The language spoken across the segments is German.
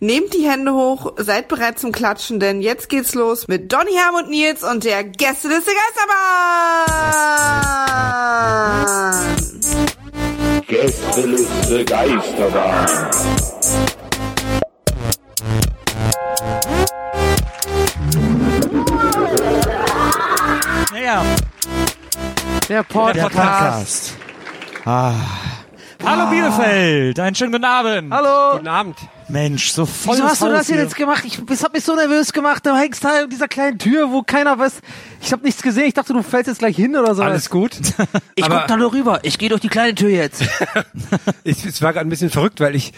Nehmt die Hände hoch, seid bereit zum Klatschen, denn jetzt geht's los mit Donny, Herm und Nils und der Gästeliste Geisterbahn. Gästeliste Geisterbahn. Naja, Der Podcast. der Podcast. Ah. Hallo Bielefeld, einen schönen guten Abend. Hallo. Guten Abend. Mensch, so voll Wieso hast du das hier jetzt gemacht? Ich, das hat mich so nervös gemacht. Du hängst da in dieser kleinen Tür, wo keiner weiß. Ich habe nichts gesehen. Ich dachte, du fällst jetzt gleich hin oder so. Alles gut. Ich Aber guck da nur rüber. Ich gehe durch die kleine Tür jetzt. ich, es war gerade ein bisschen verrückt, weil ich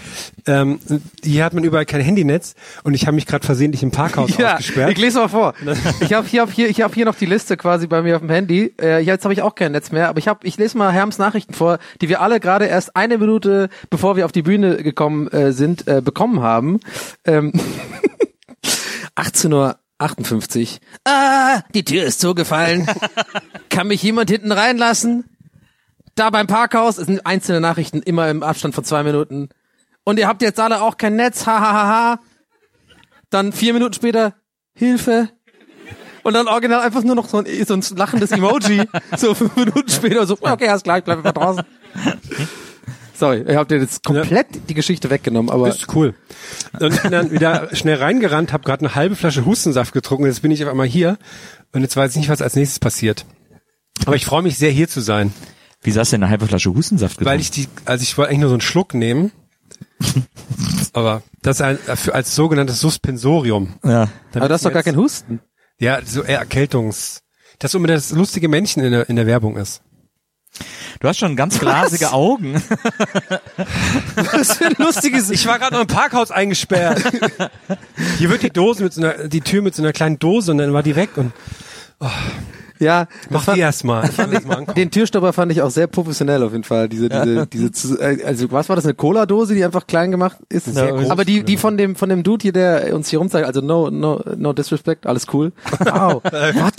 ähm, hier hat man überall kein Handynetz und ich habe mich gerade versehentlich im Parkhaus ja, ausgesperrt. ich lese mal vor. Ich habe hier, hab hier, ich habe hier noch die Liste quasi bei mir auf dem Handy. Äh, jetzt habe ich auch kein Netz mehr, aber ich habe, ich lese mal Herms Nachrichten vor, die wir alle gerade erst eine Minute, bevor wir auf die Bühne gekommen äh, sind, äh, bekommen haben. Ähm, 18 Uhr 58. Ah, die Tür ist zugefallen. Kann mich jemand hinten reinlassen? Da beim Parkhaus es sind einzelne Nachrichten immer im Abstand von zwei Minuten. Und ihr habt jetzt alle auch kein Netz, ha ha ha ha. Dann vier Minuten später, Hilfe. Und dann original einfach nur noch so ein, so ein lachendes Emoji. so fünf Minuten später so, okay, alles klar, ich bleib einfach draußen. Sorry, ihr habt jetzt komplett die Geschichte weggenommen, aber Das ist cool. Und ich bin dann wieder schnell reingerannt, habe gerade eine halbe Flasche Hustensaft getrunken und jetzt bin ich auf einmal hier und jetzt weiß ich nicht, was als nächstes passiert. Aber ich freue mich sehr, hier zu sein, Wieso hast du denn eine halbe Flasche Hustensaft getrunken? weil ich die, also ich wollte eigentlich nur so einen Schluck nehmen, aber das für, als sogenanntes Suspensorium. ja. aber das ist doch gar kein Husten. Ja, so eher Erkältungs... Das immer das lustige Männchen in der, in der Werbung ist. Du hast schon ganz glasige Augen. Was für ein lustiges. Ich war gerade noch im Parkhaus eingesperrt. Hier wird die Dose mit so einer, die Tür mit so einer kleinen Dose und dann war die weg und ja, das mach fand- die erst mal. Ich will das mal angucken. Den Türstopper fand ich auch sehr professionell auf jeden Fall. Diese, diese, diese, äh, also was war das, eine Cola-Dose, die einfach klein gemacht ist? Sehr groß. Aber die, die von dem, von dem Dude hier, der uns hier rumzeigt, also no, no, no disrespect, alles cool. Wow. What?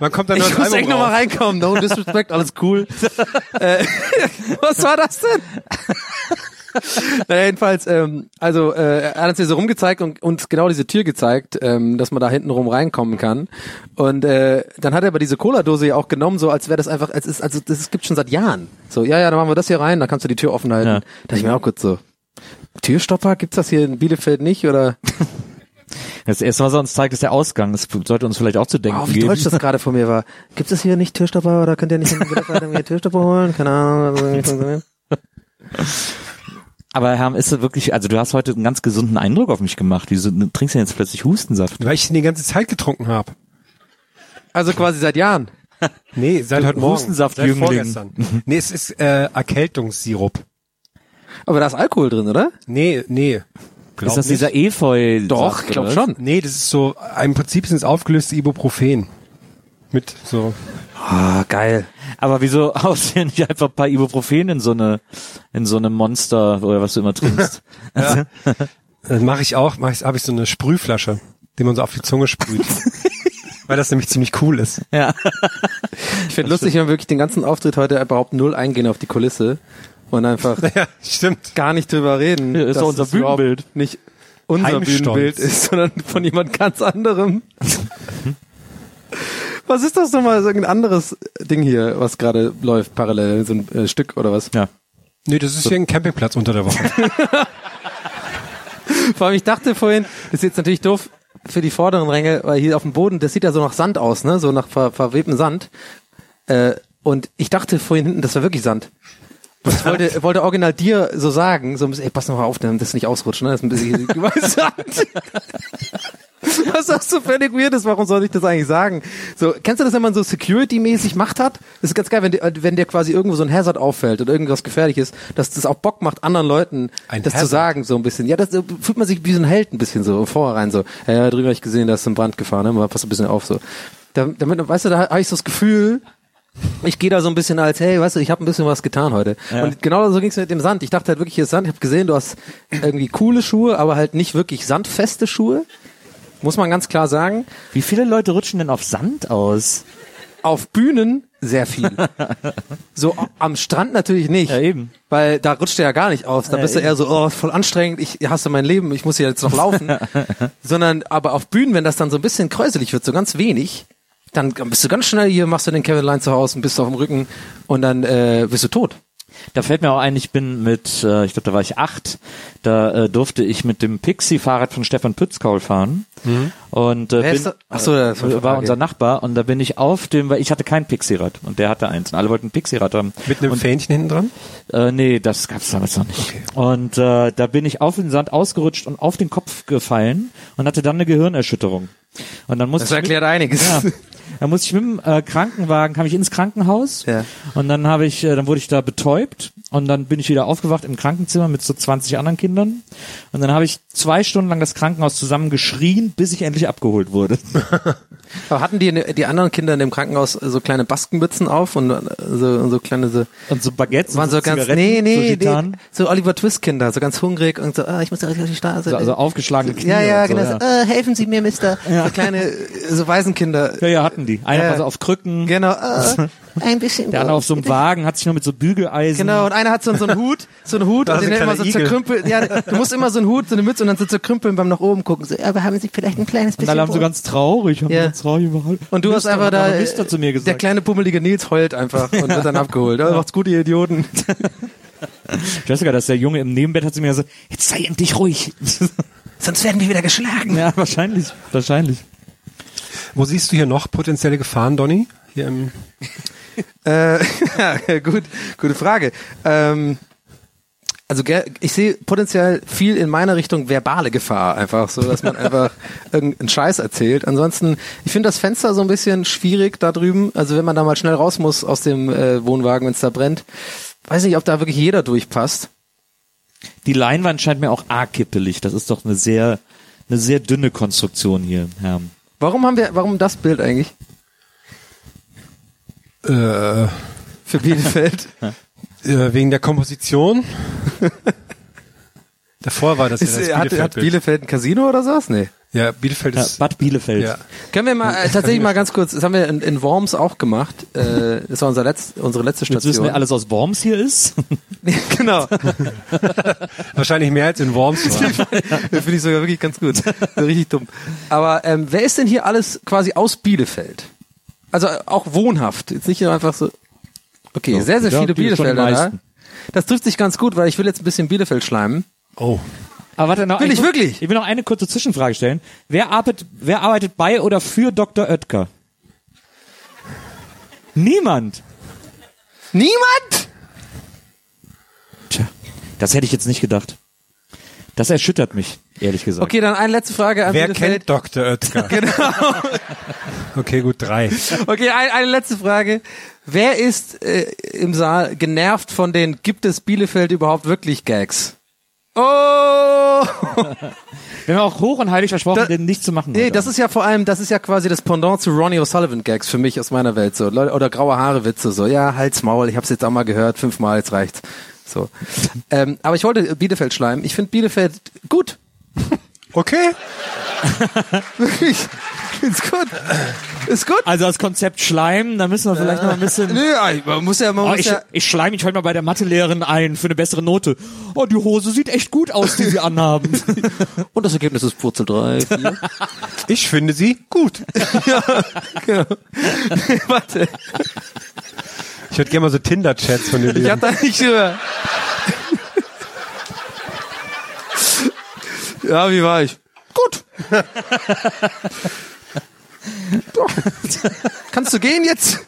Man kommt dann Ich muss echt nochmal reinkommen. No disrespect, alles cool. äh, was war das denn? naja, jedenfalls, ähm, also äh, er hat uns hier so rumgezeigt und uns genau diese Tür gezeigt, ähm, dass man da hinten rum reinkommen kann. Und äh, dann hat er aber diese Cola-Dose ja auch genommen, so als wäre das einfach, als ist, also das gibt schon seit Jahren. So, ja, ja, dann machen wir das hier rein, dann kannst du die Tür offen halten. Ja. Da dachte ich mir auch kurz so, Türstopper, gibt's das hier in Bielefeld nicht oder? Das erste, was er uns zeigt, ist der Ausgang. Das sollte uns vielleicht auch zu denken Oh, wie geben. deutsch das gerade von mir war. Gibt es hier nicht Türstopper oder könnt ihr nicht irgendwie Türstopper holen? Keine Ahnung. Aber Herr, ist das wirklich, also du hast heute einen ganz gesunden Eindruck auf mich gemacht. Wieso trinkst du denn jetzt plötzlich Hustensaft? Weil ich den die ganze Zeit getrunken habe. Also quasi seit Jahren. Nee, seit Du heute Morgen. Hustensaftjüngling. Seit vorgestern. nee, es ist äh, Erkältungssirup. Aber da ist Alkohol drin, oder? Nee, nee. Glaub ist das nicht. dieser Efeu? Doch, ich glaube schon. Nee, das ist so, im Prinzip sind es aufgelöste Ibuprofen. Mit so. Ah, geil. Aber wieso haust du nicht einfach ein paar Ibuprofen in so eine, in so eine Monster oder was du immer trinkst? Ja. Das mache ich auch, mache ich, habe ich so eine Sprühflasche, die man so auf die Zunge sprüht. Weil das nämlich ziemlich cool ist. ja. Ich finde lustig, wenn wir wirklich den ganzen Auftritt heute überhaupt null eingehen auf die Kulisse und einfach Ja, stimmt. gar nicht drüber reden. Ja, ist dass doch unser Bühnenbild. Nicht unser Heimstolz. Bühnenbild ist, sondern von jemand ganz anderem. Was ist das nochmal, so ein anderes Ding hier, was gerade läuft, parallel, so ein äh, Stück oder was? Ja. Nee, das ist hier ein Campingplatz unter der Woche. Vor allem, ich dachte vorhin, das ist jetzt natürlich doof für die vorderen Ränge, weil hier auf dem Boden, das sieht ja so nach Sand aus, ne? So nach ver verwebtem Sand. Äh, und ich dachte vorhin hinten, das war wirklich Sand. Ich wollte, wollte original dir so sagen, so ein bisschen, ey, pass noch mal auf, dass das nicht ausrutscht, ne? Das ist ein bisschen Sand. Was hast du völlig weird ist, warum soll ich das eigentlich sagen? So, kennst du das, wenn man so Security-mäßig Macht hat? Das ist ganz geil, wenn dir, wenn dir quasi irgendwo so ein Hazard auffällt oder irgendwas gefährlich ist, dass das auch Bock macht, anderen Leuten Ein das zu Hazard? sagen, so ein bisschen. Ja, das äh, fühlt man sich wie so ein Held ein bisschen so vorherein so. Ja, ja drüben habe ich gesehen, da ist ein Brand gefahren, ne? Mal pass ein bisschen auf so. Da, damit, weißt du, da habe ich so das Gefühl, ich gehe da so ein bisschen als, hey, weißt du, ich habe ein bisschen was getan heute. Und genau so ging es mit dem Sand. Ich dachte halt wirklich, hier ist Sand. Ich habe gesehen, du hast irgendwie coole Schuhe, aber halt nicht wirklich sandfeste Schuhe. Muss man ganz klar sagen. Wie viele Leute rutschen denn auf Sand aus? Auf Bühnen sehr viel. so am Strand natürlich nicht. Ja, eben. Weil da rutscht er ja gar nicht aus. Da Ja, bist du eben. eher so, oh, voll anstrengend, ich hasse mein Leben, ich muss hier jetzt noch laufen. Sondern aber auf Bühnen, wenn das dann so ein bisschen kräuselig wird, so ganz wenig, dann bist du ganz schnell hier, machst du den Kevin Line zu Hause und bist auf dem Rücken und dann äh, bist du tot. Da fällt mir auch ein, ich bin mit, äh, ich glaube, da war ich acht, da äh, durfte ich mit dem Pixie-Fahrrad von Stefan Pützkaul fahren. Und äh, Wer bin, ist da? Ach so, das war äh, war Frage. unser Nachbar und da bin ich auf dem, weil ich hatte kein Pixie-Rad und der hatte eins und alle wollten ein Pixie-Rad haben. Mit einem Fähnchen hinten dran? Äh, nee, das gab's damals noch nicht. Und äh, da bin ich auf den Sand ausgerutscht und auf den Kopf gefallen und hatte dann eine Gehirnerschütterung. Und dann musste Das ich mit- erklärt einiges. ja. Dann musste ich mit dem äh, Krankenwagen, kam ich ins Krankenhaus Ja. und dann habe ich, äh, dann wurde ich da betäubt und dann bin ich wieder aufgewacht im Krankenzimmer mit so 20 anderen Kindern und dann habe ich zwei Stunden lang das Krankenhaus zusammen geschrien, bis ich endlich abgeholt wurde. Aber hatten die, die anderen Kinder in dem Krankenhaus so kleine Baskenmützen auf und äh, so, so kleine so Und so Baguettes waren und so ganz Zigaretten, nee so nee, nee so Oliver Twist Kinder so ganz hungrig und so ah, ich muss auf die Straße so, also aufgeschlagene Knie ja ja und so, genau ja. so, äh, helfen Sie mir Mister so kleine äh, so Waisenkinder ja, ja, hatten die. Einer Ja. war so auf Krücken, genau äh, ein bisschen der andere auf so einem Wagen, hat sich nur mit so Bügeleisen. Genau, und einer hat so, so einen Hut, so einen Hut, und den immer so Igel. zerkrümpelt. Ja, du musst immer so einen Hut, so eine Mütze und dann so zerkrümpeln beim nach oben gucken. So, aber haben Sie vielleicht ein kleines Und bisschen alle haben so ganz traurig, haben Ja. ganz traurig überall. Und du hast einfach da, Mister zu mir der gesagt. kleine pummelige Nils heult einfach und wird dann abgeholt. Oh, macht's gut, ihr Idioten. Ich weiß sogar, dass der Junge im Nebenbett hat zu mir gesagt, jetzt sei endlich ruhig. Sonst werden wir wieder geschlagen. ja, wahrscheinlich, wahrscheinlich. Wo siehst du hier noch potenzielle Gefahren, Donny? Hier im Äh, ja, gut, gute Frage. Ähm, also ich sehe potenziell viel in meiner Richtung verbale Gefahr, einfach so, dass man einfach irgendeinen Scheiß erzählt. Ansonsten, ich finde das Fenster so ein bisschen schwierig da drüben. Also wenn man da mal schnell raus muss aus dem äh, Wohnwagen, wenn es da brennt, weiß nicht, ob da wirklich jeder durchpasst. Die Leinwand scheint mir auch arg kippelig. Das ist doch eine sehr, eine sehr dünne Konstruktion hier, Herr. Warum haben wir, warum das Bild eigentlich äh, für Bielefeld? äh, wegen der Komposition. Davor war das Ist, ja das hat, hat Bielefeld-Bild. Bielefeld ein Casino oder sowas? Nee. Ja, Bielefeld Ja, ist Bad Bielefeld. ja. Können wir mal äh, tatsächlich mal ganz kurz, das haben wir in, in Worms auch gemacht. Äh, das war unser letzt, unsere letzte Jetzt wissen Station. wir alles aus Worms hier ist. genau. wahrscheinlich mehr als in Worms war. Finde ich sogar wirklich ganz gut. So Richtig dumm. Aber ähm, wer ist denn hier alles quasi aus Bielefeld? Also äh, auch wohnhaft. Jetzt nicht nur einfach so. Okay, sehr, sehr ja, viele Bielefelder. Da. Das trifft sich ganz gut, weil ich will jetzt ein bisschen Bielefeld schleimen. Oh. Aber warte noch. Will ich will- wirklich? Ich will noch eine kurze Zwischenfrage stellen. Wer arbeitet, wer arbeitet bei oder für Dr. Oetker? Niemand. Niemand? Tja, das hätte ich jetzt nicht gedacht. Das erschüttert mich, ehrlich gesagt. Okay, dann eine letzte Frage an Wer Bielefeld. kennt Dr. Oetker? Genau. Okay, gut, drei. Okay, ein, eine letzte Frage. Wer ist äh, im Saal genervt von den Gibt es Bielefeld überhaupt wirklich Gags? Oh! Wir haben auch hoch und heilig versprochen, Da- den nicht zu machen. Nee, heute das ist ja vor allem, das ist ja quasi das Pendant zu Ronnie O'Sullivan Gags für mich aus meiner Welt so. Oder graue Haare Witze so. Ja, Hals Maul, ich hab's jetzt auch mal gehört, fünfmal, jetzt reicht's. So. ähm, aber ich wollte Bielefeld schleimen. Ich finde Bielefeld gut. Okay. Wirklich. Ist gut. Ist gut. Also das Konzept Schleim, da müssen wir vielleicht noch ein bisschen. Nö, man muss ja, man Oh, muss ich, ja, ich schleim mich heute mal bei der Mathelehrerin ein für eine bessere Note. Oh, die Hose sieht echt gut aus, die sie anhaben. und das Ergebnis ist Purzel 3, 4. Ich finde sie gut. genau. Warte. Ich würde gerne mal so Tinder-Chats von dir Ich lesen. hab da nicht drüber. Ja, wie war ich? Gut. Kannst du gehen jetzt?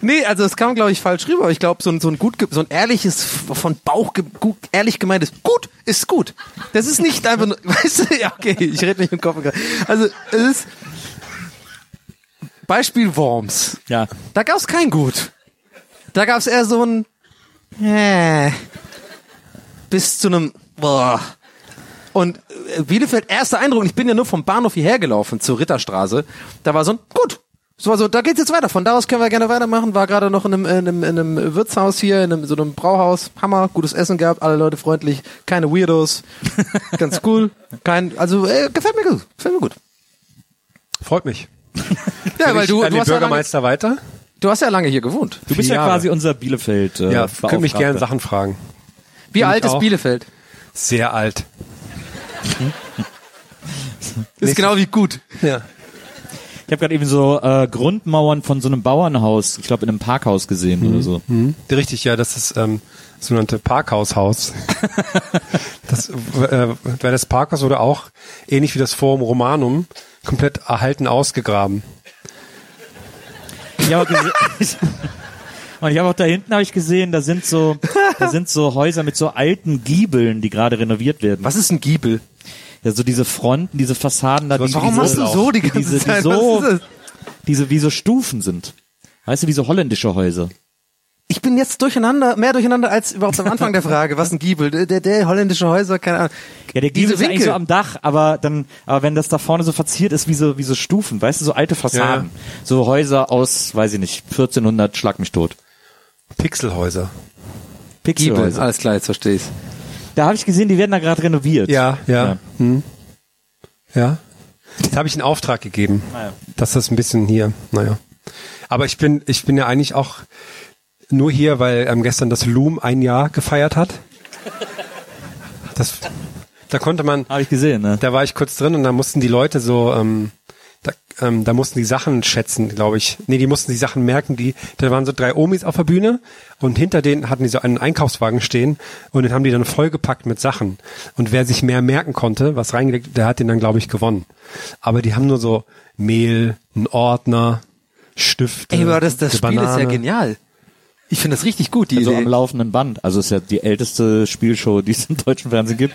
Nee, also es kam, glaube ich, falsch rüber. Ich glaube, so ein, so ein gut, so ein ehrliches, von Bauch, ge- gut, ehrlich gemeintes, gut ist gut. Das ist nicht einfach nur, weißt du, ja, okay, ich rede nicht im Kopf. gerade. Also, es ist, Beispiel Worms. ja. Da gab's kein Gut. Da gab's eher so ein äh, bis zu einem boah. Und äh, Bielefeld, erster Eindruck, ich bin ja nur vom Bahnhof hierher gelaufen zur Ritterstraße, da war so ein gut. So war so, da geht's jetzt weiter. Von da aus können wir gerne weitermachen. War gerade noch in einem, in einem, in einem Wirtshaus hier, in einem, so einem Brauhaus. Hammer, gutes Essen gehabt, alle Leute freundlich, keine Weirdos. Ganz cool. Kein, also äh, gefällt mir gut. Gefällt mir gut. Freut mich. Ja, weil du, an du den hast ja lange, Bürgermeister weiter? Du hast ja lange hier gewohnt. Du bist ja quasi unser Bielefeld. Äh, Ja, könnt mich gerne. Sachen fragen. Wie Bin alt ist auch. Bielefeld? Sehr alt. Ist genau wie gut. Ja. Ich habe gerade eben so äh, Grundmauern von so einem Bauernhaus, ich glaube in einem Parkhaus gesehen Mhm. oder so. Hm? Richtig, ja, das ist ähm, das sogenannte Parkhaushaus. das, äh, weil das Parkhaus wurde auch, ähnlich wie das Forum Romanum, komplett erhalten ausgegraben. Ich Und ich habe auch da hinten habe ich gesehen, da sind so, da sind so Häuser mit so alten Giebeln, die gerade renoviert werden. Was ist ein Giebel? Ja, so diese Fronten, diese Fassaden da, die, Warum die machst so, du so die ganze diese, die Zeit? so, ist das? diese wie so Stufen sind. Weißt du, wie so holländische Häuser. Ich bin jetzt durcheinander, mehr durcheinander als überhaupt am Anfang der Frage. Was ein Giebel? Der, der, der holländische Häuser, keine Ahnung. Ja, der Giebel Diese ist eigentlich Winkel. so am Dach, aber dann, aber wenn das da vorne so verziert ist, wie so, wie so Stufen, weißt du, so alte Fassaden. So Häuser aus, weiß ich nicht, 1400, schlag mich tot. Pixelhäuser. Giebel, Pixelhäuser. alles klar, jetzt verstehe ich's. Da habe ich gesehen, die werden da gerade renoviert. Ja, ja. Ja. Hm. Ja. Da habe ich einen Auftrag gegeben, Ah, ja. dass das ein bisschen hier, naja. Aber ich bin, ich bin ja eigentlich auch nur hier, weil ähm, gestern das Loom ein Jahr gefeiert hat. Das, da konnte man, Habe ich gesehen, ne? da war ich kurz drin und da mussten die Leute so, ähm, ähm, da mussten die Sachen schätzen, glaube ich. Nee, die mussten die Sachen merken, die, da waren so drei Omis auf der Bühne und hinter denen hatten die so einen Einkaufswagen stehen und den haben die dann vollgepackt mit Sachen. Und wer sich mehr merken konnte, was reingelegt, der hat den dann, glaube ich, gewonnen. Aber die haben nur so Mehl, einen Ordner, Stifte. Ey, aber das, das Spiel ist ja Banane. genial. Ich finde das richtig gut, die Also am Idee. laufenden Band. Also ist ja die älteste Spielshow, die es im deutschen Fernsehen gibt.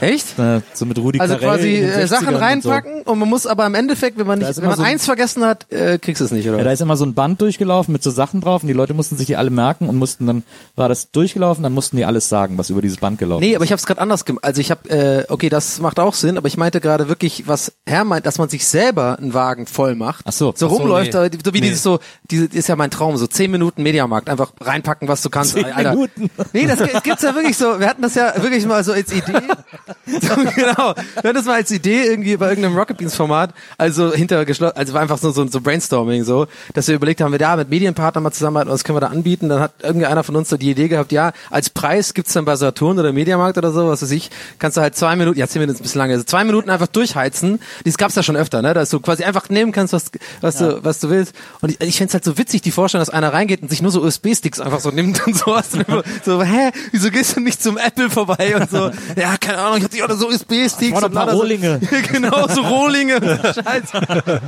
Echt? Äh, so mit Rudi Also Carell quasi äh, 60ern Sachen und reinpacken und, man muss aber im Endeffekt, wenn man nicht, wenn man so ein- eins vergessen hat, äh, kriegst du es nicht, So. oder? Ja, da ist immer so ein Band durchgelaufen mit so Sachen drauf und die Leute mussten sich die alle merken und mussten dann, war das durchgelaufen, dann mussten die alles sagen, was über dieses Band gelaufen Nee, ist. aber ich habe es gerade anders gemacht. Also ich habe, äh, okay, das macht auch Sinn, aber ich meinte gerade wirklich, was Herr meint, dass man sich selber einen Wagen voll macht. Ach so. So so, rumläuft, nee. so wie Nee. dieses so, diese ist ja mein Traum, so zehn Minuten Mediamarkt, einfach reinpacken, was du kannst. Zehn Minuten? Nee, das gibt's ja wirklich so. Wir hatten das ja wirklich mal so als Idee. so, genau. Wir hatten das mal als Idee irgendwie bei irgendeinem Rocket Beans Format, also hinter geschlossen, also war einfach so, so, so Brainstorming so, dass wir überlegt haben, wir da mit Medienpartnern mal zusammenarbeiten, was können wir da anbieten? Dann hat irgendeiner von uns so die Idee gehabt, ja, als Preis gibt's dann bei Saturn oder Mediamarkt oder so, was weiß ich, kannst du halt zwei Minuten, ja, zehn Minuten ist ein bisschen lange, also zwei Minuten einfach durchheizen. Das gab's ja schon öfter, ne, dass du quasi einfach nehmen kannst, was, was du, was du willst. Und ich, ich find's halt so witzig, die Vorstellung, dass einer reingeht und sich nur so USB-Sticks einfach so nimmt und sowas. Und so, hä, wieso gehst du nicht zum Apple vorbei und so? Ja, keine Ahnung, ich hab die auch so USB-Sticks und paar lauter so- Rohlinge. genau, so Rohlinge. Scheiße.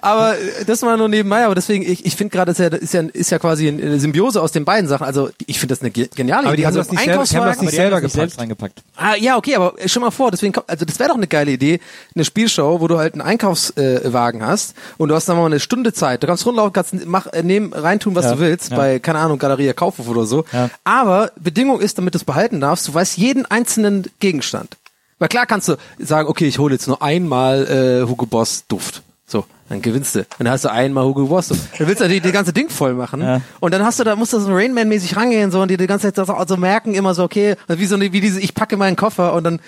aber äh, das war nur nebenbei, aber deswegen, ich, ich finde gerade, ist ja, ist ja, ist ja quasi eine Symbiose aus den beiden Sachen. Also ich finde das eine ge- geniale Aber die Idee. haben also das nicht selber- die haben das nicht die selber das gepackt. selbst reingepackt. Ah, ja, okay, aber stell mal vor, deswegen, also das wäre doch eine geile Idee, eine Spielshow, wo du halt einen Einkaufswagen hast und du hast dann mal eine Stunde Zeit. Du kannst rundlaufen, kannst mach, äh, nehmen, reintun, was Ja, du willst, ja. bei, keine Ahnung, Galeria Kaufhof oder so. Ja. Aber Bedingung ist, damit du es behalten darfst, du weißt jeden einzelnen Gegenstand. Weil klar kannst du sagen, okay, ich hole jetzt nur einmal äh, Hugo Boss Duft. So, dann gewinnst du. Und dann hast du einmal Hugo Boss Duft. Dann willst du die, die ganze Ding voll machen. Ja. Und dann hast du, da musst du so Rainman-mäßig rangehen so und dir die ganze Zeit so, so merken immer so, okay, wie so eine, wie diese, ich packe meinen Koffer und dann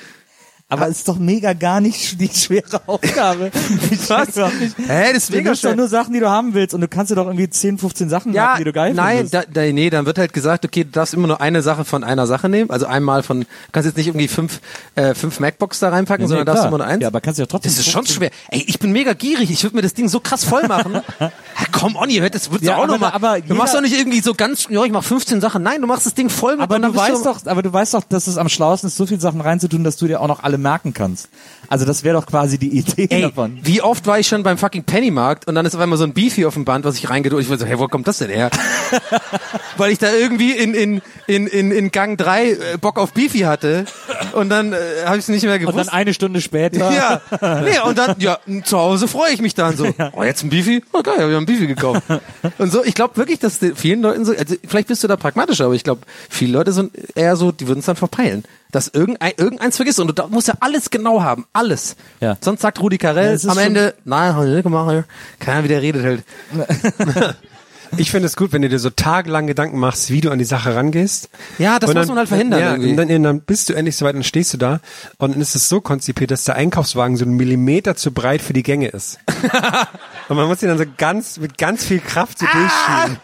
Aber ist doch mega gar nicht die schwere Aufgabe. Was? Hä, das ist Du mega doch schwer. nur Sachen, die du haben willst und du kannst dir doch irgendwie 10, 15 Sachen Ja, merken, die du geil nein, findest. da, da, nee, dann wird halt gesagt, okay, du darfst immer nur eine Sache von einer Sache nehmen. Also einmal von, du kannst jetzt nicht irgendwie fünf, äh, fünf MacBooks da reinpacken, Nee, sondern nee, darfst immer nur eins. Ja, aber kannst du ja trotzdem Das ist schon 15 schwer. Ey, ich bin mega gierig. Ich würde mir das Ding so krass voll machen. ja, komm on, ihr hört, das wird's Ja, auch aber noch mal. da- aber du machst doch nicht irgendwie so ganz, ja, ich mach 15 Sachen. Nein, du machst das Ding voll mit Aber und du weißt doch, aber du weißt doch, dass es am schlauesten ist, so viele Sachen reinzutun, dass du dir auch noch alle merken kannst. Also das wäre doch quasi die Idee Ey, davon. wie oft war ich schon beim fucking Pennymarkt und dann ist auf einmal so ein Beefy auf dem Band, was ich reingedrückt. Ich war so, hey, wo kommt das denn her? Weil ich da irgendwie in, in, in, in, in Gang 3 äh, Bock auf Beefy hatte und dann äh, habe ich es nicht mehr Und dann gewusst. eine Stunde später. ja, nee, und dann, ja, zu Hause freue ich mich dann so. Oh, jetzt ein Beefy? Oh geil, hab ich einen Beefy gekauft. Und so, ich glaube wirklich, dass vielen Leuten so, also vielleicht bist du da pragmatischer, aber ich glaube, viele Leute sind eher so, die würden es dann verpeilen. Dass irgendein, irgendeins vergisst und du musst ja alles genau haben, alles. Ja. Sonst sagt Rudi Ja, Carell ist am Ende, nein, hab ich nicht gemacht, keine Ahnung, wie der redet halt. Ich finde es gut, wenn du dir so tagelang Gedanken machst, wie du an die Sache rangehst. Ja, das Und muss man halt verhindern Ja, irgendwie. und dann, dann bist du endlich soweit, dann stehst du da und dann ist es so konzipiert, dass der Einkaufswagen so einen Millimeter zu breit für die Gänge ist. und man muss ihn dann so ganz, mit ganz viel Kraft so durchschieben.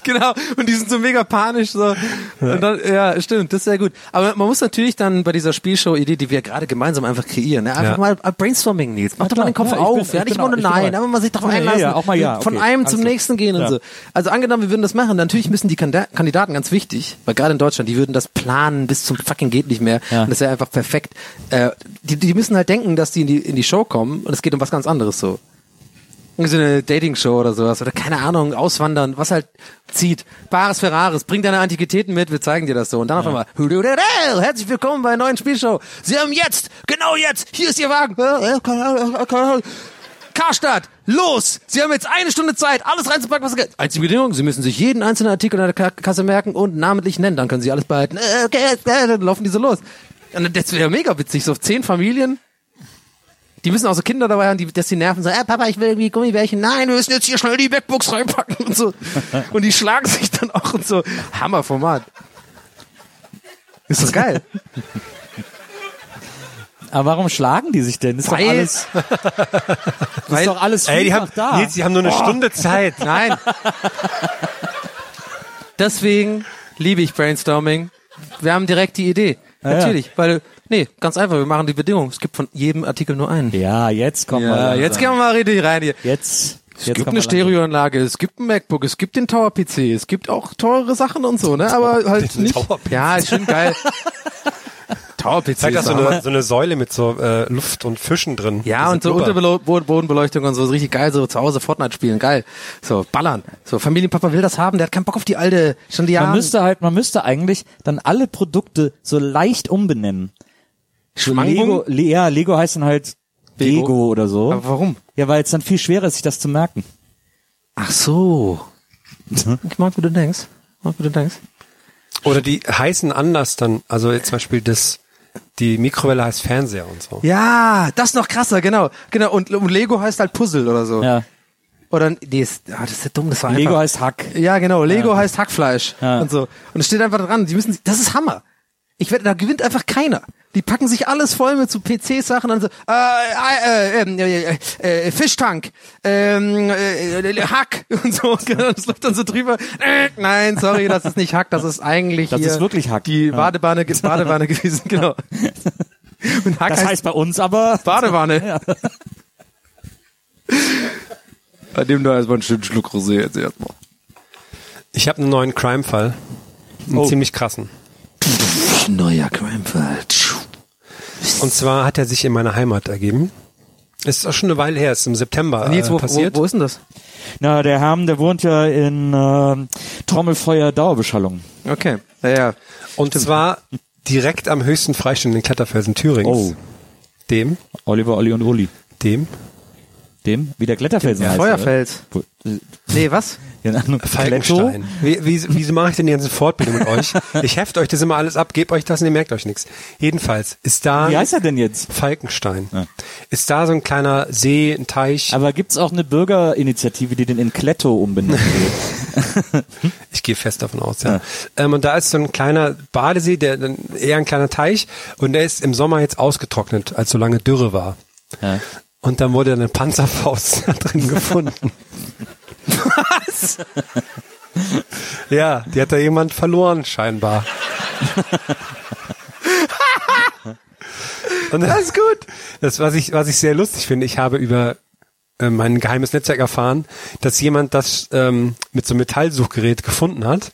Genau, und die sind so mega panisch so. Und dann, ja, stimmt, das ist sehr gut. Aber man muss natürlich dann bei dieser Spielshow-Idee, die wir gerade gemeinsam einfach kreieren, ne? einfach Ja. mal Brainstorming, Nils. Mach doch mal den Kopf Ja, auf, bin- ja, ich nicht immer nur nein, aber man sich doch Ja, ja, einlassen. ja, auch mal ja, Von okay, einem alles zum klar. nächsten gehen und Ja. so. Also angenommen, wir würden das machen, natürlich müssen die Kandidaten ganz wichtig, weil gerade in Deutschland, die würden das planen bis zum fucking geht nicht mehr. Ja. Und das wäre einfach perfekt. Äh, die, die müssen halt denken, dass die in die, in die Show kommen und es geht um was ganz anderes so. So eine Dating-Show oder sowas oder keine Ahnung, auswandern, was halt zieht. Bares Ferraris, bring deine Antiquitäten mit, wir zeigen dir das so. Und dann auf einmal, herzlich willkommen bei einer neuen Spielshow. Sie haben jetzt, genau jetzt, hier ist Ihr Wagen. Karstadt, los! Sie haben jetzt eine Stunde Zeit, alles reinzupacken, was Sie können. Einzige Bedingung, Sie müssen sich jeden einzelnen Artikel in der Ka- Kasse merken und namentlich nennen, dann können Sie alles behalten. Äh, Okay, äh, dann laufen die so los. Und das wäre mega witzig, so zehn Familien, die müssen auch so Kinder dabei haben, die, dass die nerven, so, äh, Papa, ich will irgendwie Gummibärchen. Nein, wir müssen jetzt hier schnell die MacBooks reinpacken und so. Und die schlagen sich dann auch und so. Hammerformat. Ist das geil? Aber warum schlagen die sich denn? Ist Weil- doch alles, ist doch alles Ey, die haben, da. Nils, die haben nur eine Stunde Zeit. Nein. Deswegen liebe ich Brainstorming. Wir haben direkt die Idee. ja. Natürlich, weil, nee, ganz einfach, wir machen die Bedingung. Es gibt von jedem Artikel nur einen. ja, jetzt kommen wir. Ja, langsam. jetzt gehen wir mal richtig rein hier. Jetzt. Es jetzt gibt eine wir. Stereoanlage, es gibt ein MacBook, es gibt den Tower PC, es gibt auch teure Sachen und so, ne? Aber halt nicht. Ja, ist schon geil. Tower PC. Zeig das ist so eine, so eine Säule mit so äh, Luft und Fischen drin. ja, und so Blubber. Unterbelo- Bodenbeleuchtung und so, ist richtig geil, so zu Hause Fortnite spielen, geil. So, ballern. So, Familienpapa will das haben, der hat keinen Bock auf die alte, schon die Man Jahre. müsste halt, man müsste eigentlich dann alle Produkte so leicht umbenennen. Lego, Le ja, Lego heißt dann halt Lego. Lego oder so. Aber warum? Ja, weil es dann viel schwerer ist, sich das zu merken. Ach so. Ich mag, wie du denkst. Ich mag, wie du denkst. Oder die heißen anders dann, also jetzt zum Beispiel das, die Mikrowelle heißt Fernseher und so. Ja, das noch krasser, genau. Genau, und, und Lego heißt halt Puzzle oder so. Ja. Oder, nee, ist, ah, das ist ja dumm, das war Lego einfach. heißt Hack. Ja, genau. Lego heißt Hackfleisch Ja. und so. Und es steht einfach dran. Die müssen, das ist Hammer. Ich wette, da gewinnt einfach keiner. Die packen sich alles voll mit so PC-Sachen und so, äh, äh, äh, äh, äh, Fischtank, ähm, äh, äh, Hack und so. Genau, Das läuft dann so drüber. Äh, nein, sorry, das ist nicht Hack, das ist eigentlich Das hier ist wirklich Hack. Die Ja. Badewanne, Badewanne gewesen, genau. Und Hack Das heißt bei uns aber Badewanne. Bei dem da erstmal einen schönen Schluck Rosé jetzt erstmal. Ich habe einen neuen Crime-Fall. Einen Oh. ziemlich krassen. Neuer Crime-Fall. Und zwar hat er sich in meiner Heimat ergeben. Ist auch schon eine Weile her, ist im September Nils, äh, wo, wo, passiert. wo ist denn das? Na, der Herm, der wohnt ja in äh, Trommelfeuer Dauerbeschallung. Okay. Ja, ja. Und zwar direkt am höchsten freistehenden Kletterfelsen Thürings. Oh. Dem, Oliver, Olli und Uli. dem Dem? Wie der Kletterfelsen heißt. Feuerfels. oder? Wo- Nee, was? Ja? Falkenstein. Wie, wie, wieso mache ich denn die ganze Fortbildung mit euch? Ich hefte euch das immer alles ab, gebe euch das und ihr merkt euch nichts. Jedenfalls ist da Wie heißt er denn jetzt? Falkenstein. Ja. Ist da so ein kleiner See, ein Teich. Aber gibt's auch eine Bürgerinitiative, die den in Kletto umbenennt wird? Ich gehe fest davon aus, ja. Ähm, und da ist so ein kleiner Badesee, der eher ein kleiner Teich und der ist im Sommer jetzt ausgetrocknet, als so lange Dürre war. Ja. Und dann wurde eine Panzerfaust da drin gefunden. Was? ja, die hat da jemand verloren, scheinbar. Und das ist gut. Das, was ich, was ich sehr lustig finde, ich habe über äh, mein geheimes Netzwerk erfahren, dass jemand das ähm, mit so einem Metallsuchgerät gefunden hat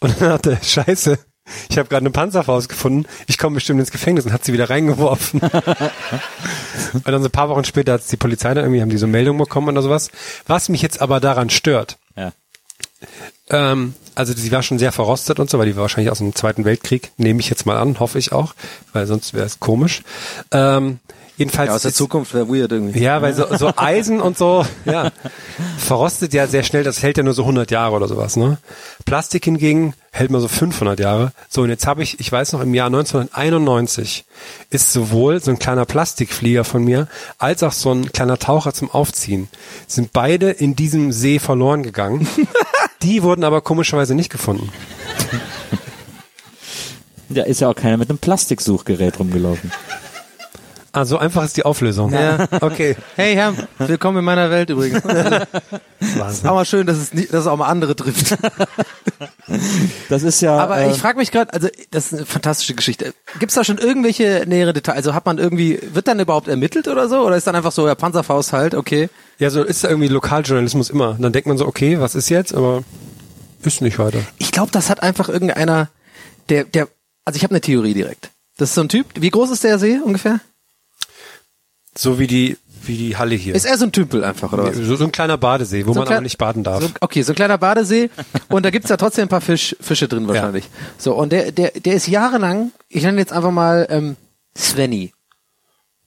und dann hat er, scheiße, ich habe gerade eine Panzerfaust gefunden, ich komme bestimmt ins Gefängnis und hat sie wieder reingeworfen. und dann so ein paar Wochen später hat die Polizei dann irgendwie, haben die so Meldungen bekommen oder sowas. Was mich jetzt aber daran stört, Ja. Ähm, also sie war schon sehr verrostet und so, weil die war wahrscheinlich aus dem Zweiten Weltkrieg, nehme ich jetzt mal an, hoffe ich auch, weil sonst wäre es komisch. Ähm, jedenfalls Ja, aus der ist- Zukunft wäre weird irgendwie. Ja, weil so, so Eisen und so, ja, verrostet ja sehr schnell, das hält ja nur so 100 Jahre oder sowas, ne? Plastik hingegen hält mal so 500 Jahre. So, und jetzt habe ich, ich weiß noch, im Jahr 1991 ist sowohl so ein kleiner Plastikflieger von mir, als auch so ein kleiner Taucher zum Aufziehen, sind beide in diesem See verloren gegangen. Die wurden aber komischerweise nicht gefunden. Da ist ja auch keiner mit einem Plastiksuchgerät rumgelaufen. Ah, so einfach ist die Auflösung. Ja. Okay. Hey Herr, willkommen in meiner Welt übrigens. ist auch mal schön, dass es, nicht, dass es auch mal andere trifft. Das ist ja. Aber äh, ich frage mich gerade, also das ist eine fantastische Geschichte. Gibt's da schon irgendwelche nähere Details? Also hat man irgendwie, wird dann überhaupt ermittelt oder so? Oder ist dann einfach so, ja, Panzerfaust halt, okay. Ja, so ist ja irgendwie Lokaljournalismus immer. Dann denkt man so, okay, was ist jetzt? Aber ist nicht weiter. Ich glaube, das hat einfach irgendeiner, der, der, also ich habe eine Theorie direkt. Das ist so ein Typ, wie groß ist der See ungefähr? So wie die, wie die Halle hier. Ist er so ein Tümpel einfach, oder was? so, so ein kleiner Badesee, wo So man klein- aber nicht baden darf. So, okay, so ein kleiner Badesee und da gibt's ja trotzdem ein paar Fisch, Fische drin wahrscheinlich. So, und der, der, der ist jahrelang, ich nenne jetzt einfach mal ähm, Svenny.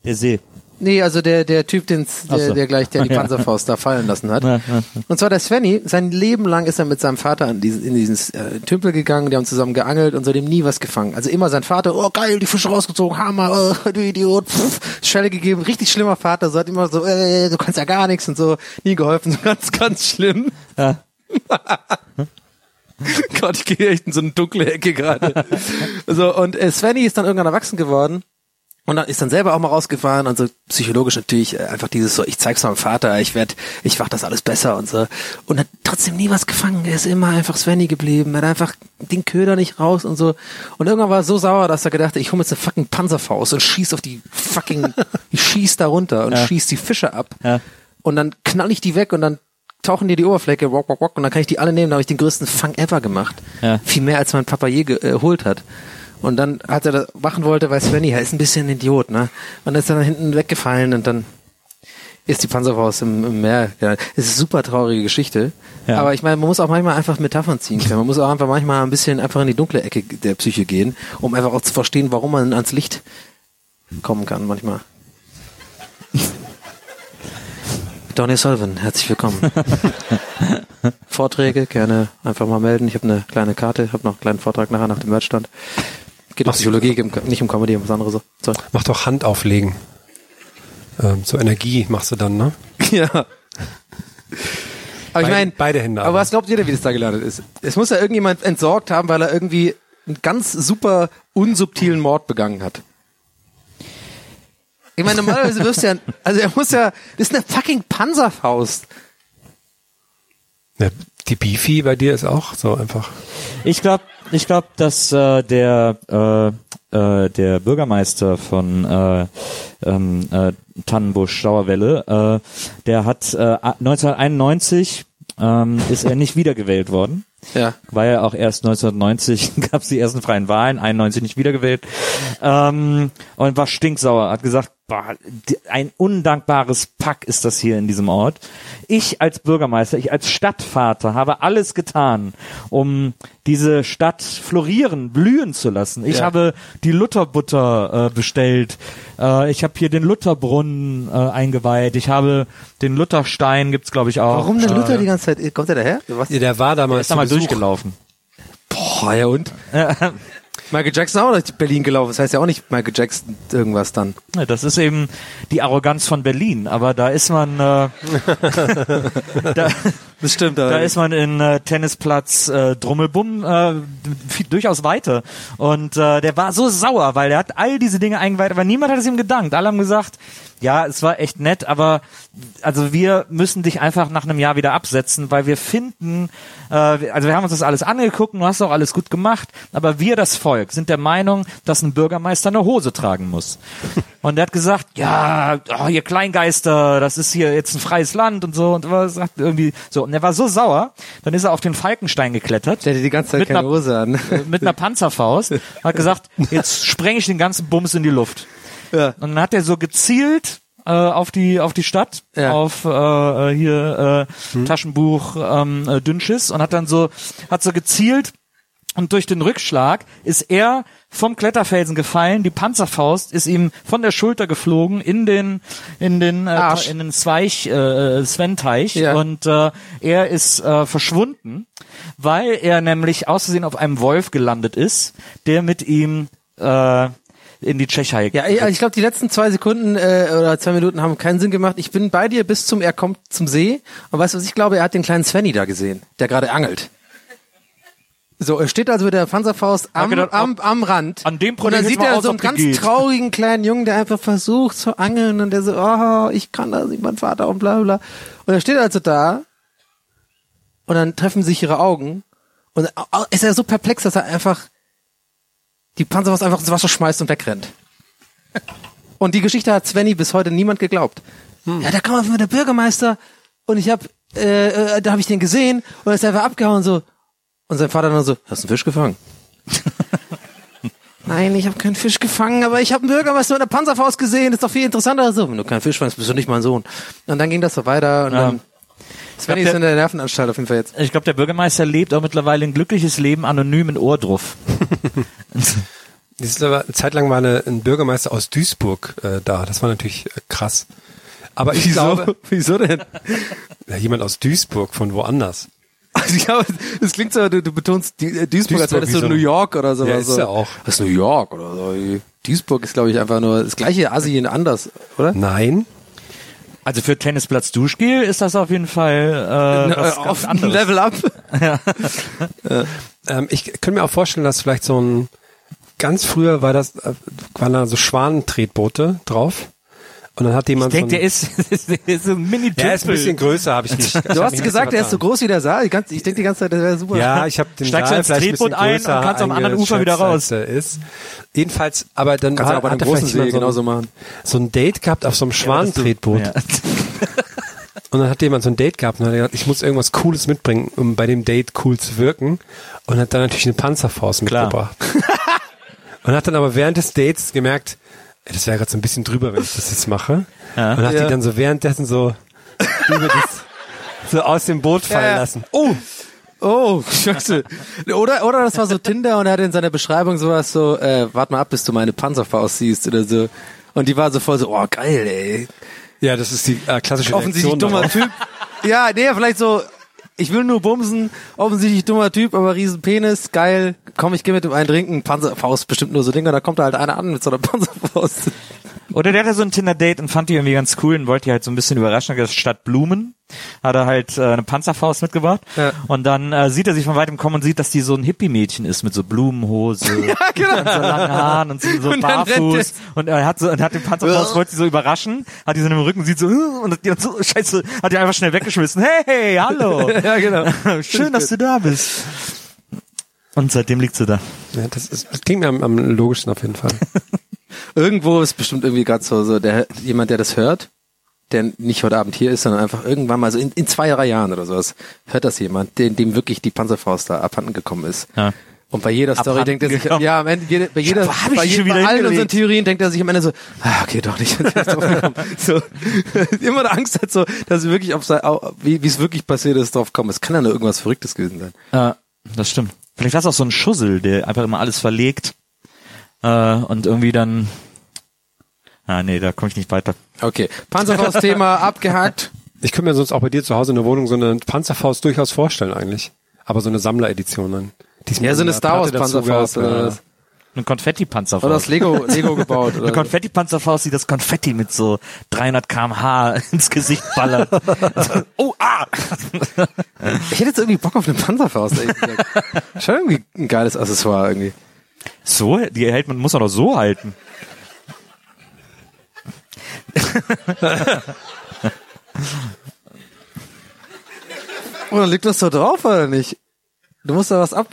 Der See. Nee, also der, der Typ, den's, der, so. der gleich der die. Panzerfaust da fallen lassen hat. Ja, ja, ja. Und zwar der Svenny, sein Leben lang ist er mit seinem Vater an diesen, in diesen äh, Tümpel gegangen, die haben zusammen geangelt und so dem nie was gefangen. Also immer sein Vater, oh geil, die Fische rausgezogen, Hammer, oh, du Idiot, pff, Schelle gegeben, richtig schlimmer Vater, so hat immer so, äh, du kannst ja gar nichts und so, nie geholfen, so ganz, ganz schlimm. Ja. Gott, ich gehe echt in so eine dunkle Ecke gerade. so, und äh, Svenny ist dann irgendwann erwachsen geworden und dann ist dann selber auch mal rausgefahren und so psychologisch natürlich äh, einfach dieses so, ich zeig's meinem Vater, ich werd, ich mach das alles besser und so. Und hat trotzdem nie was gefangen. Er ist immer einfach Svenny geblieben. Er hat einfach den Köder nicht raus und so. Und irgendwann war er so sauer, dass er gedacht hat, ich hol mir jetzt eine fucking Panzerfaust und schieß auf die fucking, ich schieß da runter und Ja. schieß die Fische ab. Ja. Und dann knall ich die weg und dann tauchen die die Oberfläche, wok, wok, wok, und dann kann ich die alle nehmen. Da habe ich den größten Fang ever gemacht. Ja. Viel mehr, als mein Papa je geholt hat. Und dann, als er das machen wollte, weil Svenny, er ist ein bisschen ein Idiot, ne? Und dann ist er dann hinten weggefallen und dann ist die Panzerfaust im, im Meer. Ja, es ist eine super traurige Geschichte. Ja. Aber ich meine, man muss auch manchmal einfach Metaphern ziehen können. Man muss auch einfach manchmal ein bisschen einfach in die dunkle Ecke der Psyche gehen, um einfach auch zu verstehen, warum man ans Licht kommen kann manchmal. Donny Sullivan, herzlich willkommen. Vorträge gerne einfach mal melden. Ich habe eine kleine Karte, habe noch einen kleinen Vortrag nachher nach dem Merchstand. Geht um Psychologie, um- nicht um Comedy, um was anderes. So. Mach doch Hand auflegen. Ähm, so Energie machst du dann, ne? Ja. Aber ich Beide- meine, beide Hände Aber aber. was glaubt ihr denn, wie das da gelandet ist? Es muss ja irgendjemand entsorgt haben, weil er irgendwie einen ganz super unsubtilen Mord begangen hat. Ich meine, normalerweise wirst du ja, also er muss ja, das ist eine fucking Panzerfaust. Ja, die Beefy bei dir ist auch so einfach. Ich glaube, ich glaube, dass äh, der äh, äh, der Bürgermeister von äh, ähm, äh, Tannenbusch Dauerwelle, äh, der hat äh, 1991 ähm, ist er nicht wiedergewählt worden. Ja. War ja auch erst 1990 gab es die ersten freien Wahlen, 91 nicht wiedergewählt ähm, und war stinksauer. Hat gesagt, ein undankbares Pack ist das hier in diesem Ort. Ich als Bürgermeister, ich als Stadtvater habe alles getan, um diese Stadt florieren, blühen zu lassen. Ich Ja. habe die Lutherbutter äh, bestellt. Äh, ich habe hier den Lutherbrunnen äh, eingeweiht. Ich habe den Lutherstein gibt's glaube ich auch. Warum denn Äh, Luther die ganze Zeit? Kommt er daher? Was? Ja, der war damals ist da mal zu Besuch. durchgelaufen. Boah, ja und? Michael Jackson auch durch Berlin gelaufen. Das heißt ja auch nicht Michael Jackson irgendwas dann. Ja, das ist eben die Arroganz von Berlin, aber da ist man äh, da, Das stimmt. da ist man in äh, Tennisplatz äh, Drummelbumm äh, viel, durchaus weiter und äh, der war so sauer, weil er hat all diese Dinge eingeweiht, aber niemand hat es ihm gedankt. Alle haben gesagt, ja, es war echt nett, aber also wir müssen dich einfach nach einem Jahr wieder absetzen, weil wir finden, äh, also wir haben uns das alles angeguckt, und du hast auch alles gut gemacht, aber wir, das Volk, sind der Meinung, dass ein Bürgermeister eine Hose tragen muss. Und er hat gesagt, ja, oh, ihr Kleingeister, das ist hier jetzt ein freies Land und so und er sagt irgendwie so. Und er war so sauer, dann ist er auf den Falkenstein geklettert Der hatte die ganze Zeit Mit keine einer- Hose an. mit einer Panzerfaust, hat gesagt, jetzt spreng ich den ganzen Bums in die Luft. Ja. Und dann hat er so gezielt äh, auf die auf die Stadt, Ja. auf äh, hier äh, Taschenbuch ähm, äh, Dünnschiss und hat dann so hat so gezielt und durch den Rückschlag ist er vom Kletterfelsen gefallen, die Panzerfaust ist ihm von der Schulter geflogen in den in den äh, in den Zweig äh, Sven-Teich Ja. und äh, er ist äh, verschwunden, weil er nämlich aus Versehen auf einem Wolf gelandet ist, der mit ihm äh, in die Tschechei Ja, ich, ich glaube, die letzten zwei Sekunden äh, oder zwei Minuten haben keinen Sinn gemacht. Ich bin bei dir bis zum, er kommt zum See. Und weißt du was, ich glaube, er hat den kleinen Svenny da gesehen, der gerade angelt. So, er steht also mit der Panzerfaust am, gedacht, am, am Rand. an dem Und dann sieht er aus, so einen ganz geht. traurigen kleinen Jungen, der einfach versucht zu angeln und der so, oh, ich kann das nicht, mein Vater und bla bla. bla. Und er steht also da und dann treffen sich ihre Augen und ist er so perplex, dass er einfach die Panzerfaust einfach ins Wasser schmeißt und wegrennt. Und die Geschichte hat Svenny bis heute niemand geglaubt. Ja, da kam einmal der Bürgermeister und ich hab, äh, äh, da habe ich den gesehen und er ist einfach abgehauen so. Und sein Vater dann so, hast du einen Fisch gefangen? Nein, ich habe keinen Fisch gefangen, aber ich habe einen Bürgermeister mit einer Panzerfaust gesehen. Das ist doch viel interessanter. So, wenn du keinen Fisch fangst, bist du nicht mein Sohn. Und dann ging das so weiter und Ja. dann Svenny der- ist in der Nervenanstalt auf jeden Fall jetzt. Ich glaube, der Bürgermeister lebt auch mittlerweile ein glückliches Leben anonym in Ohrdruff. Das ist aber, eine Zeit lang war eine, ein Bürgermeister aus Duisburg äh, da. Das war natürlich äh, krass. Aber ich glaube, Wieso denn? ja, jemand aus Duisburg von woanders. Also ich glaube, es klingt so, du, du betonst die, äh, Duisburg, als wäre das so Duisburg, New wieso? York oder so. Ja, ist ja auch. Das ist New York oder so. Duisburg ist, glaube ich, einfach nur das gleiche Asien anders, oder? Nein. Also für Tennisplatz Duschgel ist das auf jeden Fall äh, was Äh, ganz auf anderes. Level up. Ähm, ich könnte mir auch vorstellen, dass vielleicht so ein ganz früher war das äh, waren da so Schwanentretboote drauf und dann hat jemand Ich denke, so der ein, ist, der ist so ein mini ja, ist ein bisschen größer, habe ich nicht. ich Du hast gesagt, der ist so groß wie der Saal. Ich, ich denke die ganze Zeit, der wäre super. Ja, ich habe den Steigst du Saal ins vielleicht ein bisschen Tretboot ein und größer kannst am anderen Ufer wieder raus. ist. Jedenfalls, aber dann Kannst du hat, aber hat er großen See jemand so ein- genauso machen. so ein Date gehabt auf so einem Schwanentretboot. Ja. Und dann hat jemand so ein Date gehabt und hat gesagt, ich muss irgendwas Cooles mitbringen, um bei dem Date cool zu wirken. Und hat dann natürlich eine Panzerfaust Klar. mitgebracht. und hat dann aber während des Dates gemerkt, das wäre gerade so ein bisschen drüber, wenn ich das jetzt mache. Ja. Und hat Ja. die dann so währenddessen so über das, so aus dem Boot fallen Ja, lassen. Oh! Oh, scheiße. Oder, oder das war so Tinder und er hatte in seiner Beschreibung sowas so, äh, warte mal ab, bis du meine Panzerfaust siehst oder so. Und die war so voll so, oh geil, ey. Ja, das ist die äh, klassische Offensichtlich Reaktion dummer darauf. Typ. Ja, nee, vielleicht so, ich will nur bumsen, offensichtlich dummer Typ, aber riesen Penis, geil, komm, ich geh mit dem einen trinken, Panzerfaust, bestimmt nur so Dinger, da kommt halt einer an mit so einer Panzerfaust. Oder der hatte so ein Tinder-Date und fand die irgendwie ganz cool und wollte die halt so ein bisschen überraschen. Statt Blumen hat er halt äh, eine Panzerfaust mitgebracht. Ja. Und dann äh, sieht er sich von weitem kommen und sieht, dass die so ein Hippie-Mädchen ist mit so Blumenhose genau. und so langen Haaren und so, so Und barfuß. Und er hat so und hat den Panzerfaust, wollte sie so überraschen, hat die so im Rücken, sieht so, und hat die so, scheiße, hat die einfach schnell weggeschmissen. Hey, hallo. Ja, genau. Schön, dass du da bist. Und seitdem liegt sie da. Ja, das, ist, das klingt mir am, am logischsten auf jeden Fall. Irgendwo ist bestimmt irgendwie gerade so, so der, jemand, der das hört, der nicht heute Abend hier ist, sondern einfach irgendwann mal so in, in zwei, drei Jahren oder sowas, hört das jemand, dem, dem wirklich die Panzerfaust da abhanden gekommen ist. Ja. Und bei jeder Story denkt er sich, gekommen. ja, am Ende, jede, bei jeder, ich bei, je, bei allen unseren Theorien denkt er sich am Ende so, ah, okay, doch nicht, so, immer der Angst hat so, dass er wirklich auf sein, wie, wie es wirklich passiert ist, drauf kommen. Es kann ja nur irgendwas Verrücktes gewesen sein. Ja, das stimmt. Vielleicht war es auch so ein Schussel, der einfach immer alles verlegt äh, und irgendwie dann. Ah, nee, da komme ich nicht weiter. Okay, Panzerfaust-Thema abgehakt. Ich könnte mir sonst auch bei dir zu Hause in der Wohnung so eine Panzerfaust durchaus vorstellen eigentlich. Aber so eine Sammleredition dann. Die ist mit Ja, so eine Star Wars Panzerfaust was? Eine Konfetti-Panzerfaust. Oder das Lego, Lego gebaut. Eine Oder so. Konfetti-Panzerfaust, die das Konfetti mit so 300 kmh ins Gesicht ballert. oh, ah! Ich hätte jetzt irgendwie Bock auf eine Panzerfaust. Schon irgendwie ein geiles Accessoire irgendwie. So, die hält man, muss man doch so halten. Oder liegt das so drauf oder nicht? Du musst da was ab.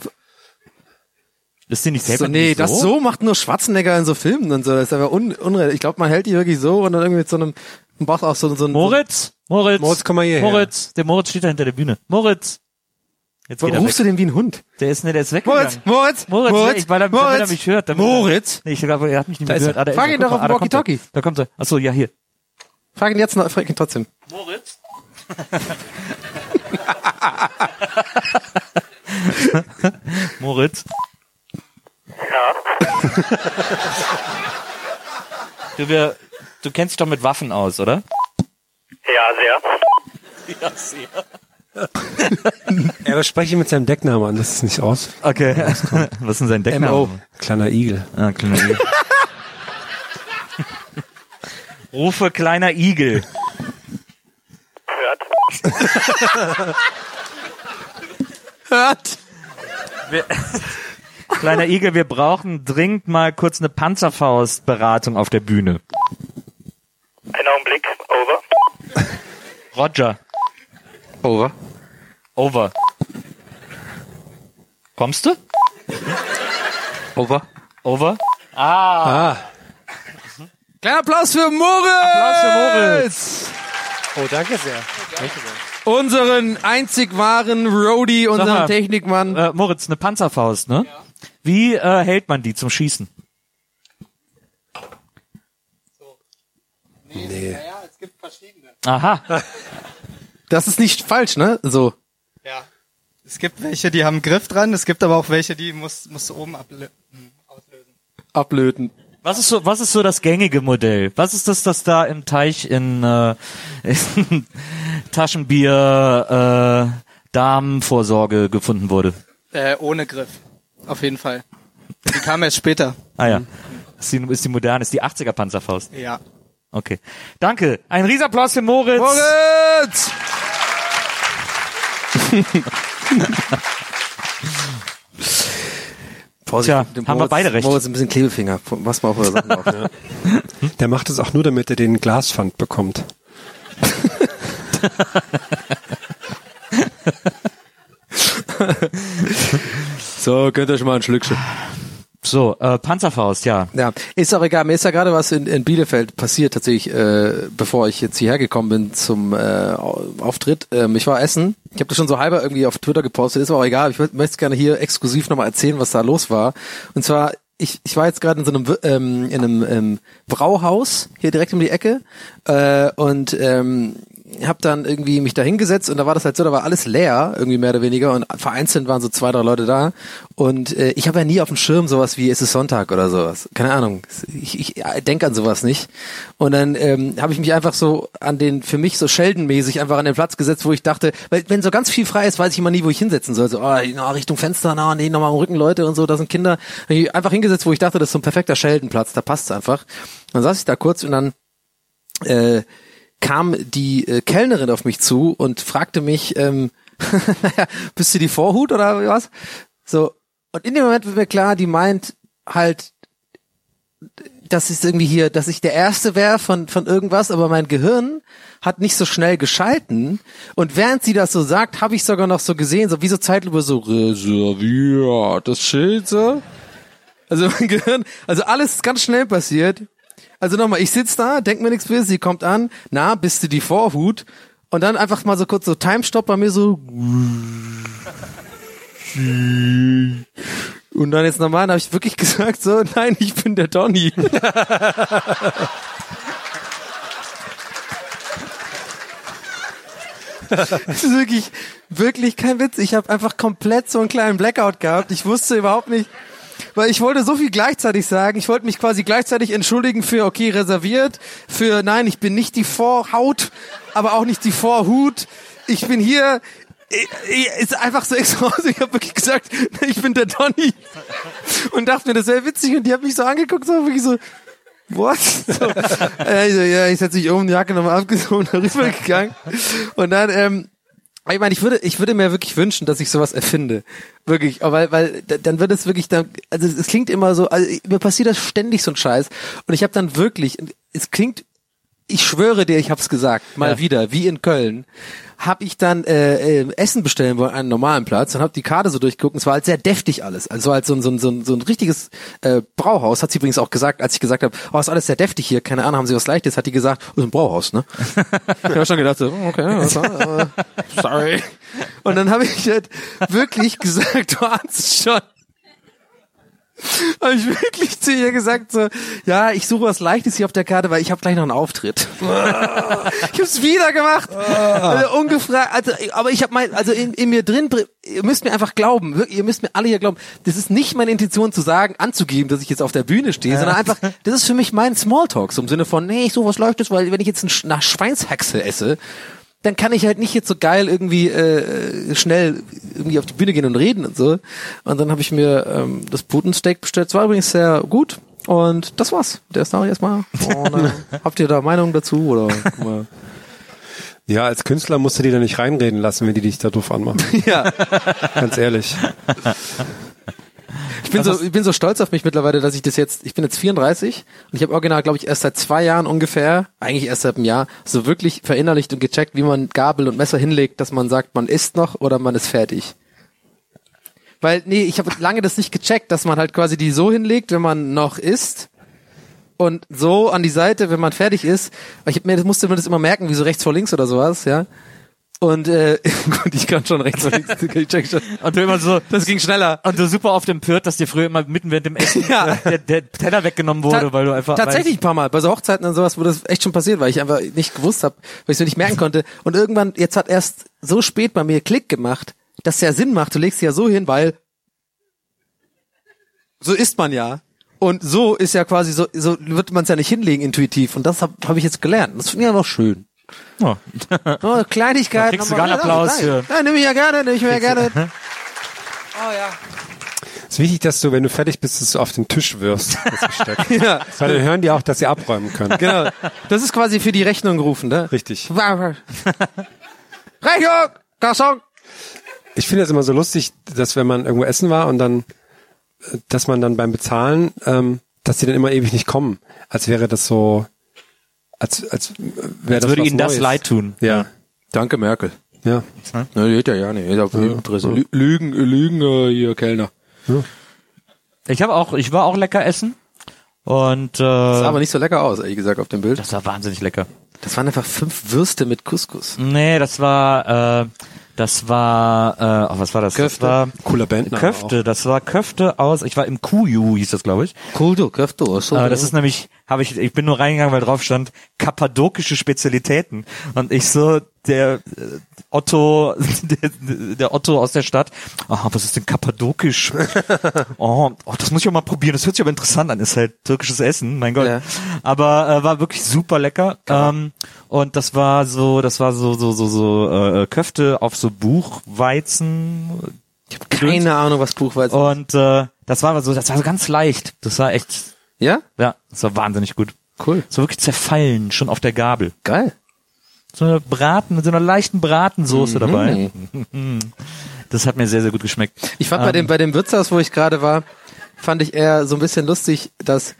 Ist die nicht So, selber nee, nicht das so macht nur Schwarzenegger in so Filmen und so. Das ist aber un unreal. Ich glaube, man hält die wirklich so und dann irgendwie mit so einem braucht auch so, so ein Moritz, Moritz, Moritz, komm mal hierher. Moritz, der Moritz steht da hinter der Bühne. Moritz. Jetzt Warum er rufst du weg. den wie ein Hund? Der ist, ne, der ist weggegangen. Moritz, Moritz, Moritz, Moritz, ich, weil er, Moritz, er mich hört. Damit Moritz. Nee, ich glaube, er hat mich nicht mehr er. gehört. Ah, Frag er. ihn doch auf ah, dem da kommt er. Walkie-Talkie. Da kommt er. Achso, ja, hier. Frag ihn jetzt noch, frag ihn trotzdem. Moritz? Moritz? Ja. du, wir, du kennst dich doch mit Waffen aus, oder? Ja, sehr. Ja, sehr. Ja, aber spreche ihn mit seinem Decknamen an, das ist nicht aus. Okay. Was ist denn sein Deckname? MO. Kleiner Igel. Ah, kleiner Igel. Rufe kleiner Igel. Hört. Hört! Wir, kleiner Igel, wir brauchen dringend mal kurz eine Panzerfaust-Beratung auf der Bühne. Ein Augenblick. Over. Roger, Over. over. Kommst du? Over. Over? Ah, Kleiner Applaus für Moritz! Applaus für Moritz. oh, danke sehr. Unseren einzig wahren Roadie, unseren mal, Technikmann. Äh, Moritz, eine Panzerfaust, ne? Wie äh, hält man die zum Schießen? Nee. Aha. Das ist nicht falsch, ne? So. Ja. Es gibt welche, die haben einen Griff dran, es gibt aber auch welche, die musst, musst du oben ablö hm, auslösen. Ablöten. Was ist so, was ist so das gängige Modell? Was ist das, das da im Teich in, äh, in Taschenbier äh, Damenvorsorge gefunden wurde? Äh, ohne Griff. Auf jeden Fall. Die kam erst später. Ah ja. Ist die, ist die moderne, ist die 80er Panzerfaust. Ja. Okay. Danke. Ein Riesenapplaus für Moritz. Moritz! Tja, haben wir beide recht. Moritz ein bisschen Klebefinger. Was mal auf eure Sachen auf. Der macht es auch nur, damit er den Glaspfand bekommt. So, könnt ihr schon mal ein Schlückchen. So, äh, Panzerfaust, ja. Ja, ist auch egal. Mir ist ja gerade was in, in Bielefeld passiert, tatsächlich, äh, bevor ich jetzt hierher gekommen bin zum äh, Au- Auftritt. Ähm, ich war essen. Ich habe das schon so halber irgendwie auf Twitter gepostet. Ist aber auch egal. Ich möchte gerne hier exklusiv nochmal erzählen, was da los war. Und zwar, ich, ich war jetzt gerade in so einem, ähm, in einem ähm, Brauhaus hier direkt um die Ecke äh, und ähm, habe dann irgendwie mich da hingesetzt und da war das halt so, da war alles leer, irgendwie mehr oder weniger und vereinzelt waren so zwei, drei Leute da und äh, ich habe ja nie auf dem Schirm sowas wie es ist Sonntag oder sowas. Keine Ahnung, ich, ich denke an sowas nicht. Und dann ähm, habe ich mich einfach so an den, für mich so Sheldon-mäßig einfach an den Platz gesetzt, wo ich dachte, weil wenn so ganz viel frei ist, weiß ich immer nie, wo ich hinsetzen soll. So, oh, na, Richtung Fenster, na, nee, nochmal am Rücken Leute und so, da sind Kinder. Hab ich einfach hingesetzt, wo ich dachte, das ist so ein perfekter Sheldon-Platz, da passt's einfach. Dann saß ich da kurz und dann äh, kam die äh, Kellnerin auf mich zu und fragte mich, ähm, bist du die Vorhut oder was? So, und in dem Moment wird mir klar, die meint halt, dass ich irgendwie hier, dass ich der Erste wäre von, von irgendwas, aber mein Gehirn hat nicht so schnell geschalten. Und während sie das so sagt, habe ich sogar noch so gesehen, so wie so Zeitlupe so reserviert, das Schild so. Also mein Gehirn, also alles ganz schnell passiert. Also nochmal, ich sitz da, denk mir nichts böse, sie kommt an, na, bist du die Vorhut? Und dann einfach mal so kurz so Time-Stop bei mir so. Und dann jetzt normal habe ich wirklich gesagt so, nein, ich bin der Donny. Das ist wirklich, wirklich kein Witz. Ich habe einfach komplett so einen kleinen Blackout gehabt. Ich wusste überhaupt nicht, weil ich wollte so viel gleichzeitig sagen. Ich wollte mich quasi gleichzeitig entschuldigen für okay reserviert, für nein, ich bin nicht die Vorhaut, aber auch nicht die Vorhut. Ich bin hier. Ich- ich- Ist einfach so extra. Ich habe wirklich gesagt, ich bin der Donny und dachte mir, das wäre witzig und die hat mich so angeguckt, so wirklich so. What? So, äh, ich so, ja, ich setze mich um, die Jacke nochmal abgezogen, darüber gegangen. Und dann, ähm, ich meine, ich würde, ich würde mir wirklich wünschen, dass ich sowas erfinde. Wirklich. Aber weil, weil da- dann wird es wirklich dann, also es klingt immer so, also mir passiert das ständig so ein Scheiß. Und ich habe dann wirklich, es klingt, ich schwöre dir, ich hab's gesagt, mal Ja. wieder, wie in Köln, habe ich dann äh, äh, Essen bestellen wollen an einem normalen Platz und habe die Karte so durchgeguckt. und Es war halt sehr deftig alles. Also halt so ein, so ein, so ein, so ein richtiges äh, Brauhaus, hat sie übrigens auch gesagt, als ich gesagt habe, oh, ist alles sehr deftig hier, keine Ahnung, haben sie was Leichtes, hat die gesagt, oh, ist ein Brauhaus, ne? ich habe schon gedacht, so, okay, was äh, sorry. Und dann habe ich halt wirklich gesagt, du ahnst schon. habe ich wirklich zu ihr gesagt so, ja, ich suche was Leichtes hier auf der Karte, weil ich habe gleich noch einen Auftritt. ich habe es wieder gemacht, also ungefragt. Also, aber ich habe mein, also in, in mir drin, ihr müsst mir einfach glauben, ihr müsst mir alle hier glauben. Das ist nicht meine Intention zu sagen, anzugeben, dass ich jetzt auf der Bühne stehe, sondern einfach, das ist für mich mein Smalltalk, so im Sinne von, nee, ich suche was Leichtes, weil wenn ich jetzt nach Schweinshaxe esse, dann kann ich halt nicht jetzt so geil irgendwie äh, schnell irgendwie auf die Bühne gehen und reden und so. Und dann habe ich mir ähm, das Putensteak bestellt. Es war übrigens sehr gut. Und das war's. Der ist Story erstmal. Habt ihr da Meinung dazu? Oder. Ja, als Künstler musst du die da nicht reinreden lassen, wenn die dich da doof anmachen. ja, Ganz ehrlich. Ich bin so, ich bin so stolz auf mich mittlerweile, dass ich das jetzt, ich bin jetzt 34 und ich habe original, glaube ich, erst seit zwei Jahren ungefähr, eigentlich erst seit einem Jahr, so wirklich verinnerlicht und gecheckt, wie man Gabel und Messer hinlegt, dass man sagt, man isst noch oder man ist fertig. Weil, nee, ich habe lange das nicht gecheckt, dass man halt quasi die so hinlegt, wenn man noch isst und so an die Seite, wenn man fertig ist. Ich hab mir, das musste mir das immer merken, wie so rechts vor links oder sowas, ja. Und äh, gut, ich kann schon rechts vor links, ich check schon. Und du immer so, Das ging schneller. und du super oft empört, dass dir früher immer mitten während dem Essen Ja. der, der Teller weggenommen wurde, Ta- weil du einfach tatsächlich ein paar Mal bei so Hochzeiten und sowas, wo das echt schon passiert, weil ich einfach nicht gewusst habe, weil ich es mir nicht merken konnte. Und irgendwann, jetzt hat erst so spät bei mir Klick gemacht, dass es ja Sinn macht. Du legst sie ja so hin, weil so isst man ja. Und so ist ja quasi so, so wird man es ja nicht hinlegen intuitiv. Und das habe hab ich jetzt gelernt. Das finde ich ja noch schön. Oh. Oh, Kleinigkeiten. Da kriegst du gar einen Applaus für. Ja, nehme ich ja gerne, nehme ich mir ja gerne. Oh ja. Es ist wichtig, dass du, wenn du fertig bist, dass du auf den Tisch wirfst. Das. Ja, Weil dann hören die auch, dass sie abräumen können. genau. Das ist quasi für die Rechnung gerufen, ne? Richtig. Rechnung! Garçon! Ich finde es immer so lustig, dass wenn man irgendwo essen war und dann, äh, dass man dann beim Bezahlen, ähm, dass die dann immer ewig nicht kommen. Als wäre das so, als, als wäre Als das würde was ihnen das Neues. leid tun. Ja, Danke, Merkel. ja. Ne, geht ja ja nicht. Auf Adresse. Lü- Lügen, Lügen, äh, hier, Kellner. Ich habe auch, ich war auch lecker essen und äh, Sah aber nicht so lecker aus, ehrlich gesagt, auf dem Bild. das war wahnsinnig lecker. Das waren einfach fünf Würste mit Couscous. Nee, das war, äh, das war, äh, oh, was war das? Köfte. Das war Cooler Bandname Köfte. Das war Köfte aus. Ich war im Kuju, hieß das, glaube ich. Du, Köfte, so. Äh, das ist nämlich, habe ich, ich bin nur reingegangen, weil drauf stand kappadokische Spezialitäten und ich so der äh, Otto, der, der Otto aus der Stadt. Ah, was ist denn kappadokisch? oh, oh, das muss ich auch mal probieren. Das hört sich aber interessant an. Ist halt türkisches Essen, mein Gott. Ja. Aber äh, war wirklich super lecker. Ähm, und das war so, das war so so so so äh, Köfte auf so Buchweizen ich habe keine Ahnung, was Buchweizen und äh, das war so, das war so ganz leicht. Das war echt, Ja? ja, das war wahnsinnig gut. Cool. So wirklich zerfallen, schon auf der Gabel. Geil. So eine Braten, mit so einer leichten Bratensoße Mhm. dabei. Das hat mir sehr, sehr gut geschmeckt. Ich fand bei dem, bei dem Wirtshaus, wo ich gerade war, fand ich eher so ein bisschen lustig, dass,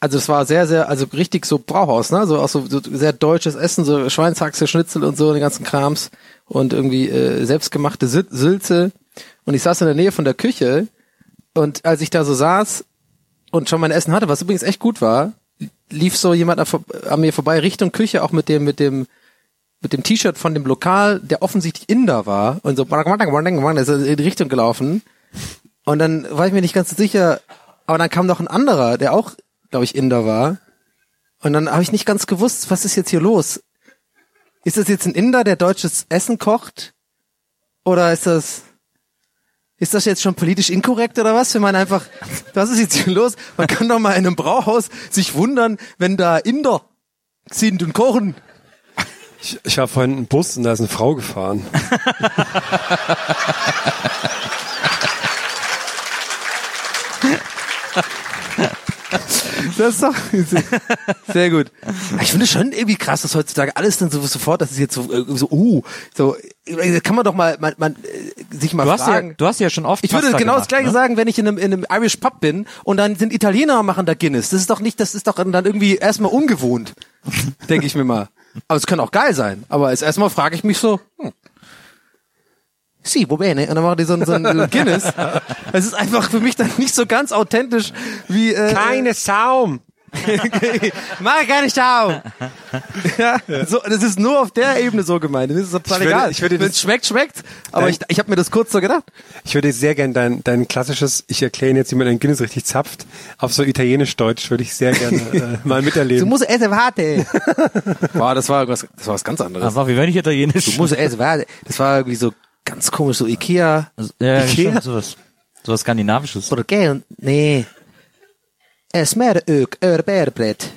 also es war sehr, sehr, also richtig so Brauhaus, ne? So auch so, so sehr deutsches Essen, so Schweinshaxe, Schnitzel und so, den ganzen Krams und irgendwie äh, selbstgemachte Sil- Sülze. Und ich saß in der Nähe von der Küche und als ich da so saß und schon mein Essen hatte, was übrigens echt gut war, lief so jemand an, an mir vorbei Richtung Küche, auch mit dem, mit dem, mit dem T-Shirt von dem Lokal, der offensichtlich Inder war und so ist in die Richtung gelaufen. Und dann war ich mir nicht ganz sicher, aber dann kam noch ein anderer, der auch, glaube ich, Inder war. Und dann habe ich nicht ganz gewusst, was ist jetzt hier los? Ist das jetzt ein Inder, der deutsches Essen kocht? Oder ist das, ist das jetzt schon politisch inkorrekt oder was? Wenn man einfach, was ist jetzt hier los? Man kann doch mal in einem Brauhaus sich wundern, wenn da Inder sind und kochen. Ich, ich war vorhin im Bus und da ist eine Frau gefahren. Das ist doch sehr gut. Ich finde es schon irgendwie krass, dass heutzutage alles dann so sofort, das ist jetzt so, äh, so, uh, so, äh, kann man doch mal, man, man äh, sich mal Du hast, ja, fragen. du hast ja schon oft ich würde Pasta genau gemacht, das gleiche ne? sagen, wenn ich in einem, in einem Irish Pub bin und dann sind Italiener und machen da Guinness. Das ist doch nicht, das ist doch dann irgendwie erstmal ungewohnt, denke ich mir mal. Aber es kann auch geil sein. Aber als erstmal frage ich mich so, hm. Si, wo bene? Und dann machen die so so ein Guinness. Es ist einfach für mich dann nicht so ganz authentisch wie äh, Keine Saum! Mach gar nicht auf. ja, so, das ist nur auf der Ebene so gemeint. Das ist total Ich würde- egal. ich würde Wenn das- es schmeckt, schmeckt. Aber Nein. ich, ich habe mir das kurz so gedacht. Ich würde sehr gern dein, dein klassisches, ich erkläre Ihnen jetzt, wie man ein Guinness richtig zapft, auf so italienisch-deutsch würde ich sehr gerne äh, mal miterleben. musst essen, warte. Boah, das war was, das war was ganz anderes. Aber wie wenn ich italienisch. Du musst essen, warte. Das war irgendwie so ganz komisch, so Ikea. ja, Ikea? stimmt, sowas. Sowas Skandinavisches. Oder gell? Nee. Es mer ök örbärbrett.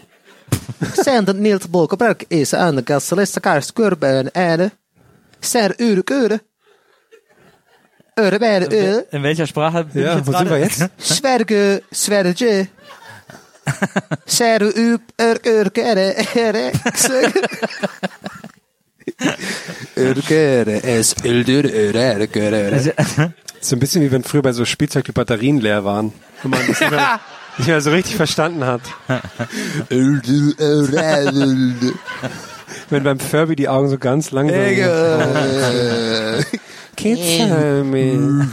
Sen dat Niels Bolkenberg is aan de gasteliste kaars kurben erde. Ser ur ure. Örbär ö. In welcher Sprache bin ich ja, jetzt wo sind wir gerade? jetzt? Sverge, Sverge. Ser u ur urkere ere. Urkere es uldur ure urkere. So ein bisschen wie wenn früher bei so Spielzeug die Batterien leer waren. Wenn man das nicht mehr, nicht mehr so richtig verstanden hat. Wenn beim Furby die Augen so ganz langsam... ure. Kids tell me.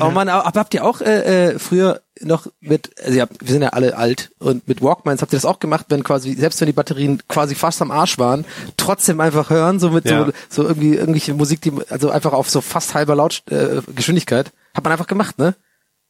Oh Mann, aber habt ihr auch äh, äh, früher noch mit, also habt, wir sind ja alle alt und mit Walkmans habt ihr das auch gemacht, wenn quasi, selbst wenn die Batterien quasi fast am Arsch waren, trotzdem einfach hören, so mit Ja. so, so irgendwie irgendwelche Musik, die, also einfach auf so fast halber Laut äh, Geschwindigkeit, hat man einfach gemacht, ne?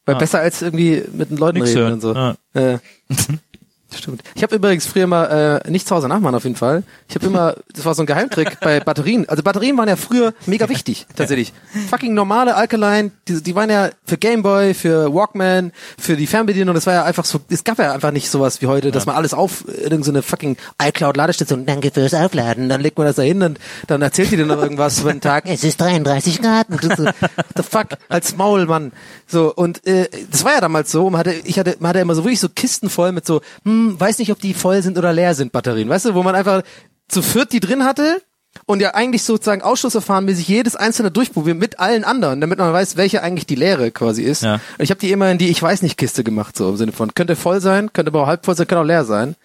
Weil besser als irgendwie mit den Leuten Nix reden hören. und so. Ja. Äh, Stimmt. Ich habe übrigens früher mal äh, nicht zu Hause nachmachen auf jeden Fall. Ich habe immer, das war so ein Geheimtrick bei Batterien. Also Batterien waren ja früher mega wichtig, tatsächlich. Fucking normale Alkaline, die, die waren ja für Gameboy, für Walkman, für die Fernbedienung. Das war ja einfach so, es gab ja einfach nicht sowas wie heute, dass man alles auf irgendeine so eine fucking iCloud Ladestation, danke fürs Aufladen, dann legt man das da hin und dann erzählt die dir noch irgendwas über den Tag. Es ist 33 Grad. Und du so, what the fuck, als Maul, Mann. So und äh, das war ja damals so. Man hatte, ich hatte, man hatte immer so wirklich so Kisten voll mit so, hm, weiß nicht, ob die voll sind oder leer sind Batterien, weißt du, wo man einfach zu viert die drin hatte und ja eigentlich sozusagen Ausschlussverfahrenmäßig jedes einzelne durchprobieren mit allen anderen, damit man weiß, welche eigentlich die leere quasi ist. Ja. Und ich habe die immer in die ich weiß nicht Kiste gemacht, so im Sinne von könnte voll sein, könnte aber auch halb voll sein, könnte auch leer sein.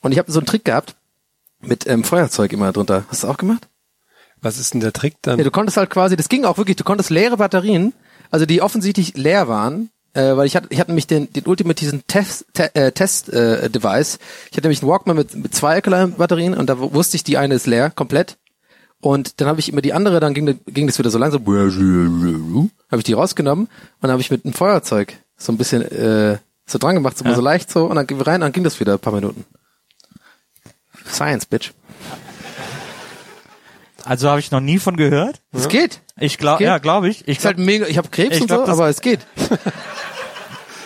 Und ich habe so einen Trick gehabt mit ähm, Feuerzeug immer drunter. Hast du auch gemacht? Was ist denn der Trick dann? Ja, du konntest halt quasi, das ging auch wirklich, du konntest leere Batterien, also die offensichtlich leer waren, äh, weil ich hatte, ich hatte nämlich den, den ultimativen Test, te, äh, Test äh, Device. Ich hatte nämlich einen Walkman mit, mit zwei Alkaline-Batterien und da wu- wusste ich, die eine ist leer, komplett. Und dann habe ich immer die andere, dann ging, ging das wieder so langsam, habe ich die rausgenommen und dann habe ich mit einem Feuerzeug so ein bisschen äh, so dran gemacht, so, mal so leicht so und dann wir rein, dann ging das wieder ein paar Minuten. Science, bitch. Also habe ich noch nie von gehört. Es geht. Ich glaube, ja, glaube ich. Ich Ist halt glaube, mega, ich habe Krebs Ich und glaub, so, aber es geht.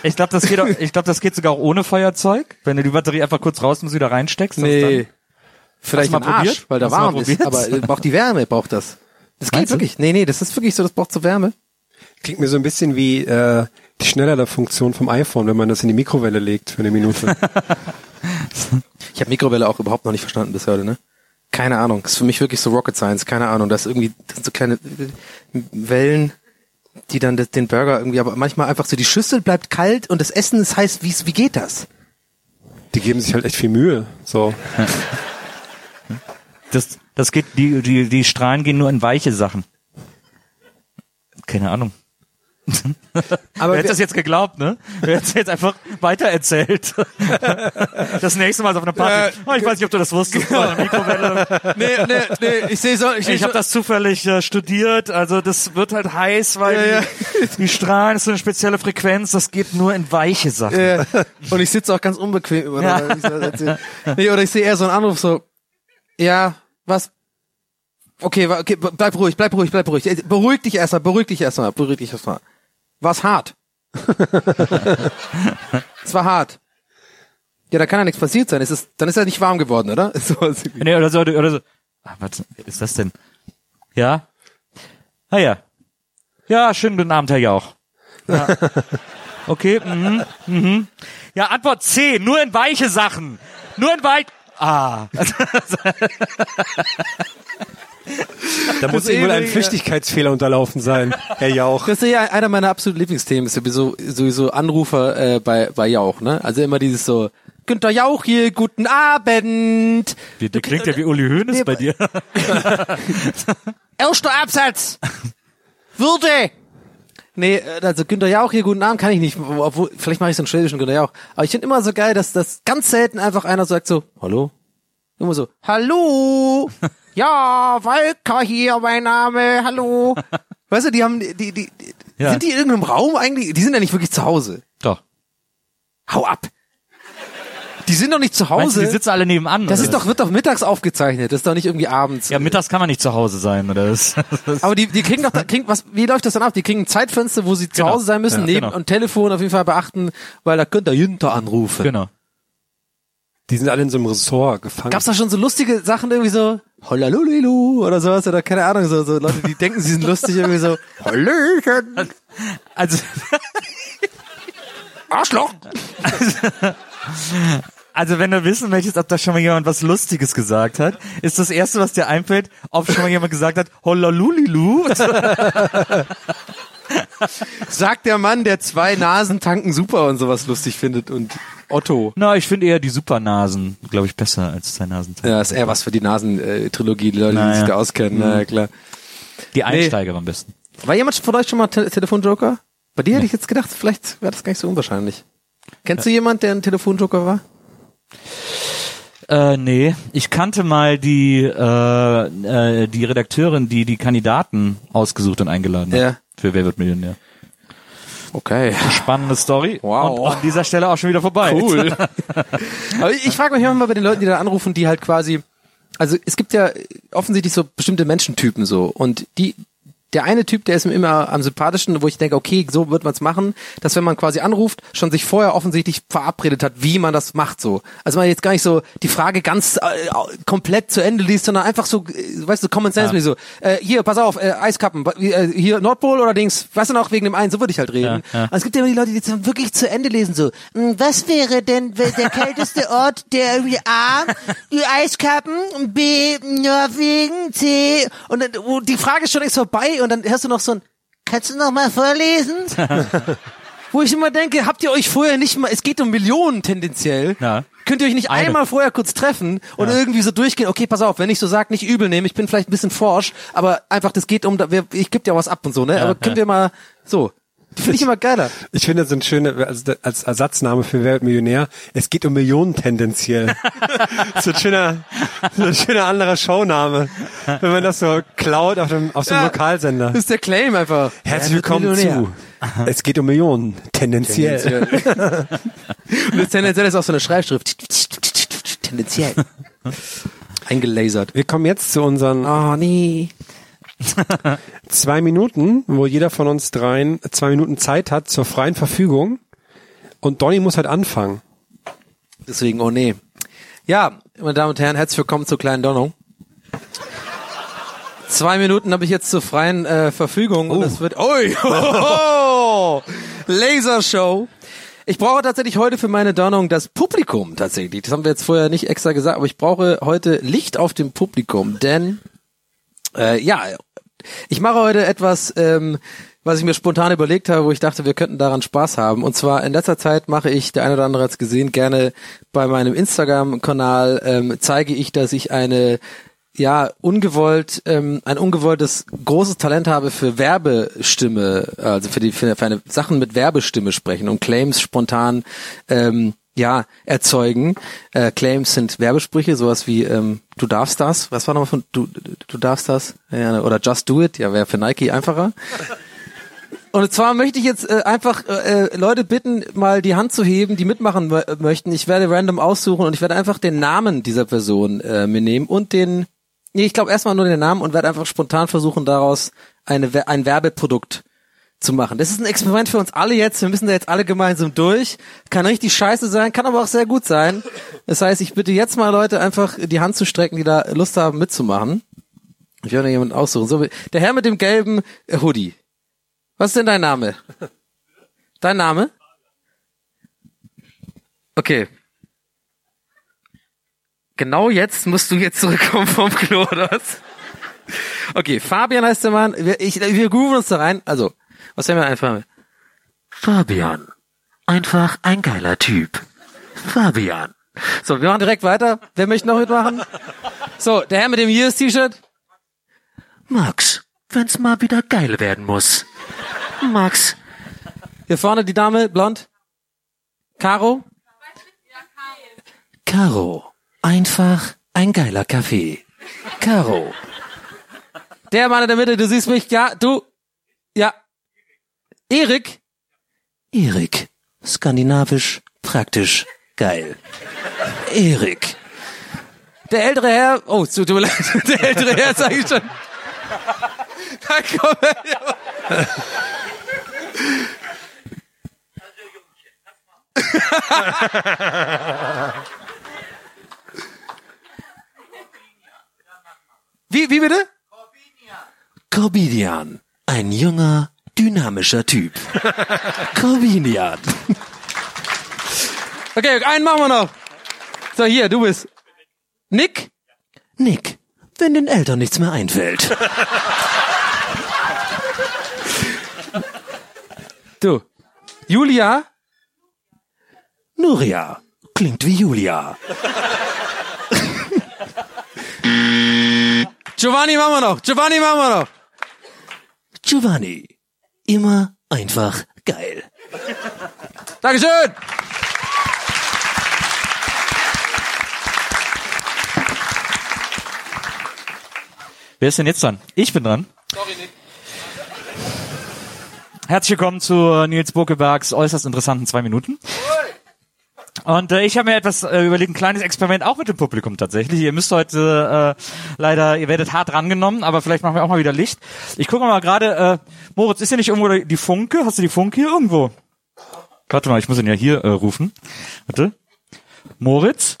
ich glaub, das geht auch, ich glaube, das geht sogar auch ohne Feuerzeug. Wenn du die Batterie einfach kurz raus und wieder reinsteckst. Nee. Vielleicht mal Arsch, probiert? weil da warm ist. probiert? Aber äh, braucht die Wärme, braucht das. Das geht du? wirklich. Nee, nee, das ist wirklich so, das braucht so Wärme. Klingt mir so ein bisschen wie äh, die Schnelllader-Funktion vom iPhone, wenn man das in die Mikrowelle legt für eine Minute. Ich habe Mikrowelle auch überhaupt noch nicht verstanden bis heute, ne? Keine Ahnung. Das ist für mich wirklich so Rocket Science, keine Ahnung. Das ist irgendwie das sind so kleine äh, Wellen, die dann den Burger irgendwie, aber manchmal einfach so, die Schüssel bleibt kalt und das Essen ist heiß. Wie, wie geht das? Die geben sich halt echt viel Mühe. So. Das, das geht, die, die, die Strahlen gehen nur in weiche Sachen. Keine Ahnung. Aber Wer hätte das jetzt geglaubt, ne? Wer hätte es jetzt einfach weitererzählt? Das nächste Mal so auf einer Party. Oh, ich weiß nicht, ob du das wusstest. Genau. Mikrowelle. nee, nee, nee, ich sehe so, ich, Ich habe das zufällig äh, studiert. Also das wird halt heiß, weil Ja, die, die Strahlen ist so eine spezielle Frequenz. Das geht nur in weiche Sachen. Ja. Und ich sitze auch ganz unbequem über Ja. nee, Oder ich sehe eher so einen Anruf so, ja, was? Okay, okay, bleib ruhig, bleib ruhig, bleib ruhig. Äh, Beruhig dich erstmal, beruhig dich erstmal, beruhig dich erstmal. War's hart? es war hart. Ja, da kann ja nichts passiert sein. Es ist, dann ist er nicht warm geworden, oder? So, Nee, oder so, oder so. Ah, was ist das denn? Ja? Ah ja. Ja, schönen guten Abend, Herr Jauch. Ja. Okay, mhm, mhm. Ja, Antwort C, nur in weiche Sachen. Nur in weich... Ah. Da muss ihm wohl ein Flüchtigkeitsfehler unterlaufen sein, Herr Jauch. Das ist ja einer meiner absoluten Lieblingsthemen, ist sowieso, sowieso Anrufer äh, bei, bei Jauch, ne? Also immer dieses so, Günther Jauch hier, guten Abend. Der, der klingt ja wie Uli Hoeneß Nee, bei dir. Erster Absatz. Würde Nee, äh, also Günther Jauch hier, guten Abend, kann ich nicht. Obwohl, vielleicht mache ich so einen schwedischen Günther Jauch. Aber ich finde immer so geil, dass das ganz selten einfach einer sagt so, hallo? Immer so, hallo? Ja, Walker hier, mein Name, hallo. Weißt du, die haben, die, die, die Ja. sind die in irgendeinem Raum eigentlich? Die sind ja nicht wirklich zu Hause. Doch. Hau ab. Die sind doch nicht zu Meinst du, Hause. die sitzen alle nebenan? das ist doch, wird doch mittags aufgezeichnet. Das ist doch nicht irgendwie abends. Ja, mittags kann man nicht zu Hause sein, oder? Das, das Aber die, die kriegen doch, kriegen, was, wie läuft das dann ab? Die kriegen ein Zeitfenster, wo sie zu Genau. Hause sein müssen, Ja, neben genau. und Telefon auf jeden Fall beachten, weil da könnt ihr Jünter anrufen. genau. Die sind alle in so einem Ressort gefangen. Gab's da schon so lustige Sachen irgendwie so, Hollalulilu oder sowas oder keine Ahnung, so, so Leute, die denken, sie sind lustig irgendwie so, Hallöchen, Also, Arschloch. also wenn du wissen möchtest, ob da schon mal jemand was Lustiges gesagt hat, ist das erste, was dir einfällt, ob schon mal jemand gesagt hat, Hollalulilu. Sagt der Mann, der zwei Nasen tanken super und sowas lustig findet und Otto. Na, ich finde eher die Supernasen, glaube ich, besser als zwei Nasen. Ja, ist eher was für die Nasen-Trilogie, die Leute, die Naja. sich da auskennen, na ja, klar. Die Einsteiger am besten. War jemand von euch schon mal Te Telefonjoker? Bei dir hätte ich jetzt gedacht, vielleicht wäre das gar nicht so unwahrscheinlich. Kennst du jemand, der ein Telefonjoker war? Äh, nee, ich kannte mal die äh, äh, die Redakteurin, die die Kandidaten ausgesucht und eingeladen hat Ja. für Wer wird Millionär. Okay. Spannende Story. Wow. Und an dieser Stelle auch schon wieder vorbei. Cool. Aber ich frage mich immer bei den Leuten, die da anrufen, die halt quasi, also es gibt ja offensichtlich so bestimmte Menschentypen so und die der eine Typ, der ist mir immer am sympathischsten, wo ich denke, okay, so wird man es machen, dass wenn man quasi anruft, schon sich vorher offensichtlich verabredet hat, wie man das macht so. Also man jetzt gar nicht so die Frage ganz äh, komplett zu Ende liest, sondern einfach so, äh, weißt du, Common Sense, Ja. wie so, äh, hier, pass auf, äh, Eiskappen, äh, hier Nordpol oder Dings, weißt du noch, wegen dem einen, so würde ich halt reden. Ja, ja. Aber es gibt ja immer die Leute, die dann wirklich zu Ende lesen, so, "Hm, was wäre denn der kälteste Ort, der irgendwie A, die Eiskappen, B, Norwegen, C, und dann, wo die Frage ist schon längst vorbei und dann hörst du noch so ein, kannst du noch mal vorlesen? Wo ich immer denke, habt ihr euch vorher nicht mal, es geht um Millionen tendenziell. Ja. Könnt ihr euch nicht Eine. einmal vorher kurz treffen und irgendwie so durchgehen, okay, pass auf, wenn ich so sag, nicht übel nehmen, ich bin vielleicht ein bisschen forsch, aber einfach, das geht um, ich geb dir was ab und so, ne? aber können wir mal, so. Finde ich immer geiler. Ich finde das ein schöner, also als Ersatzname für Wer wird Millionär. Es geht um Millionen tendenziell. so ein schöner, so ein schöner anderer Showname. Wenn man das so klaut auf dem, auf so einem Ja. Lokalsender. Das ist der Claim einfach. Herzlich willkommen zu. Es geht um Millionen tendenziell. Und das tendenziell ist auch so eine Schreibschrift. Tendenziell. Eingelasert. Wir kommen jetzt zu unseren Oh, nee. Zwei Minuten, wo jeder von uns dreien zwei Minuten Zeit hat zur freien Verfügung. Und Donny muss halt anfangen. Deswegen, oh nee. Ja, meine Damen und Herren, herzlich willkommen zur kleinen Donnung. Zwei Minuten habe ich jetzt zur freien äh, Verfügung und es wird. Ui! Oh, Lasershow. Ich brauche tatsächlich heute für meine Donnung das Publikum tatsächlich. Das haben wir jetzt vorher nicht extra gesagt, aber ich brauche heute Licht auf dem Publikum, denn äh, ja, ich mache heute etwas, ähm, was ich mir spontan überlegt habe, wo ich dachte, wir könnten daran Spaß haben. Und zwar in letzter Zeit mache ich, der eine oder andere hat es gesehen, gerne bei meinem Instagram-Kanal ähm, zeige ich, dass ich eine ja ungewollt ähm, ein ungewolltes großes Talent habe für Werbestimme, also für die für, für eine Sachen mit Werbestimme sprechen und Claims spontan ähm, ja erzeugen. Äh, Claims sind Werbesprüche, sowas wie ähm, du darfst das. Was war nochmal von du du darfst das? Ja, oder Just Do It. Ja, wäre für Nike einfacher. Und zwar möchte ich jetzt äh, einfach äh, äh, Leute bitten, mal die Hand zu heben, die mitmachen mö- möchten. Ich werde random aussuchen und ich werde einfach den Namen dieser Person äh, mir nehmen und den, nee, ich glaube erstmal nur den Namen und werde einfach spontan versuchen, daraus eine, ein Werbeprodukt zu machen. Das ist ein Experiment für uns alle jetzt. Wir müssen da jetzt alle gemeinsam durch. Kann richtig scheiße sein, kann aber auch sehr gut sein. Das heißt, ich bitte jetzt mal Leute einfach die Hand zu strecken, die da Lust haben mitzumachen. Ich werde jemanden aussuchen. So, der Herr mit dem gelben Hoodie. Was ist denn dein Name? Dein Name? Okay. Genau jetzt musst du jetzt zurückkommen vom Klo, oder? Okay, Fabian heißt der Mann. Wir, ich, wir grooven uns da rein. Also, was haben wir einfach? Fabian. Einfach ein geiler Typ. Fabian. So, wir machen direkt weiter. Wer möchte noch mitmachen? So, der Herr mit dem Years-T-Shirt. Max, wenn's mal wieder geil werden muss. Max. Hier vorne die Dame, blond. Caro? Caro. Einfach ein geiler Kaffee. Caro. Der Mann in der Mitte, du siehst mich, ja, du. Erik? Erik. Skandinavisch, praktisch, geil. Erik. Der ältere Herr, oh, tut mir leid, der ältere Herr sag ich schon. Da komm her. Wie, wie bitte? Corbinian. Ein junger, dynamischer Typ. Corbinian. Okay, einen machen wir noch. So, hier, du bist. Nick? Nick. Wenn den Eltern nichts mehr einfällt. du. Julia? Nuria. Klingt wie Julia. Giovanni machen wir noch. Giovanni machen wir noch. Giovanni. Immer einfach geil. Dankeschön. Wer ist denn jetzt dran? Ich bin dran. Herzlich willkommen zu Nils Bokebergs äußerst interessanten zwei Minuten. Und äh, ich habe mir etwas äh, überlegt, ein kleines Experiment auch mit dem Publikum tatsächlich. Ihr müsst heute äh, leider, ihr werdet hart rangenommen, aber vielleicht machen wir auch mal wieder Licht. Ich gucke mal gerade, äh, Moritz, ist hier nicht irgendwo die Funke? Hast du die Funke hier irgendwo? Warte mal, ich muss ihn ja hier äh, rufen. Warte. Moritz?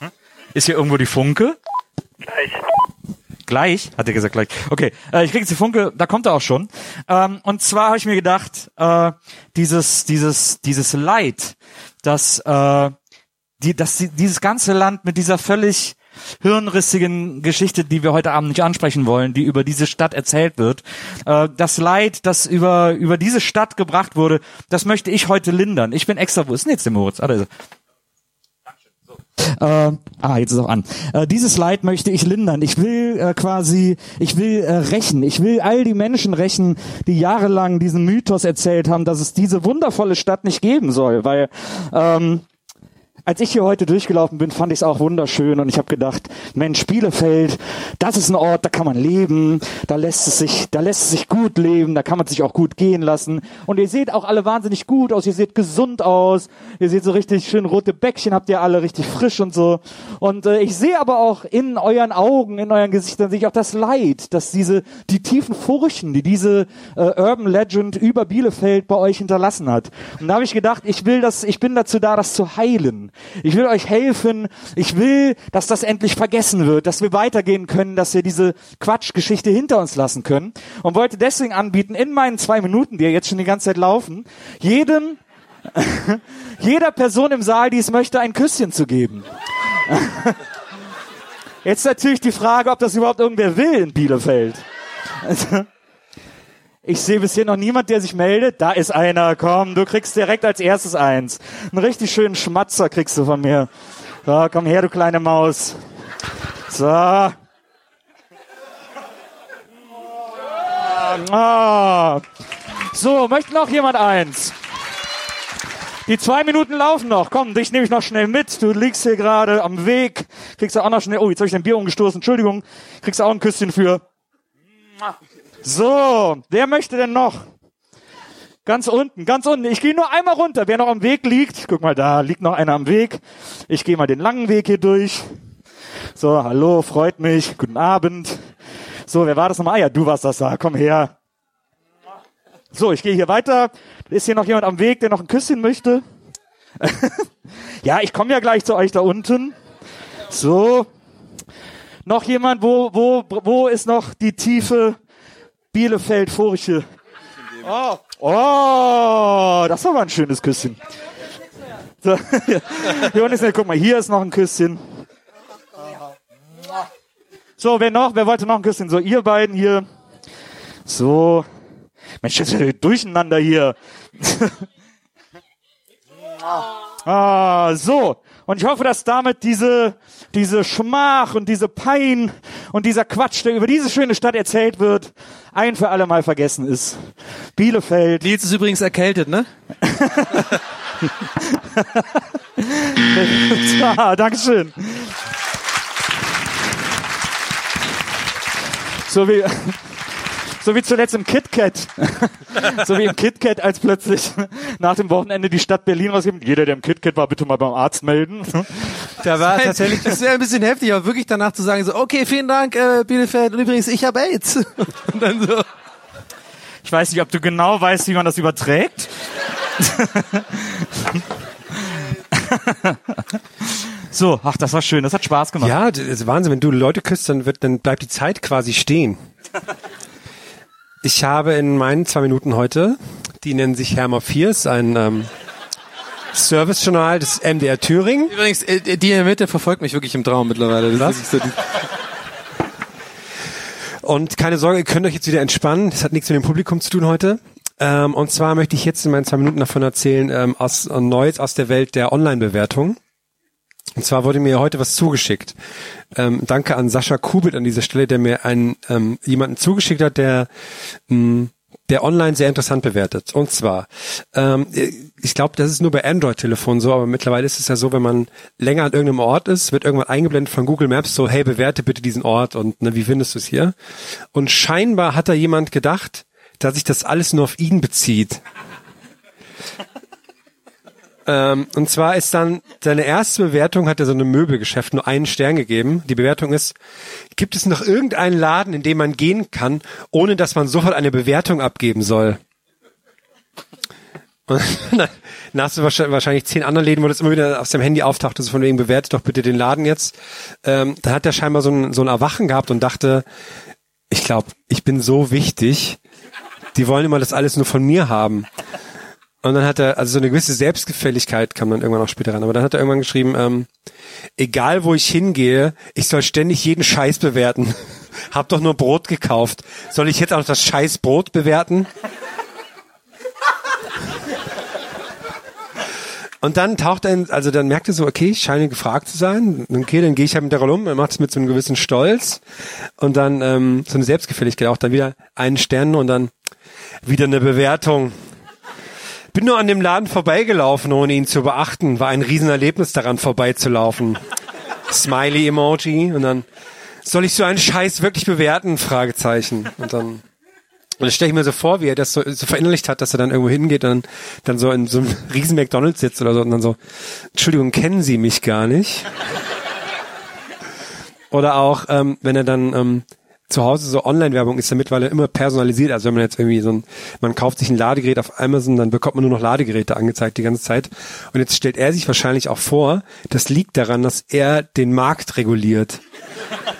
Ja, Ist hier irgendwo die Funke? gleich. Gleich, hat er gesagt gleich. Okay, äh, ich krieg jetzt die Funke, da kommt er auch schon. Ähm, und zwar habe ich mir gedacht, äh, dieses, dieses, dieses Leid, dass, äh, die, dass die, dieses ganze Land mit dieser völlig hirnrissigen Geschichte, die wir heute Abend nicht ansprechen wollen, die über diese Stadt erzählt wird, äh, das Leid, das über über diese Stadt gebracht wurde, das möchte ich heute lindern. Ich bin extra, wo ist denn jetzt der Moritz? Ah, da ist er. Äh, ah, jetzt ist auch an. Äh, dieses Leid möchte ich lindern. Ich will äh, quasi, ich will äh, rächen. Ich will all die Menschen rächen, die jahrelang diesen Mythos erzählt haben, dass es diese wundervolle Stadt nicht geben soll, weil ähm, als ich hier heute durchgelaufen bin, fand ich es auch wunderschön und ich habe gedacht, Mensch, Bielefeld, das ist ein Ort, da kann man leben, da lässt es sich, da lässt es sich gut leben, da kann man sich auch gut gehen lassen. Und ihr seht auch alle wahnsinnig gut aus, ihr seht gesund aus, ihr seht so richtig schön rote Bäckchen, habt ihr alle richtig frisch und so. Und äh, ich sehe aber auch in euren Augen, in euren Gesichtern sehe ich auch das Leid, dass diese die tiefen Furchen, die diese äh, Urban Legend über Bielefeld bei euch hinterlassen hat. Und da habe ich gedacht, ich will das, ich bin dazu da, das zu heilen. Ich will euch helfen. Ich will, dass das endlich vergessen wird, dass wir weitergehen können, dass wir diese Quatschgeschichte hinter uns lassen können. Und wollte deswegen anbieten, in meinen zwei Minuten, die ja jetzt schon die ganze Zeit laufen, jedem, jeder Person im Saal, die es möchte, ein Küsschen zu geben. Jetzt natürlich die Frage, ob das überhaupt irgendwer will in Bielefeld. Ich sehe bisher noch niemand, der sich meldet. Da ist einer. Komm, du kriegst direkt als erstes eins. Einen richtig schönen Schmatzer kriegst du von mir. So, komm her, du kleine Maus. So. Ah. So, möchte noch jemand eins? Die zwei Minuten laufen noch. Komm, dich nehme ich noch schnell mit. Du liegst hier gerade am Weg. Kriegst du auch noch schnell. Oh, jetzt habe ich dein Bier umgestoßen. Entschuldigung. Kriegst du auch ein Küsschen für. So, wer möchte denn noch? Ganz unten, ganz unten. Ich gehe nur einmal runter. Wer noch am Weg liegt, guck mal, da liegt noch einer am Weg. Ich gehe mal den langen Weg hier durch. So, hallo, freut mich. Guten Abend. So, wer war das nochmal? Ah ja, du warst das da. Komm her. So, ich gehe hier weiter. Ist hier noch jemand am Weg, der noch ein Küsschen möchte? ja, ich komme ja gleich zu euch da unten. So. Noch jemand, wo, wo, wo ist noch die tiefe Bielefeld-Furche? Oh. oh, das war mal ein schönes Küsschen. Ist, guck mal, hier ist noch ein Küsschen. So, wer noch? Wer wollte noch ein Küsschen? So, ihr beiden hier. So. Mensch, das ist durcheinander hier. ah, so. Und ich hoffe, dass damit diese, diese Schmach und diese Pein und dieser Quatsch, der über diese schöne Stadt erzählt wird, ein für alle Mal vergessen ist. Bielefeld. Nils ist übrigens erkältet, ne? ah, Dankeschön. So wie, so wie zuletzt im KitKat. so wie im KitKat, als plötzlich nach dem Wochenende die Stadt Berlin rausgibt. Jeder, der im KitKat war, bitte mal beim Arzt melden. Da war tatsächlich Das wäre ein bisschen heftig, aber wirklich danach zu sagen, so, okay, vielen Dank, äh, Bielefeld, und übrigens, ich habe AIDS. Und dann so, Ich weiß nicht, ob du genau weißt, wie man das überträgt. so, ach, das war schön, das hat Spaß gemacht. Ja, das ist Wahnsinn. Wenn du Leute küsst, dann wird, dann bleibt die Zeit quasi stehen. Ich habe in meinen zwei Minuten heute, die nennen sich Hermer Viers, ein ähm, Servicejournal des MDR Thüringen. übrigens, äh, die in der Mitte verfolgt mich wirklich im Traum mittlerweile. Das wirklich so Und keine Sorge, ihr könnt euch jetzt wieder entspannen. Das hat nichts mit dem Publikum zu tun heute. Ähm, und zwar möchte ich jetzt in meinen zwei Minuten davon erzählen, ähm, aus äh, Neues aus der Welt der Online-Bewertung. Und zwar wurde mir heute was zugeschickt. Ähm, danke an Sascha Kubit an dieser Stelle, der mir einen ähm, jemanden zugeschickt hat, der mh, der online sehr interessant bewertet. Und zwar, ähm, ich glaube, das ist nur bei Android-Telefonen so, aber mittlerweile ist es ja so, wenn man länger an irgendeinem Ort ist, wird irgendwann eingeblendet von Google Maps so, hey, bewerte bitte diesen Ort und ne, wie findest du es hier? Und scheinbar hat da jemand gedacht, dass sich das alles nur auf ihn bezieht. Ähm, und zwar ist dann seine erste Bewertung, hat er so eine Möbelgeschäft nur einen Stern gegeben. Die Bewertung ist, gibt es noch irgendeinen Laden, in dem man gehen kann, ohne dass man sofort eine Bewertung abgeben soll? Und dann hast du wahrscheinlich, zehn andere Läden, wo das immer wieder auf seinem Handy auftaucht, so von wegen bewertet doch bitte den Laden jetzt. Ähm, dann hat er scheinbar so ein, so ein Erwachen gehabt und dachte, ich glaube, ich bin so wichtig, die wollen immer das alles nur von mir haben. Und dann hat er, also so eine gewisse Selbstgefälligkeit kam dann irgendwann auch später ran. Aber dann hat er irgendwann geschrieben, ähm, egal wo ich hingehe, ich soll ständig jeden Scheiß bewerten. Hab doch nur Brot gekauft. Soll ich jetzt auch das Scheiß Brot bewerten? Und dann taucht er, in, also dann merkt er so, okay, ich scheine gefragt zu sein. Okay, dann gehe ich halt mit der Rolle um. Er macht es mit so einem gewissen Stolz und dann ähm, so eine Selbstgefälligkeit auch. Dann wieder einen Stern und dann wieder eine Bewertung. Bin nur an dem Laden vorbeigelaufen, ohne ihn zu beachten. War ein Riesenerlebnis daran vorbeizulaufen. Smiley-Emoji und dann soll ich so einen Scheiß wirklich bewerten? Fragezeichen. Und dann und das stelle ich mir so vor, wie er das so, so verinnerlicht hat, dass er dann irgendwo hingeht und dann so in so einem riesen McDonalds sitzt oder so und dann so, Entschuldigung, kennen Sie mich gar nicht? Oder auch, ähm, wenn er dann ähm, zu Hause so Online-Werbung ist ja mittlerweile immer personalisiert. Also wenn man jetzt irgendwie so ein, man kauft sich ein Ladegerät auf Amazon, dann bekommt man nur noch Ladegeräte angezeigt die ganze Zeit. Und jetzt stellt er sich wahrscheinlich auch vor, das liegt daran, dass er den Markt reguliert.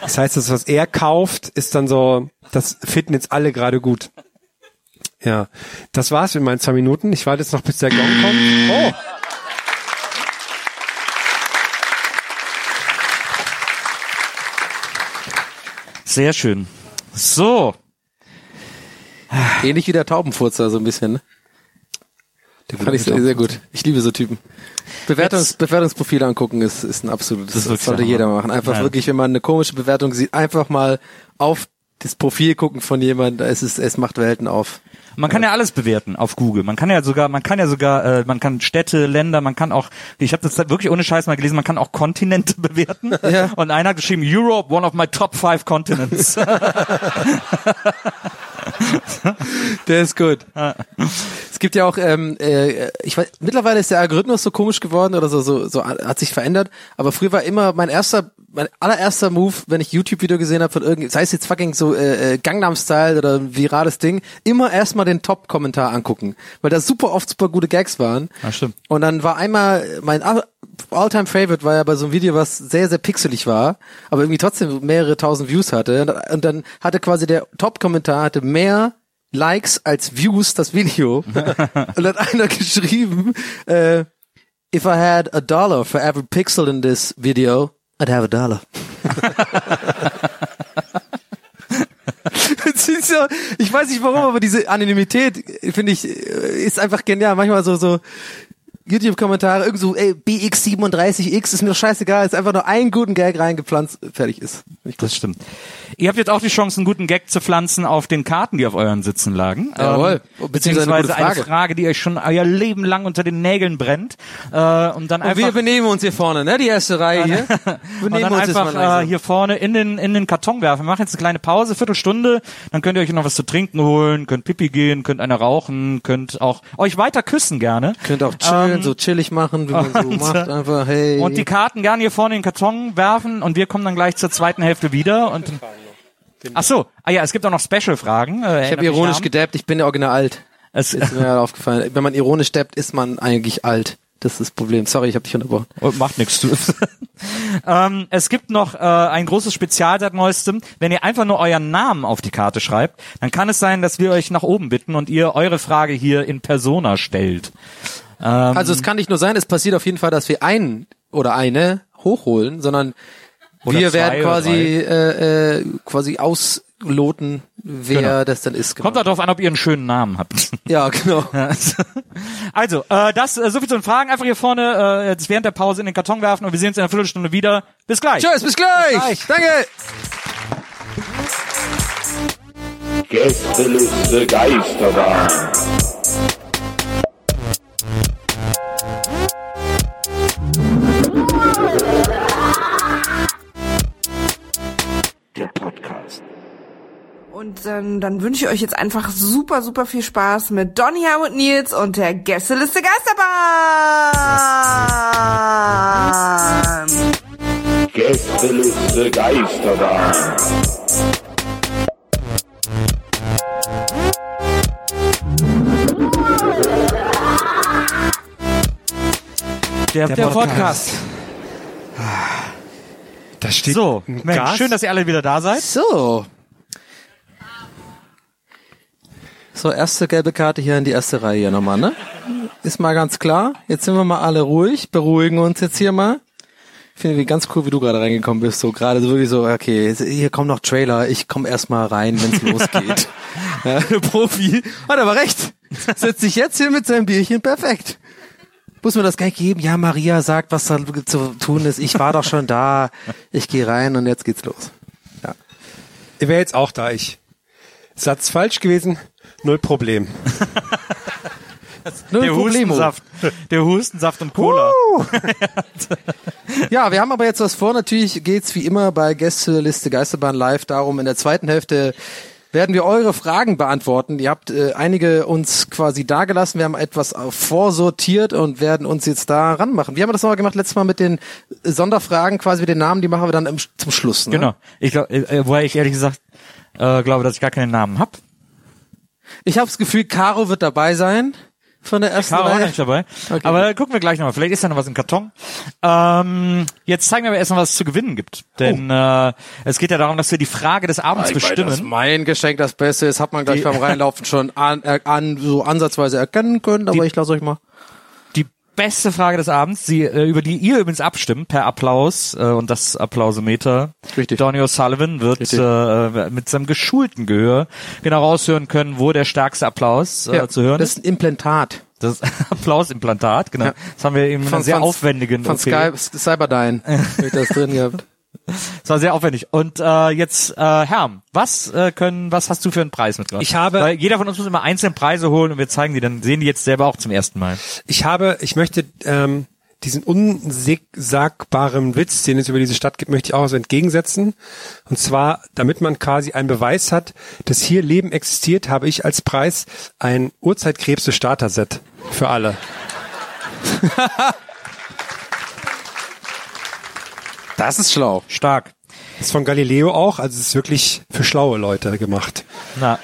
Das heißt, das, was er kauft, ist dann so, das finden jetzt alle gerade gut. Ja, das war's mit meinen zwei Minuten. Ich warte jetzt noch, bis der Gong kommt. Oh! Sehr schön. So, ähnlich wie der Taubenfurzer, so ein bisschen, ne? Der Fand ich sehr, sehr gut. Ich liebe so Typen. Bewertungs Bewertungsprofile angucken ist, ist ein absolutes, Das das, sollte der jeder machen. Einfach Ja. wirklich, wenn man eine komische Bewertung sieht, einfach mal auf das Profil gucken von jemandem, es ist, es macht Welten auf. Man kann ja alles bewerten auf Google. Man kann ja sogar, man kann ja sogar, äh, man kann Städte, Länder, man kann auch, ich habe das wirklich ohne Scheiß mal gelesen, man kann auch Kontinente bewerten. Ja. Und einer hat geschrieben, Europe, one of my top five continents. Der ist gut. Es gibt ja auch, ähm, äh, ich weiß, mittlerweile ist der Algorithmus so komisch geworden oder so, so, so hat sich verändert. Aber früher war immer mein erster, mein allererster Move, wenn ich YouTube-Video gesehen habe von irgend, sei es jetzt fucking so äh, äh, Gangnam Style oder ein virales Ding, immer erstmal den Top-Kommentar angucken, weil da super oft super gute Gags waren. Ja, stimmt. Und dann war einmal mein all- All-Time Favorite war ja bei so einem Video, was sehr, sehr pixelig war, aber irgendwie trotzdem mehrere tausend Views hatte. Und dann hatte quasi der Top-Kommentar hatte mehr Likes als Views das Video. und hat einer geschrieben, äh, if I had a dollar for every pixel in this video, I'd have a dollar. Ich weiß nicht warum, aber diese Anonymität, finde ich, äh, ist einfach genial. Manchmal so, so, YouTube-Kommentare, irgend so, ey, BX37X, ist mir doch scheißegal, ist einfach nur einen guten Gag reingepflanzt, fertig ist. Ich Das stimmt. Ihr habt jetzt auch die Chance, einen guten Gag zu pflanzen auf den Karten, die auf euren Sitzen lagen. Jawohl. Ähm, Beziehungsweise beziehungsweise eine gute eine Frage. Frage, die euch schon euer Leben lang unter den Nägeln brennt. Äh, und dann Und wir einfach, benehmen uns hier vorne, ne, die erste Reihe hier. und dann einfach äh, hier vorne in den, in den Karton werfen. Wir machen jetzt eine kleine Pause, Viertelstunde. Dann könnt ihr euch noch was zu trinken holen, könnt Pipi gehen, könnt eine rauchen, könnt auch euch weiter küssen gerne. Könnt auch chillen, Ähm, so chillig machen, wie man so und, macht, einfach, hey. Und die Karten gerne hier vorne in den Karton werfen und wir kommen dann gleich zur zweiten Hälfte wieder. Und Ach so, ah ja, es gibt auch noch Special-Fragen. Äh, ich habe ironisch gedappt, ich bin ja original alt. Es, Ist mir halt aufgefallen. Wenn man ironisch dappt, ist man eigentlich alt. Das ist das Problem. Sorry, ich habe dich unterbrochen. Oh, macht nichts. ähm, es gibt noch äh, ein großes Spezial seit neuestem. Wenn ihr einfach nur euren Namen auf die Karte schreibt, dann kann es sein, dass wir euch nach oben bitten und ihr eure Frage hier in Persona stellt. Ähm, Also es kann nicht nur sein, es passiert auf jeden Fall, dass wir einen oder eine hochholen, sondern Oder wir werden quasi äh, äh, quasi ausloten, wer Genau. das dann ist. Genau. Kommt darauf an, ob ihr einen schönen Namen habt. ja, genau. Also, äh, das äh, so viel zu den Fragen. Einfach hier vorne äh, jetzt während der Pause in den Karton werfen und wir sehen uns in einer Viertelstunde wieder. Bis gleich. Tschüss, bis gleich. gleich. Danke. Gästeliste Geisterbahn. Der Podcast. Und dann, dann wünsche ich euch jetzt einfach super, super viel Spaß mit Donny, Herm und Nils und der Gästeliste Geisterbahn. Gästeliste Geisterbahn. Der, der Podcast. Da steht So, Mensch, Gas. schön, dass ihr alle wieder da seid. So. So, erste gelbe Karte hier in die erste Reihe hier nochmal, ne? Ist mal ganz klar. Jetzt sind wir mal alle ruhig, beruhigen uns jetzt hier mal. Ich finde wie ganz cool, wie du gerade reingekommen bist. So gerade so wirklich so, okay, hier kommen noch Trailer, ich komme erst mal rein, wenn's losgeht. ja, Profi hat aber recht. Setzt sich jetzt hier mit seinem Bierchen perfekt. Muss mir das gleich geben? Ja, Maria sagt, was da zu tun ist. Ich war doch schon da. Ich gehe rein und jetzt geht's los. Ich wäre jetzt auch da. Ich Satz falsch gewesen, null Problem. Null Der Problemo. Hustensaft. Der Hustensaft und Cola. Ja, wir haben aber jetzt was vor. Natürlich geht's wie immer bei Gästeliste Geisterbahn live darum, in der zweiten Hälfte werden wir eure Fragen beantworten. Ihr habt äh, einige uns quasi dagelassen. Wir haben etwas äh, vorsortiert und werden uns jetzt da ranmachen. Wie haben wir das nochmal gemacht? Letztes Mal mit den äh, Sonderfragen, quasi mit den Namen, die machen wir dann im, zum Schluss. Ne? Genau. Ich glaub, äh, wobei ich ehrlich gesagt äh, glaube, dass ich gar keinen Namen hab. Ich habe das Gefühl, Caro wird dabei sein von der ersten Caro auch Reihe. nicht dabei. Okay. Aber gucken wir gleich nochmal. Vielleicht ist da noch was im Karton. Ähm, jetzt zeigen wir aber erstmal, was es zu gewinnen gibt. Denn äh, es geht ja darum, dass wir die Frage des Abends Das ist bestimmen. mein Geschenk das Beste. Das hat man gleich Die- beim Reinlaufen schon an, äh, an, so ansatzweise erkennen können. Aber Die- ich lasse euch mal. Beste Frage des Abends, die, äh, über die ihr übrigens abstimmt, per Applaus äh, und das Applausometer. Richtig. Donny O'Sullivan wird Richtig. äh, mit seinem geschulten Gehör genau raushören können, wo der stärkste Applaus äh, zu hören Das ist. ist ein Implantat. Das Applausimplantat, genau. Ja. Das haben wir eben in einer sehr von- aufwendigen Von OP. Sky, Cyberdyne. Ich das drin gehabt. Das war sehr aufwendig. Und äh, jetzt, äh, Herm, was äh, können, was hast du für einen Preis mitgebracht? Ich habe- Weil jeder von uns muss immer einzelne Preise holen und wir zeigen die, dann sehen die jetzt selber auch zum ersten Mal. Ich habe, ich möchte ähm, diesen unsagbaren Witz, den es über diese Stadt gibt, möchte ich auch so entgegensetzen. Und zwar, damit man quasi einen Beweis hat, dass hier Leben existiert, habe ich als Preis ein Urzeitkrebse-Starter-Set für alle. Das ist schlau. Stark. Das ist von Galileo auch, also es ist wirklich für schlaue Leute gemacht. Na.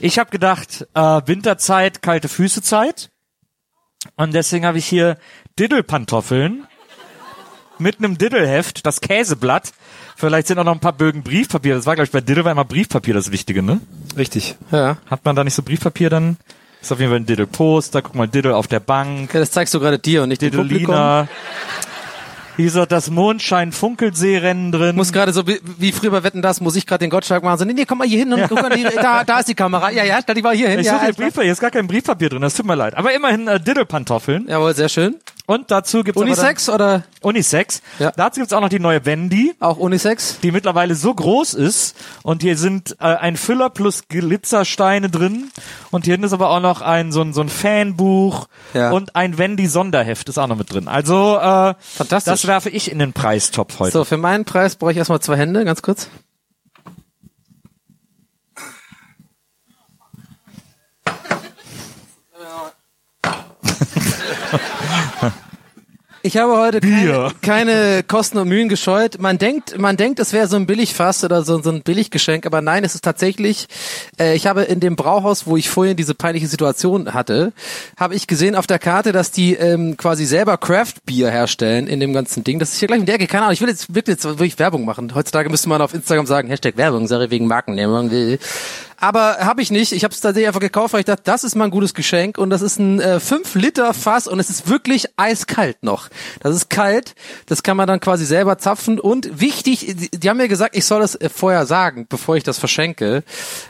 Ich habe gedacht, äh, Winterzeit, kalte Füßezeit. Und deswegen habe ich hier Diddle-Pantoffeln mit einem Diddle-Heft, das Käseblatt. Vielleicht sind auch noch ein paar Bögen Briefpapier. Das war, glaube ich, bei Diddle war immer Briefpapier das Wichtige, ne? Richtig. Ja. Hat man da nicht so Briefpapier dann? Ist auf jeden Fall ein Diddle-Poster. Guck mal, Diddle auf der Bank. Okay, das zeigst du gerade dir und nicht dem Publikum. Ist auch das Mondschein-Funkelseerennen drin. Muss gerade so wie, wie früher bei Wetten das, muss ich gerade den Gottschalk machen. So, nee, nee, komm mal hier hin und guck mal, die, da, da ist die Kamera. Ja, ja, dich mal hier hin. ich ja, suche klar. Briefpapier, hier ist gar kein Briefpapier drin, das tut mir leid. Aber immerhin äh, Diddlepantoffeln. Jawohl, sehr schön. Und dazu gibt's aber Unisex oder Dann, Unisex. Ja. Dazu gibt's auch noch die neue Wendy. auch Unisex? die mittlerweile so groß ist und hier sind äh, ein Füller plus Glitzersteine drin und hier hinten ist aber auch noch ein so ein so ein Fanbuch Ja. und ein Wendy Sonderheft ist auch noch mit drin. Also äh, Fantastisch. das werfe ich in den Preistopf heute. So, für meinen Preis brauche ich erstmal zwei Hände, ganz kurz. Ich habe heute keine, keine Kosten und Mühen gescheut. Man denkt, man denkt, es wäre so ein Billigfass oder so, so ein Billiggeschenk, aber nein, es ist tatsächlich. Äh, ich habe in dem Brauhaus, wo ich vorhin diese peinliche Situation hatte, habe ich gesehen auf der Karte, dass die ähm, quasi selber Craft Bier herstellen in dem ganzen Ding. Das ist hier gleich in der Ecke. Keine Ahnung. Ich will jetzt wirklich jetzt wirklich Werbung machen. Heutzutage müsste man auf Instagram sagen Hashtag Werbung, sorry wegen Markennennung. Aber habe ich nicht. Ich habe es tatsächlich einfach gekauft, weil ich dachte, das ist mal ein gutes Geschenk und das ist ein äh, 5 Liter Fass und es ist wirklich eiskalt noch. Das ist kalt. Das kann man dann quasi selber zapfen und wichtig, die, die haben mir gesagt, ich soll das äh, vorher sagen, bevor ich das verschenke.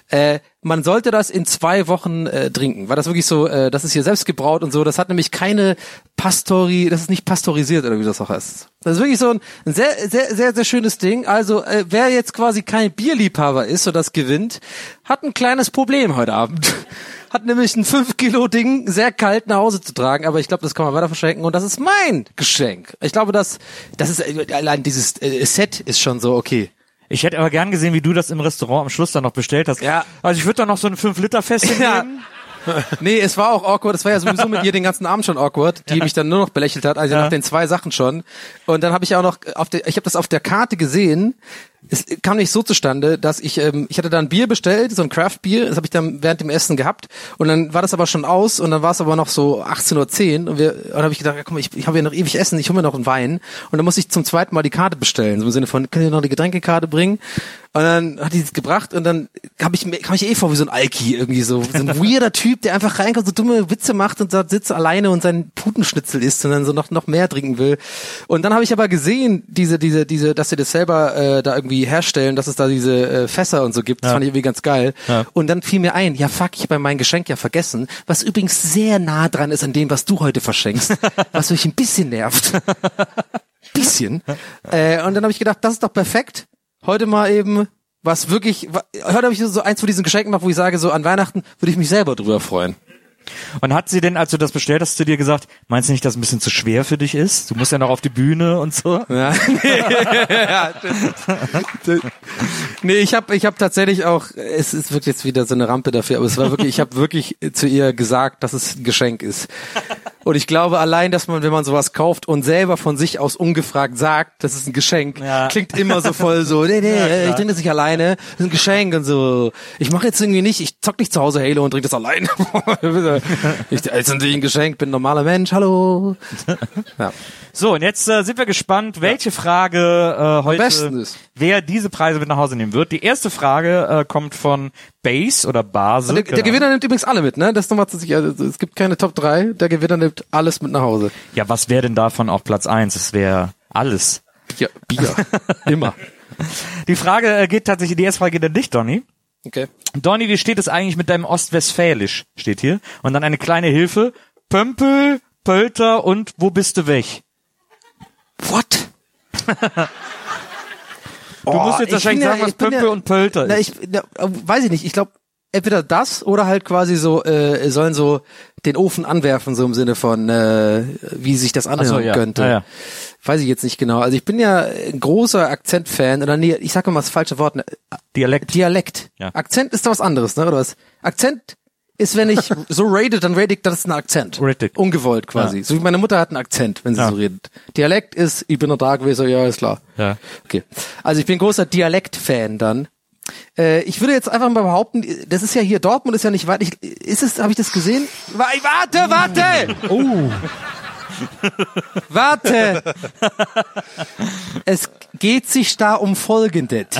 Äh, man sollte das in zwei Wochen äh, trinken, weil das wirklich so, äh, das ist hier selbst gebraut und so. Das hat nämlich keine Pastori, das ist nicht pasteurisiert oder wie das auch heißt. Das ist wirklich so ein, ein sehr, sehr, sehr, sehr schönes Ding. Also äh, wer jetzt quasi kein Bierliebhaber ist und das gewinnt, hat ein kleines Problem heute Abend. Hat nämlich ein 5 Kilo Ding sehr kalt nach Hause zu tragen, aber ich glaube, das kann man weiter verschenken und das ist mein Geschenk. Ich glaube, das, das ist äh, allein dieses äh, Set ist schon so okay. Ich hätte aber gern gesehen, wie du das im Restaurant am Schluss dann noch bestellt hast. Ja. Also ich würde da noch so ein 5 Liter Fest Ja. nehmen. Nee, es war auch awkward. Es war ja sowieso mit ihr den ganzen Abend schon awkward, die mich dann nur noch belächelt hat, also Ja. nach den zwei Sachen schon. Und dann habe ich auch noch auf der, ich habe das auf der Karte gesehen. Es kam nicht so zustande, dass ich, ähm, ich hatte da ein Bier bestellt, so ein Craft-Bier, das habe ich dann während dem Essen gehabt und dann war das aber schon aus und dann war es aber noch so 18.10 Uhr und wir, und dann habe ich gedacht, ja, mal, ich, ich habe ja noch ewig Essen, ich hole mir noch einen Wein und dann muss ich zum zweiten Mal die Karte bestellen, so im Sinne von, könnt ihr noch die Getränkekarte bringen? Und dann hat die es gebracht und dann habe ich kam ich eh vor wie so ein Alki irgendwie so, so ein weirder Typ, der einfach reinkommt, so dumme Witze macht und da sitzt alleine und sein Putenschnitzel isst und dann so noch noch mehr trinken will. Und dann habe ich aber gesehen, diese diese diese, dass sie das selber äh, da irgendwie herstellen, dass es da diese äh, Fässer und so gibt. Das fand ich irgendwie ganz geil. Ja. Und dann fiel mir ein, ja fuck, ich habe mein Geschenk ja vergessen, was übrigens sehr nah dran ist an dem, was du heute verschenkst, was mich ein bisschen nervt. bisschen. Äh, und dann habe ich gedacht, das ist doch perfekt. Heute mal eben was wirklich, heute habe ich so eins von diesen Geschenken gemacht, wo ich sage, so an Weihnachten würde ich mich selber drüber freuen. Und hat sie denn, als du das bestellt hast, zu dir gesagt, meinst du nicht, dass es ein bisschen zu schwer für dich ist? Du musst ja noch auf die Bühne und so. Ja. ja das- nee, ich habe ich hab tatsächlich auch, es ist wirklich jetzt wieder so eine Rampe dafür, aber es war wirklich, ich habe wirklich zu ihr gesagt, dass es ein Geschenk ist. Und ich glaube allein, dass man, wenn man sowas kauft und selber von sich aus ungefragt sagt, das ist ein Geschenk, Ja. klingt immer so voll so, nee, nee, ich trinke das nicht alleine, das ist ein Geschenk und so. Ich mache jetzt irgendwie nicht, ich zock nicht zu Hause Halo und trinke das alleine. ich, das ist natürlich ein Geschenk, bin ein normaler Mensch, hallo. Ja. So, und jetzt äh, sind wir gespannt, welche Frage äh, heute, wer diese Preise mit nach Hause nehmen wird. Die erste Frage äh, kommt von Base oder Base. Der, der keine Gewinner nimmt übrigens alle mit, ne? Das nochmal zu sich. Also, es gibt keine Top 3. Der Gewinner nimmt alles mit nach Hause. Ja, was wäre denn davon auf Platz eins? Es wäre alles. Bier. Bier. Immer. Die Frage äh, geht tatsächlich, die erste Frage geht an dich, Donny. Okay. Donny, wie steht es eigentlich mit deinem Ostwestfälisch? Steht hier. Und dann eine kleine Hilfe. Pömpel, Pölter und wo bist du weg? What? Du musst jetzt wahrscheinlich sagen, was Pömpel und Pölter na, ist. ich, na, weiß ich nicht. Ich glaube, entweder das oder halt quasi so, äh, sollen so den Ofen anwerfen, so im Sinne von, äh, wie sich das anhören so, ja. könnte. Ja, ja. Weiß ich jetzt nicht genau. Also ich bin ja ein großer Akzentfan, oder nee, ich sag mal das falsche Wort, ne, Dialekt. Dialekt. Ja. Akzent ist doch was anderes, ne? Oder was? Akzent ist, wenn ich so rate, dann rate ich, das ist ein Akzent. Richtig. Ungewollt quasi. Ja. So wie meine Mutter hat einen Akzent, wenn sie Ja. so redet. Dialekt ist, ich bin noch da gewesen, ja, ist klar. Ja. Okay. Also ich bin großer Dialekt-Fan dann. Äh, ich würde jetzt einfach mal behaupten, das ist ja hier, Dortmund ist ja nicht weit. Ich, ist es, habe ich das gesehen? Wa- Warte, warte! Oh. Warte! Es geht sich da um Folgendes.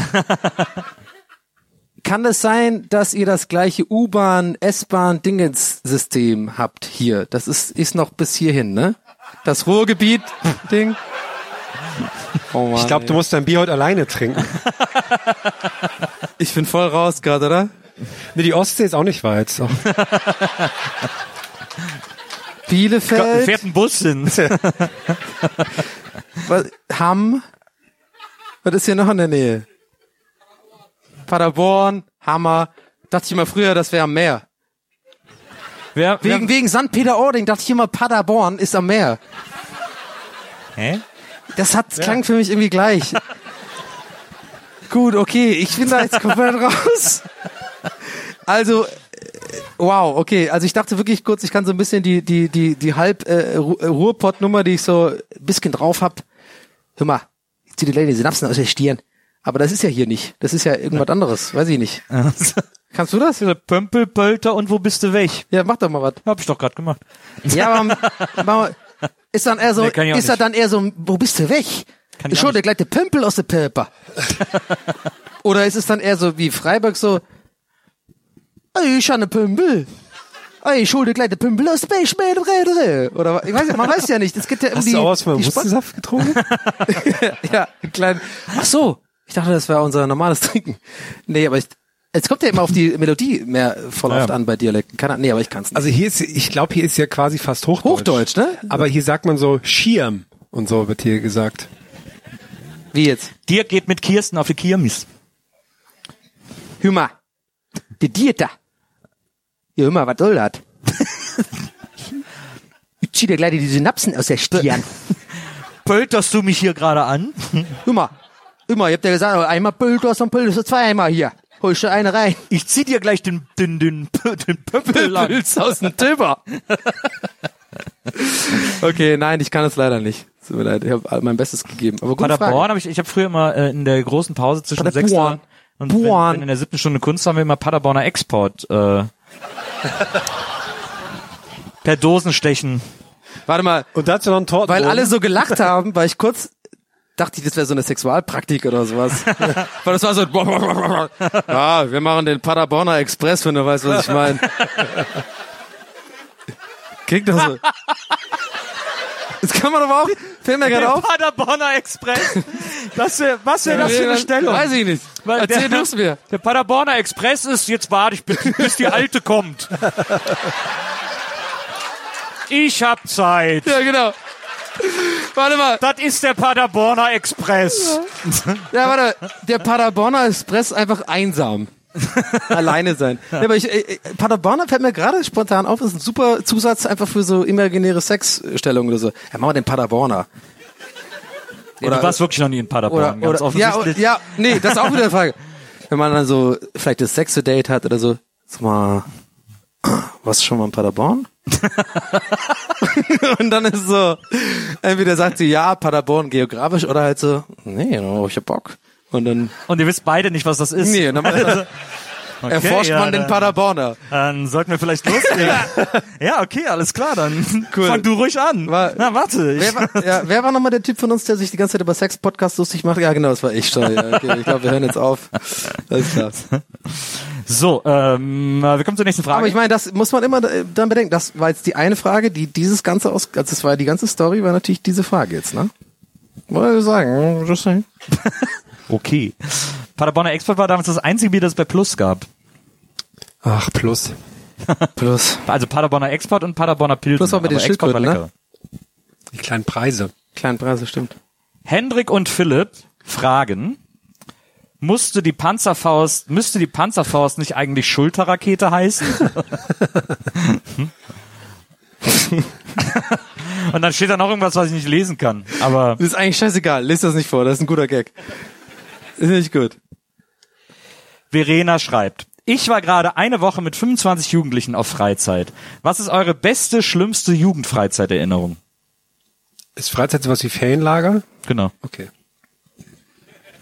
Kann es sein, dass ihr das gleiche U-Bahn, S-Bahn, Dingens-System habt hier? Das ist, ist noch bis hierhin, ne? Das Ruhrgebiet-Ding. Oh Mann, Ich glaube, du musst dein Bier heute alleine trinken. ich bin voll raus gerade, oder? Nee, die Ostsee ist auch nicht weit. So. Bielefeld, Fährt ein Bus hin. was, Hamm, was ist hier noch in der Nähe? Paderborn, Hammer. Dachte ich immer früher, das wäre am Meer. Wer, wer, Wegen, wegen St. Peter-Ording dachte ich immer, Paderborn ist am Meer. hä? Das hat, klang für mich irgendwie gleich. Gut, okay, ich bin da jetzt komplett raus. Also, äh, wow, okay. Also ich dachte wirklich kurz, ich kann so ein bisschen die, die, die, die halb äh, äh, Ruhrpott-Nummer, die ich so ein bisschen drauf hab. Hör mal, ich zieh die Lady Synapsen aus der Stirn. Aber das ist ja hier nicht. Das ist ja irgendwas anderes. Weiß ich nicht. Kannst du das? Pömpel, Pölter und wo bist du weg? Ja, mach doch mal was. Hab ich doch gerade gemacht. Ja, aber mal, ist dann eher so, Nee, ist das nicht. dann eher so, wo bist du weg? Kann ich schon der gleiche Pömpel aus der Pöper. Oder ist es dann eher so wie Freiburg so, ey, ich habe eine Pömpel. Ey, ich hol dir gleich den Pümpel aus Beischmädel. Oder ich weiß ja, man weiß ja nicht. Es geht ja um Hast du auch was mit Hustensaft getrunken? ja, einen kleinen. Ach so, ich dachte, das wäre unser normales Trinken. Nee, aber ich, es kommt ja immer auf die Melodie mehr voll oft Ja. an bei Dialekten. Kann, nee, aber ich kann's nicht. Also hier ist, ich glaube, hier ist ja quasi fast Hochdeutsch. Hochdeutsch, ne? Aber hier sagt man so Schirm und so wird hier gesagt. Wie jetzt? Dirk geht mit Kirsten auf die Kirmes. Mal, die Dieta. Ja, hör mal, was soll das? ich zieh dir gleich die Synapsen aus der Stirn. Pölterst du mich hier gerade an? Hör mal, hör mal, ich hab dir gesagt, einmal Pölters und Pölters, zweimal hier. Holst du eine rein. Ich zieh dir gleich den, den, den, den. Pölz aus dem Töber. okay, nein, ich kann es leider nicht. Tut mir leid, ich habe mein Bestes gegeben. Aber gute Paderborn habe ich, ich habe früher immer äh, in der großen Pause zwischen sechster und wenn, wenn in der siebten Stunde Kunst haben wir immer Paderborner Export äh, per Dosenstechen. Warte mal, Und dazu noch ein Torten. weil alle so gelacht haben, weil ich kurz dachte ich, das wäre so eine Sexualpraktik oder sowas. weil das war so, ja, wir machen den Paderborner Express, wenn du weißt, was ich meine. Kriegt doch so. Das kann man aber auch, fällt mir gerade Der auf. Paderborner Express. Das was wäre das für eine Stellung? Weiß ich nicht. Weil Erzähl der- du's mir. Der Paderborner Express ist, jetzt warte ich, bis, bis die Alte kommt. Ich hab Zeit. Ja, genau. Warte mal. Das ist der Paderborner Express. Ja, warte. Der Paderborner Express einfach einsam. Alleine sein. Ja, aber ich, äh, Paderborner fällt mir gerade spontan auf, ist ein super Zusatz einfach für so imaginäre Sexstellungen oder so. Ja, machen wir den Paderborner. Ja, du warst wirklich noch nie in Paderborn, Oder, ganz oder, ja, offensichtlich. ja, nee, das ist auch wieder eine Frage. Wenn man dann so vielleicht das Sex-Date hat oder so, sag mal, warst du schon mal in Paderborn? Und dann ist so, entweder sagt sie ja, Paderborn geografisch oder halt so, nee, no, ich hab Bock. Und dann, Und ihr wisst beide nicht, was das ist. nee, und dann Okay, erforscht ja, man den Paderborner. Dann sollten wir vielleicht loslegen. ja, okay, alles klar, dann fang du ruhig an. War- Na, warte. Ich, Wer war, ja, wer war nochmal der Typ von uns, der sich die ganze Zeit über Sex-Podcast lustig macht? Ja, genau, das war ich schon. Ja, okay, ich glaube, wir hören jetzt auf. Alles klar. So, ähm, wir kommen zur nächsten Frage. Aber ich meine, das muss man immer äh, dann bedenken. Das war jetzt die eine Frage, die dieses ganze aus, also das war die ganze Story, war natürlich diese Frage jetzt, ne? Wollte ich sagen, just saying. okay. Paderborner Export war damals das einzige Bier, das es bei Plus gab. Ach, plus. Plus. Also Paderborner Export und Paderborner Pilsen. Plus war mit den aber Export war Schildkröten, ne? lecker. Die kleinen Preise. Kleinen Preise, stimmt. Hendrik und Philipp fragen, musste die Panzerfaust, müsste die Panzerfaust nicht eigentlich Schulterrakete heißen? Und dann steht da noch irgendwas, was ich nicht lesen kann. Aber Das ist eigentlich scheißegal. Lies das nicht vor, das ist ein guter Gag. Ist nicht gut. Verena schreibt, ich war gerade eine Woche mit 25 Jugendlichen auf Freizeit. Was ist eure beste, schlimmste Jugendfreizeiterinnerung? Ist Freizeit sowas wie Ferienlager? Genau. Okay.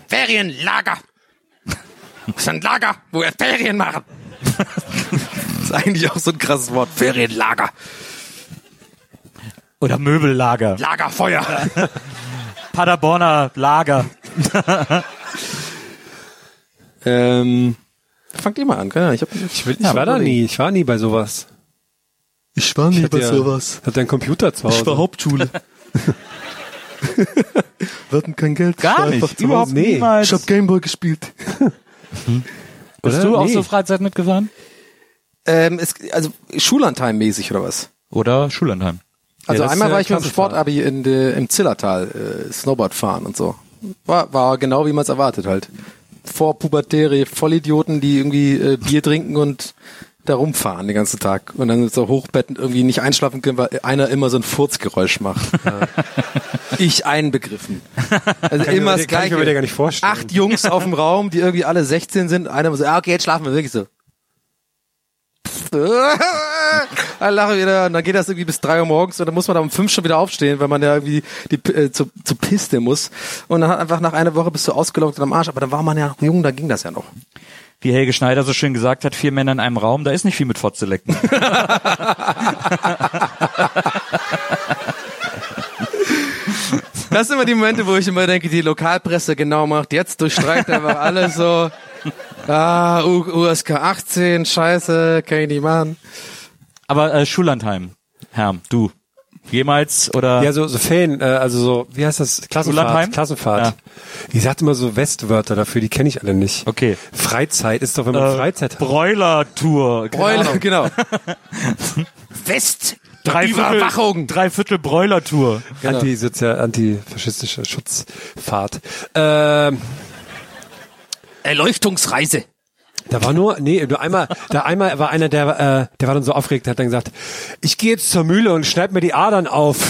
Ferienlager. Das ist ein Lager, wo wir Ferien machen. das ist eigentlich auch so ein krasses Wort. Ferienlager. Oder Möbellager. Lagerfeuer. Paderborner Lager. ähm, fangt ihr mal an, keine Ahnung, ich hab, Ich, will, ich war da nie. Ich war nie bei sowas. Ich war nie Ich hatte ja, Hatte einen Computer zu Hause. Hauptschule. Wir hatten kein Geld. Gar war nicht. Überhaupt Hause. niemals. Ich hab Gameboy gespielt. Bist Oder? du auch Nee. so Freizeit mitgefahren? Ähm, es, also Schullandheim-mäßig oder was? Oder Schullandheim? Also Ja, einmal war ich mit dem. Sportabi in de, im Zillertal äh, Snowboard fahren und so. War, war genau wie man es erwartet halt. Vorpubertäre Vollidioten, die irgendwie äh, Bier trinken und da rumfahren den ganzen Tag und dann so hochbetten irgendwie nicht einschlafen können, weil einer immer so ein Furzgeräusch macht. ich einbegriffen. Also Kann immer das kann ich mir gleiche. gar nicht vorstellen. Acht Jungs auf dem Raum, die irgendwie alle 16 sind. Einer muss so, ah, okay, jetzt schlafen wir wirklich so. Dann lache wieder und dann geht das irgendwie bis drei Uhr morgens und dann muss man da um fünf schon wieder aufstehen, weil man ja irgendwie die, äh, zu, zu Piste muss. Und dann hat einfach nach einer Woche bist du ausgelaugt und am Arsch, aber dann war man ja noch jung, da ging das ja noch. Wie Helge Schneider so schön gesagt hat, vier Männer in einem Raum, da ist nicht viel mit Fotze lecken. Das sind immer die Momente, wo ich immer denke, die Lokalpresse genau macht, jetzt durchstreicht einfach alles so. Ah, U USK 18, scheiße, kann ich nicht machen. Aber äh, Schullandheim, Herr, du, jemals oder Ja, so, so Fan, äh, also so, wie heißt das? Klassenfahrt. Klassenfahrt. Ja. Die sagt immer so Westwörter dafür, die kenne ich alle nicht. Okay. Freizeit ist doch, wenn man äh, Freizeit hat. Bräuler-Tour. Bräuler, genau. West. Drei Überwachung. Drei Viertel Bräuler-Tour. Antisozial, antifaschistische Schutzfahrt. Ähm, Erleuchtungsreise. Da war nur, nee, nur einmal, da einmal war einer, der, äh, der war dann so aufgeregt, hat dann gesagt, ich gehe jetzt zur Mühle und schneid mir die Adern auf.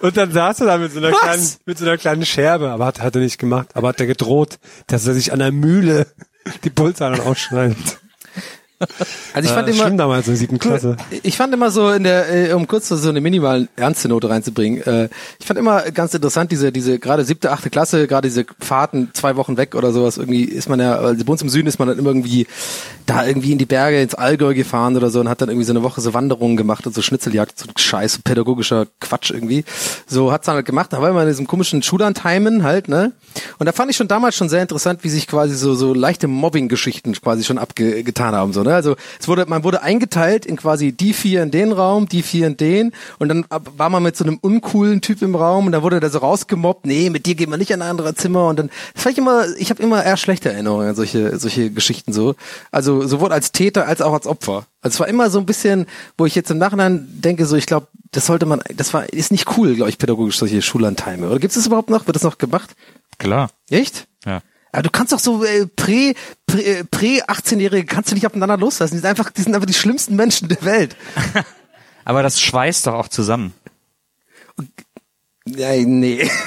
und dann saß er da mit so einer Was? kleinen, mit so einer kleinen Scherbe, aber hat, hat er nicht gemacht, aber hat er gedroht, dass er sich an der Mühle die Pulsadern ausschneidet. Also ich Äh, fand immer, schlimm damals in siebten Klasse. Ich fand immer so in der, äh, um kurz so eine minimale ernste Note reinzubringen, äh, ich fand immer ganz interessant diese, diese gerade siebte, achte Klasse, gerade diese Fahrten zwei Wochen weg oder sowas, irgendwie ist man ja, also bei uns im Süden ist man dann immer irgendwie da irgendwie in die Berge ins Allgäu gefahren oder so und hat dann irgendwie so eine Woche so Wanderungen gemacht und so Schnitzeljagd, so scheiß pädagogischer Quatsch irgendwie. So hat's dann halt gemacht, da war immer in diesem komischen Schullandheimen halt, ne? Und da fand ich schon damals schon sehr interessant, wie sich quasi so, so leichte Mobbing-Geschichten quasi schon abgetan haben, so, ne? Also, es wurde, man wurde eingeteilt in quasi die vier in den Raum, die vier in den und dann war man mit so einem uncoolen Typ im Raum und dann wurde der so rausgemobbt, nee, mit dir gehen wir nicht in ein anderes Zimmer und dann, das fand ich immer, ich habe immer eher schlechte Erinnerungen an solche, solche Geschichten so. Also, sowohl als Täter als auch als Opfer. Also, es war immer so ein bisschen, wo ich jetzt im Nachhinein denke, so, ich glaube, das sollte man, das war, ist nicht cool, glaube ich, pädagogisch, solche Schullandheime. Oder gibt es das überhaupt noch? Wird das noch gemacht? Klar. Echt? Ja. Aber du kannst doch so äh, prä, prä, äh, prä 18-Jährige kannst du nicht aufeinander loslassen. Die sind einfach, die sind einfach die schlimmsten Menschen der Welt. Aber das schweißt doch auch zusammen. Ja, nee.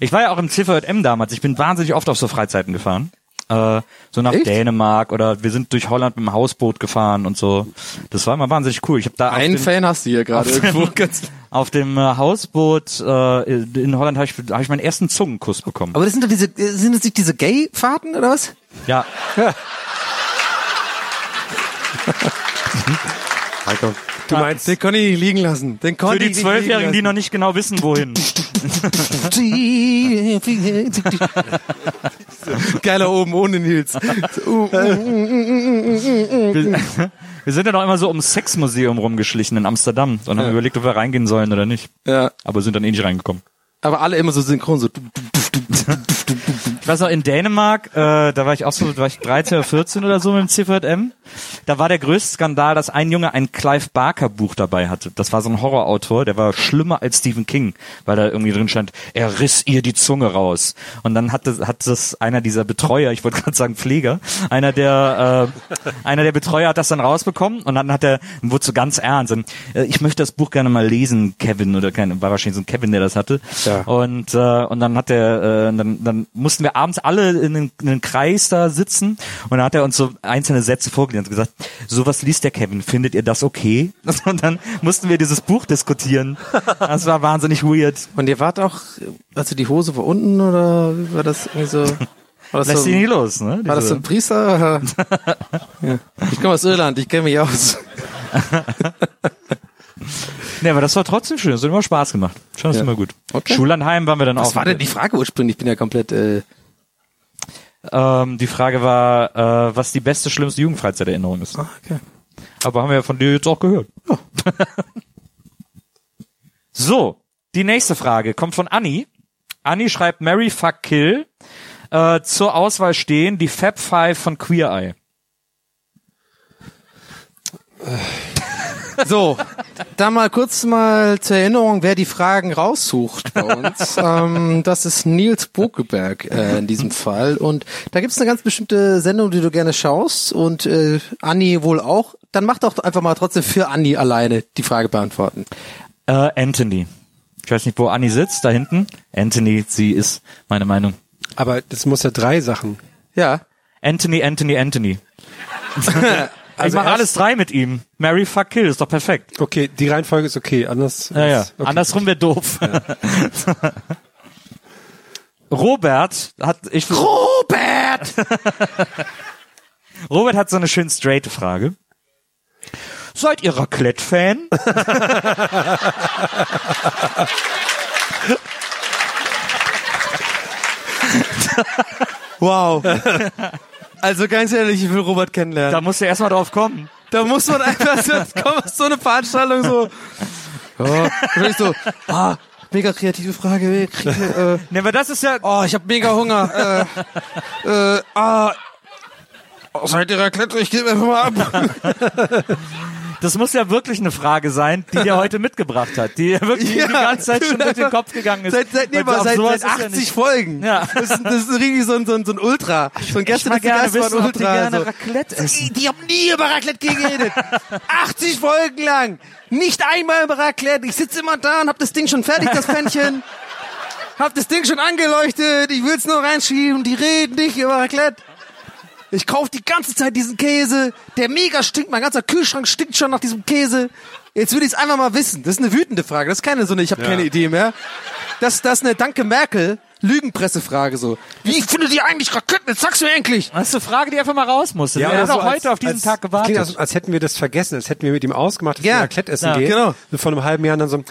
Ich war ja auch im CVM damals. Ich bin wahnsinnig oft auf so Freizeiten gefahren. Äh, so nach Echt? Dänemark oder wir sind durch Holland mit dem Hausboot gefahren und so. Das war immer wahnsinnig cool. Ich habe da auf Einen dem, Fan hast du hier gerade auf irgendwo. auf dem äh, Hausboot äh, in Holland habe ich, hab ich meinen ersten Zungenkuss bekommen. Aber das sind doch diese, sind das nicht diese Gay-Fahrten oder was? Ja, Du meinst, Den konnte ich nicht liegen lassen. Den konnte für die Zwölfjährigen, die noch nicht genau wissen, wohin. Geiler oben ohne Nils. Wir, sind ja noch immer so ums Sexmuseum rumgeschlichen in Amsterdam und haben überlegt, ob wir reingehen sollen oder nicht. ja. Aber sind dann eh nicht reingekommen. Aber alle immer so synchron, so. Ich weiß noch, in Dänemark, äh, da war ich auch so, da war ich 13 oder 14 oder so mit dem CVM. Da war der größte Skandal, dass ein Junge ein Clive Barker Buch dabei hatte. Das war so ein Horrorautor, der war schlimmer als Stephen King, weil da irgendwie drin stand, er riss ihr die Zunge raus. Und dann hat das, hat das einer dieser Betreuer, ich wollte gerade sagen Pfleger, einer der, äh, einer der Betreuer hat das dann rausbekommen und dann hat er, wurde so ganz ernst. Und, äh, ich möchte das Buch gerne mal lesen, Kevin, oder kein, war wahrscheinlich so ein Kevin, der das hatte. Ja. Und, äh, und dann hat er, äh, dann, dann mussten wir abends alle in einen, in einen Kreis da sitzen und dann hat er uns so einzelne Sätze vorgelesen und gesagt, sowas liest der Kevin, findet ihr das okay? Und dann mussten wir dieses Buch diskutieren. Das war wahnsinnig weird. Und ihr wart auch, also die Hose war unten oder wie war das irgendwie so? War das Lässt so, nicht los, ne? war das so Diese- ein Priester? Ja. Ich komme aus Irland, ich kenne mich aus. Nee, aber das war trotzdem schön. Das hat immer Spaß gemacht. Schon ist Ja. immer gut. Okay. Schullandheim waren wir dann auch. Was war denn die Frage ursprünglich? Ich bin ja komplett. Äh, Ähm, die Frage war, äh, was die beste, schlimmste Jugendfreizeiterinnerung ist. ah, okay. Aber haben wir ja von dir jetzt auch gehört. So, die nächste Frage kommt von Anni. Anni schreibt Mary Fuck Kill. Äh, zur Auswahl stehen die Fab Five von Queer Eye. So, da mal kurz mal zur Erinnerung, wer die Fragen raussucht bei uns. ähm, das ist Nils Bokeberg äh, in diesem Fall. Und da gibt's eine ganz bestimmte Sendung, die du gerne schaust und äh, Anni wohl auch. Dann mach doch einfach mal trotzdem für Anni alleine die Frage beantworten. Äh, Anthony. Ich weiß nicht, wo Anni sitzt, da hinten. Anthony, sie ist meine Meinung. Aber das muss ja drei Sachen. Ja. Anthony, Anthony, Anthony. ich Also mache erst- alles drei mit ihm. Mary Fuck Kill, ist doch perfekt. Okay, die Reihenfolge ist okay. Anders. Ja, ja. ist- okay. Andersrum wäre doof. Robert hat ich Robert! Robert hat so eine schön straight Frage. Seid ihr Raclette-Fan? Wow. Also ganz ehrlich, ich will Robert kennenlernen. Da musst du erstmal drauf kommen. Da muss man einfach so, so eine Veranstaltung so. Ja, wirklich so, ah, mega kreative Frage. Kriege, äh, Ne, aber das ist ja oh, ich habe mega Hunger. Äh, äh, ah, oh, seid ihr Raclette? Ich gebe einfach mal ab. das muss ja wirklich eine Frage sein, die der heute mitgebracht hat, die wirklich Ja, die ganze Zeit schon durch den Kopf gegangen ist. Seit, seit, nee, aber seit, seit ist ja 80 nicht- Folgen. Ja. Das, ist, das ist richtig so ein, so ein, so ein Ultra. So ein Ich mal gerne wissen, ob die gerne so. Raclette essen. Die, die haben nie über Raclette geredet. 80 Folgen lang. Nicht einmal über Raclette. Ich sitze immer da und hab das Ding schon fertig, das Pännchen. hab das Ding schon angeleuchtet. Ich will's nur reinschieben. Die reden nicht über Raclette. Ich kauf die ganze Zeit diesen Käse. Der mega stinkt. Mein ganzer Kühlschrank stinkt schon nach diesem Käse. Jetzt will ich's einfach mal wissen. Das ist eine wütende Frage. Das ist keine so eine, ich habe keine Idee mehr. Das, das ist eine Danke Merkel Lügenpressefrage so. Wie findet ihr eigentlich Raclette? Jetzt sag's mir endlich. Das ist eine Frage, die einfach mal raus musste. Ja, wir haben aber auch so heute auf diesen als, Tag gewartet. Klingt, als, als hätten wir das vergessen, als hätten wir mit ihm ausgemacht, dass Ja. wir Raclette essen Ja, gehen. genau. So vor einem halben Jahr dann so,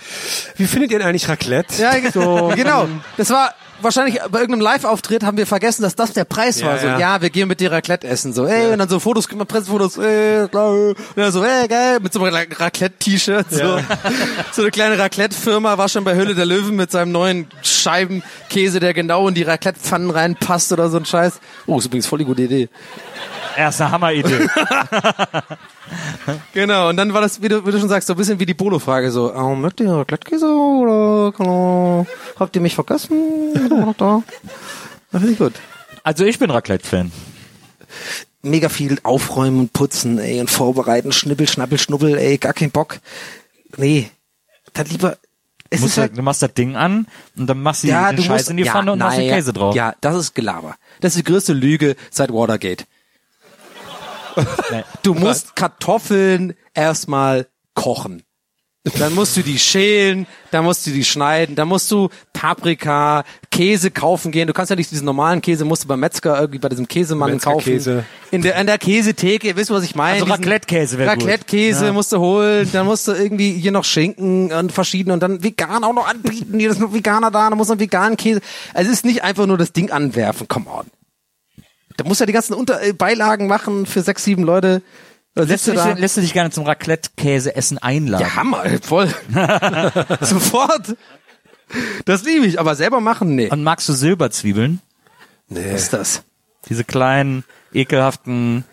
wie findet ihr denn eigentlich Raclette? Ja, so, genau. Das war wahrscheinlich bei irgendeinem Live-Auftritt haben wir vergessen, dass das der Preis Ja, war. So, ja. ja, wir gehen mit dir Raclette essen. So, ey, und dann so Fotos, Pressefotos, ey, klar. Und dann so, ey, geil, mit so einem Ra- Raclette-T-Shirt. So. so eine kleine Raclette-Firma war schon bei Höhle der Löwen mit seinem neuen Scheibenkäse, der genau in die Raclette-Pfannen reinpasst oder so ein Scheiß. Oh, ist übrigens voll die gute Idee. Erst eine Hammeridee. Genau, und dann war das, wie du, wie du schon sagst, so ein bisschen wie die Polo-Frage, so, oh, mögt ihr Raclette-Käse oder kann, habt ihr mich vergessen? Da. Das finde ich gut. Also ich bin Raclette-Fan. Mega viel aufräumen und putzen, ey, und vorbereiten, schnippel, schnappel, schnuppel, ey, gar kein Bock. Nee, dann lieber, es Du, musst ist halt, halt, du machst das Ding an und dann machst du ja, den du Scheiß musst, in die ja, Pfanne und machst den Käse drauf. Ja, das ist Gelaber. Das ist die größte Lüge seit Watergate. Du musst Kartoffeln erstmal kochen. Dann musst du die schälen, dann musst du die schneiden, dann musst du Paprika, Käse kaufen gehen. Du kannst ja nicht diesen normalen Käse, musst du beim Metzger irgendwie bei diesem Käsemann kaufen. Metzgerkäse. In der, in der Käsetheke, ihr wisst, was ich meine. Also Raclette-Käse wäre. Raclette-Käse Ja. musst du holen, dann musst du irgendwie hier noch Schinken und verschiedene und dann vegan auch noch anbieten. Hier ist noch Veganer da, dann muss noch veganen Käse. Also es ist nicht einfach nur das Ding anwerfen, come on. Da musst du ja die ganzen Unter äh, Beilagen machen für sechs, sieben Leute. Da Lässt du, dich, lässt du dich gerne zum Raclette-Käse-Essen einladen? Ja, Hammer, voll. Sofort. Das liebe ich, aber selber machen, nee. Und magst du Silberzwiebeln? Nee. Was ist das? Diese kleinen, ekelhaften,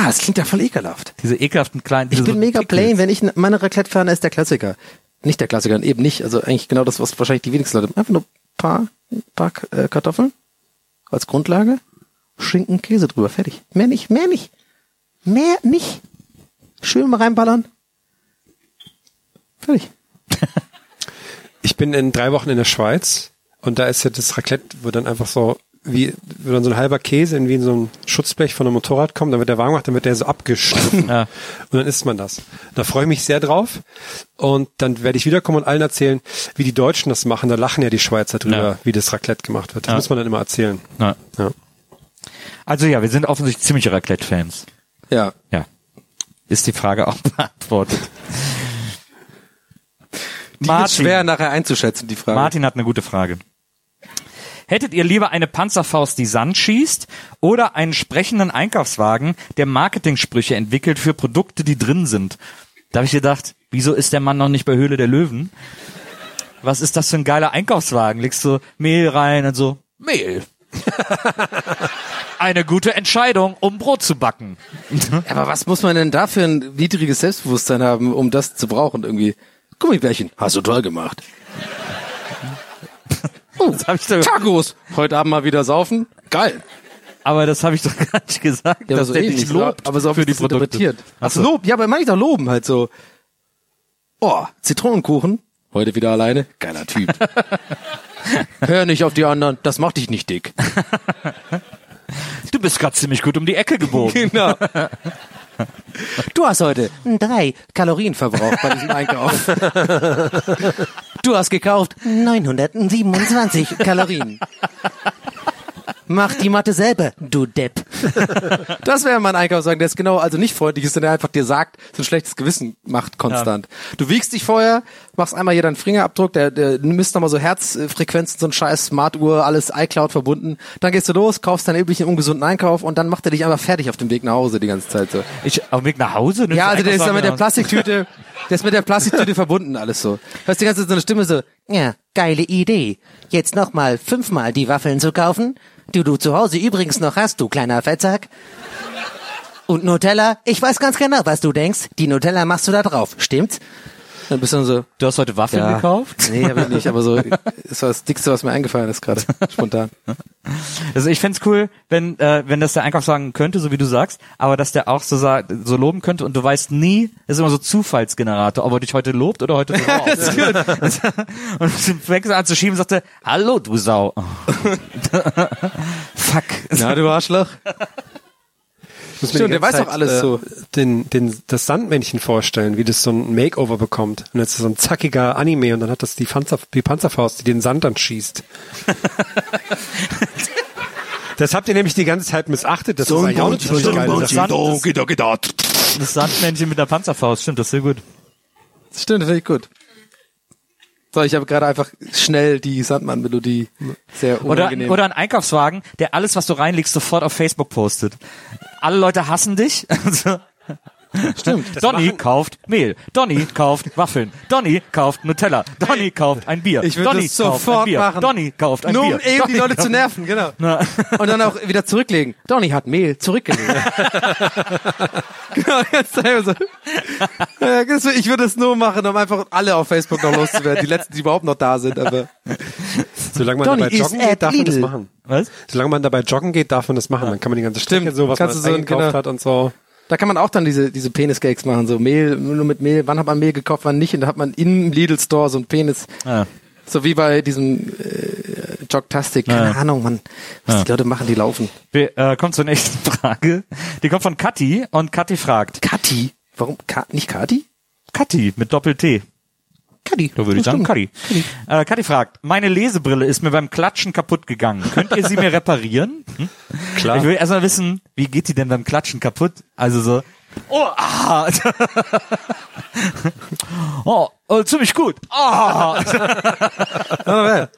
Ah, das klingt ja voll ekelhaft. diese ekelhaften kleinen. Ich diese bin so mega plain, wenn ich meine Raclette-Ferne ist der Klassiker. Nicht der Klassiker, eben nicht. Also eigentlich genau das, was wahrscheinlich die wenigsten Leute. Einfach nur paar, paar äh, Kartoffeln als Grundlage, Schinken, Käse drüber, fertig. Mehr nicht, mehr nicht. Mehr nicht. Schön mal reinballern. Fertig. Ich bin in drei Wochen in der Schweiz und da ist ja das Raclette, wo dann einfach so wie, wo dann so ein halber Käse in wie in so ein Schutzblech von einem Motorrad kommt, dann wird der warm gemacht, dann wird der so abgeschnitten. Ja. Und dann isst man das. Da freue ich mich sehr drauf. Und dann werde ich wiederkommen und allen erzählen, wie die Deutschen das machen. Da lachen ja die Schweizer drüber, Ja. wie das Raclette gemacht wird. Das Ja. muss man dann immer erzählen. Ja. Also ja, wir sind offensichtlich ziemliche Raclette-Fans. Ja. Ja. Ist die Frage auch beantwortet. Die ist Martin. schwer nachher einzuschätzen, die Frage. Martin hat eine gute Frage. Hättet ihr lieber eine Panzerfaust, die Sand schießt, oder einen sprechenden Einkaufswagen, der Marketingsprüche entwickelt für Produkte, die drin sind? Da habe ich gedacht, wieso ist der Mann noch nicht bei Höhle der Löwen? Was ist das für ein geiler Einkaufswagen? Legst du Mehl rein und so, Mehl. Eine gute Entscheidung, um Brot zu backen. Aber was muss man denn da für ein niedriges Selbstbewusstsein haben, um das zu brauchen irgendwie? Gummibärchen, hast du toll gemacht. Oh, Das hab ich doch, Tacos, heute Abend mal wieder saufen. Geil. aber das habe ich doch gar nicht gesagt, Ja, aber so ähnlich, lobt aber so für die Produkte. interpretiert. Ach Ach so. Lob, ja, aber meine ich doch loben halt so. Oh, Zitronenkuchen, heute wieder alleine, geiler Typ. Hör nicht auf die anderen, das macht dich nicht dick. Du bist gerade ziemlich gut um die Ecke gebogen. Genau. Du hast heute drei Kalorien verbraucht bei diesem Einkauf. Du hast gekauft 927 Kalorien. Mach die Mathe selber, du Depp. Das wäre mein Einkaufswagen, der ist genau, also nicht freundlich ist, sondern der einfach dir sagt, so ein schlechtes Gewissen macht konstant. Du wiegst dich vorher, machst einmal hier deinen Fingerabdruck, der, der misst nochmal so Herzfrequenzen, so ein scheiß Smartuhr, alles iCloud verbunden. Dann gehst du los, kaufst deinen üblichen ungesunden Einkauf und dann macht er dich einfach fertig auf dem Weg nach Hause die ganze Zeit so. Ich auf dem Weg nach Hause? Ja, also der ist da Einkaufswagen mit der? Plastiktüte, der ist mit der Plastiktüte verbunden, alles so. Hörst die ganze Zeit so eine Stimme so, ja, geile Idee. Jetzt nochmal fünfmal die Waffeln zu kaufen, die du zu Hause übrigens noch hast, du kleiner Fettsack. Und Nutella, ich weiß ganz genau, was du denkst. Die Nutella machst du da drauf, stimmt's? Dann bist du dann so, Du hast heute Waffeln ja. gekauft? Nee, hab ich nicht, aber so, ist das Dickste, was mir eingefallen ist gerade, spontan. Also ich fänd's cool, wenn äh, wenn das der Einkaufswagen könnte, so wie du sagst, aber dass der auch so sagt, so loben könnte und du weißt nie, das ist immer so Zufallsgenerator, ob er dich heute lobt oder heute aufsetzt. Und du fängst an zu schieben und sagt er, hallo du Sau. Fuck. Ja, du Arschloch. Ich muss mir Stimmt, der weiß auch alles so. Den, den, das Sandmännchen vorstellen, wie das so ein Makeover bekommt. Und jetzt ist so ein zackiger Anime und dann hat das die, Panzer, die Panzerfaust, die den Sand dann schießt. das habt ihr nämlich die ganze Zeit missachtet. Das ist eigentlich auch eine ziemlich geile Sache. Das Sandmännchen mit der Panzerfaust, stimmt, das ist sehr gut. Stimmt, finde ich gut. So, ich habe gerade einfach schnell die Sandmann-Melodie sehr Oder, unangenehm. oder ein Einkaufswagen, der alles, was du reinlegst, sofort auf Facebook postet. Alle Leute hassen dich. Also, Stimmt. Donny kauft Mehl. Donny kauft Waffeln. Donny kauft Nutella. Donny kauft ein Bier. Ich würde Donny das kauft ein sofort Bier. machen. Donny kauft ein Nur Bier. um eben Donny die Leute kauft- zu nerven, genau. Na. Und dann auch wieder zurücklegen. Donny hat Mehl zurückgelegt. genau, ganz selber so. Ja, das- Ich würde es nur machen, um einfach alle auf Facebook noch loszuwerden. Die letzten, die überhaupt noch da sind, aber. Solange man Donny dabei joggen geht, darf man das machen. Was? Solange man dabei joggen geht, darf man das machen. Dann kann man die ganze Strecke Stimmt. so, was Kannst man so- eingekauft genau. hat und so. Da kann man auch dann diese, diese Penis-Cakes machen, so Mehl, nur mit Mehl. Wann hat man Mehl gekauft, wann nicht? Und da hat man im Lidl-Store so ein Penis. Ah. So wie bei diesem äh, Jogtastic. Keine Ja. Ahnung, Mann. Was die Leute machen, die laufen. Wir, äh, kommt zur nächsten Frage. Die kommt von Kathi und Kathi fragt. Kati? Warum? Ka nicht Kati? Kathi mit Doppel-T. Kati. Da würde ich sagen, Kathi. Äh, Kathi fragt, meine Lesebrille ist mir beim Klatschen kaputt gegangen. Könnt ihr sie mir reparieren? Hm? Klar. Ich will erstmal wissen, wie geht die denn beim Klatschen kaputt? Also so, oh, ah. oh, oh ziemlich gut. Ah.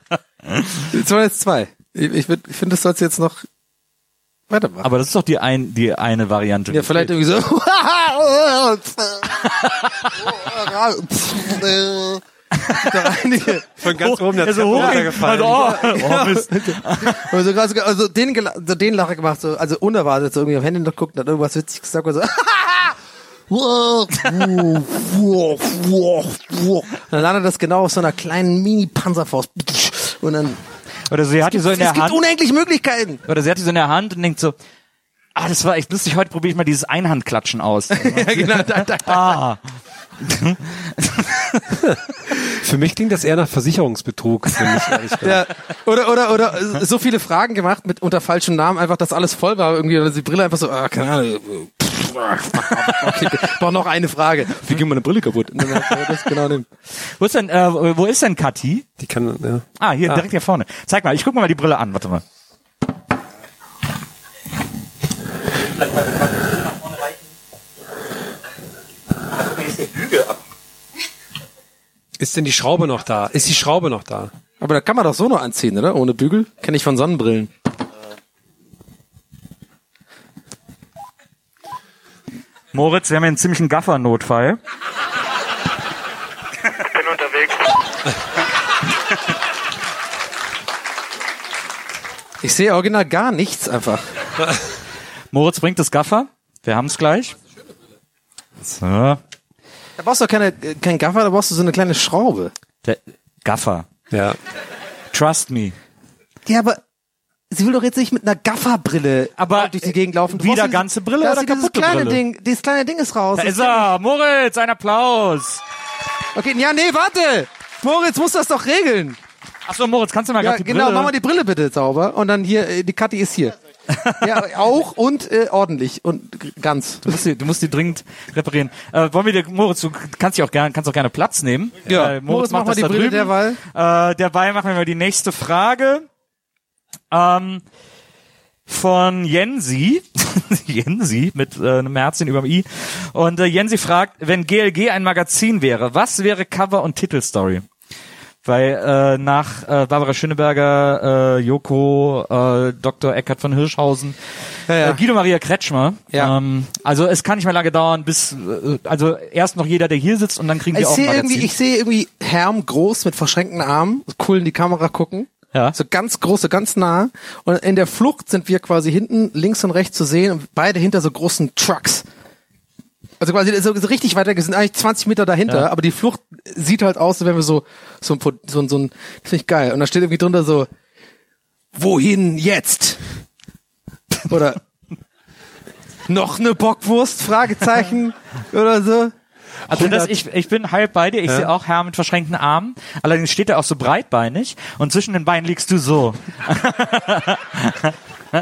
Jetzt waren jetzt zwei. Ich, ich, ich finde, das sollst du jetzt noch weitermachen. Aber das ist doch die, ein, die eine Variante. ja, vielleicht irgendwie so. Von ganz oben der also Treppe hoch, runtergefallen. also, oh, oh, Mist. Also, also, also den, so den Lacher gemacht, so, also unerwartet, so irgendwie am Handy noch guckt, hat irgendwas witzig gesagt, und so. dann landet das genau auf so einer kleinen Mini-Panzerfaust. Und dann, Oder sie hat die so in es der gibt Hand. unendlich Möglichkeiten. Oder sie hat die so in der Hand und denkt so, ah, das war echt lustig, heute probiere ich mal dieses Einhandklatschen aus. Ja, genau, da, da, ah. Für mich klingt das eher nach Versicherungsbetrug, finde ich ehrlich gesagt. Ja, oder, oder, oder so viele Fragen gemacht mit unter falschen Namen, einfach, dass alles voll war irgendwie, oder die Brille einfach so, ah, keine Ahnung, okay, brauch noch eine Frage. Wie geht meine Brille kaputt? Genau. Wo ist denn, äh, wo ist denn Kathi? Die kann, ja. Ah, hier, direkt hier vorne. Zeig mal, ich guck mir mal die Brille an, warte mal. Ist denn die Schraube noch da? Ist die Schraube noch da? Aber da kann man doch so noch anziehen, oder? Ohne Bügel? Kenn ich von Sonnenbrillen. Moritz, wir haben hier einen ziemlichen Gaffer-Notfall. Ich Bin unterwegs. Ich sehe original gar nichts einfach. Moritz bringt das Gaffer. Wir haben es gleich. So. Da brauchst du keine, äh, kein Gaffer, da brauchst du so eine kleine Schraube. Der Gaffer. Ja. Trust me. Ja, aber sie will doch jetzt nicht mit einer Gafferbrille Aber, durch die Gegend laufen. Du wieder ganze Brille oder ist dieses kaputte kleine Brille? Ding, dieses kleine Ding ist raus. Da ist er. Moritz, ein Applaus. Okay, ja, nee, warte. Moritz muss das doch regeln. Achso, Moritz, kannst du mal Ja, die genau, Brille... mach mal die Brille bitte sauber und dann hier, äh, die Kathi ist hier. ja, auch und äh, ordentlich und ganz. Du musst, die, du musst die dringend reparieren. Äh, wollen wir dir, Moritz, du kannst dich auch gerne, kannst auch gerne Platz nehmen. Ja, Äh, Moritz, mach mal die da Brille drüben. derweil. Äh, derweil machen wir mal die nächste Frage. Ähm, von Jensi. Jensi mit äh, einem Herzchen überm I. Und äh, Jensi fragt, wenn GLG ein Magazin wäre, was wäre Cover und Titelstory? Weil äh, nach äh, Barbara Schöneberger, äh, Joko, äh, Dr. Eckhard von Hirschhausen, Ja, ja. Äh, Guido Maria Kretschmer. Ja. Ähm, also es kann nicht mehr lange dauern, bis äh, also erst noch jeder, der hier sitzt und dann kriegen wir Ich auch ein sehe irgendwie, Magazin. ich sehe irgendwie Herm groß mit verschränkten Armen, cool in die Kamera gucken. Ja. So ganz große, ganz nah. Und in der Flucht sind wir quasi hinten, links und rechts zu sehen und beide hinter so großen Trucks. Also quasi so, so richtig weiter, wir sind eigentlich 20 Meter dahinter, Ja. aber die Flucht sieht halt aus, als wenn wir so, so ein, so, ein- so ein, finde ich geil. Und da steht irgendwie drunter so, wohin jetzt? Oder, noch eine Bockwurst? Fragezeichen, oder so. Also das, ich, ich bin halb bei dir. Ich sehe auch Herr mit verschränkten Armen. Allerdings steht er auch so breitbeinig und zwischen den Beinen liegst du so.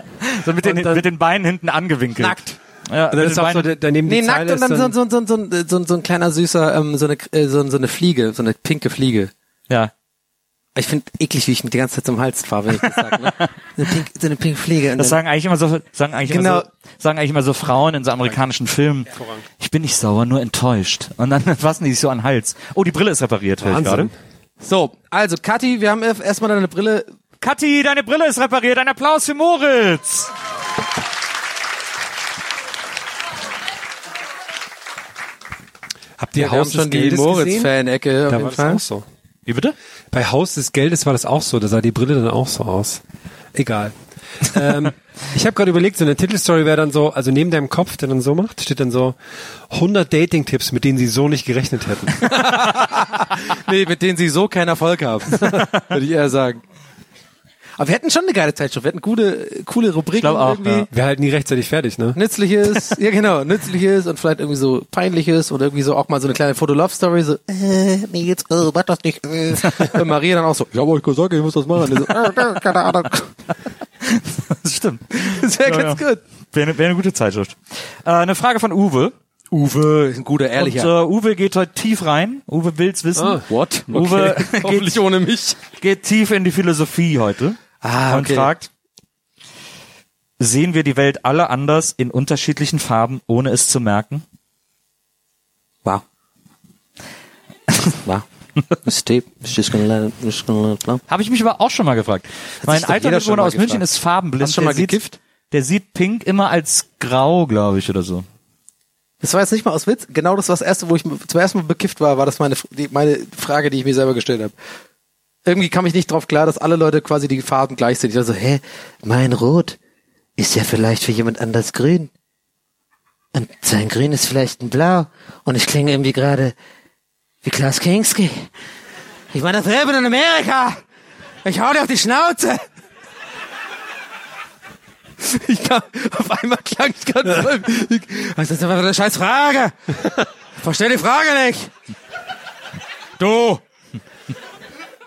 so mit den, mit den Beinen hinten angewinkelt. Nackt. Ja, Und dann ist auch so, daneben Nee, die nackt Zeile und dann, ist dann so, so, so, so, so, so ein kleiner süßer, ähm, so eine, äh, so, so eine Fliege, so eine pinke Fliege. ja. Ich finde eklig, wie ich mit die ganze Zeit zum Hals fahre, wenn ich das sage. Ne? So, eine pink, so eine pinke Fliege. Und Das sagen eigentlich immer so, sagen eigentlich Genau. immer so, sagen eigentlich immer so Frauen in so amerikanischen Filmen. Ich bin nicht sauer, nur enttäuscht. Und dann fassen die sich so an den Hals. Oh, die Brille ist repariert, höre ich gerade. So, also Kathi, wir haben erst- erstmal deine Brille. Kathi, deine Brille ist repariert. Ein Applaus für Moritz. Habt ihr haben Haus schon die? Moritz-Fan-Ecke auf Da jeden war das auch so. Wie bitte? Bei Haus des Geldes war das auch so. Da sah die Brille dann auch so aus. Egal. ähm, ich habe gerade überlegt, so eine Titelstory wäre dann so, also neben deinem Kopf, der dann so macht, steht dann so 100 Dating-Tipps, mit denen sie so nicht gerechnet hätten. Nee, mit denen sie so keinen Erfolg haben. Würde ich eher sagen. Aber wir hätten schon eine geile Zeitschrift. Wir hätten gute, coole Rubriken glaub auch, irgendwie. ja. Wäre halt nie rechtzeitig fertig, ne? Nützliches, ja genau, nützliches und vielleicht irgendwie so peinliches oder irgendwie so auch mal so eine kleine Foto-Love-Story, so, äh, nee, jetzt, äh, mach das nicht, äh. Und Maria dann auch so, ich hab euch gesagt, ich muss das machen. Und so, äh, äh, keine Ahnung. Das stimmt. Das wäre Ja, ganz ja. gut. Wäre eine, wär eine gute Zeitschrift. Äh, eine Frage von Uwe. Uwe ist ein guter, Und ehrlicher. äh, Uwe geht heute tief rein. Uwe will's wissen. Ah, what? Uwe Hoffentlich geht, ohne mich. geht tief in die Philosophie heute Ah, und okay. fragt, sehen wir die Welt alle anders in unterschiedlichen Farben, ohne es zu merken? Wow. Wow. Habe ich mich aber auch schon mal gefragt. mein sich doch alter Mitbewohner mal aus München gefragt. ist farbenblind. Hast du schon mal der sieht, gekifft? Der sieht Pink immer als grau, glaube ich, oder so. Das war jetzt nicht mal aus Witz. Genau das war das erste, wo ich zum ersten Mal bekifft war, war das meine, die, meine Frage, die ich mir selber gestellt habe. Irgendwie kam ich nicht drauf klar, dass alle Leute quasi die Farben gleich sind. Ich dachte so, hä, mein Rot ist ja vielleicht für jemand anders grün. Und sein Grün ist vielleicht ein Blau. Und ich klinge irgendwie gerade wie Klaus Kinski. Ich war da drüben in Amerika. Ich hau dir auf die Schnauze. Ich kam, auf einmal klang ich ganz voll. Was ist das für eine scheiß Frage? Verstehe die Frage nicht. Du.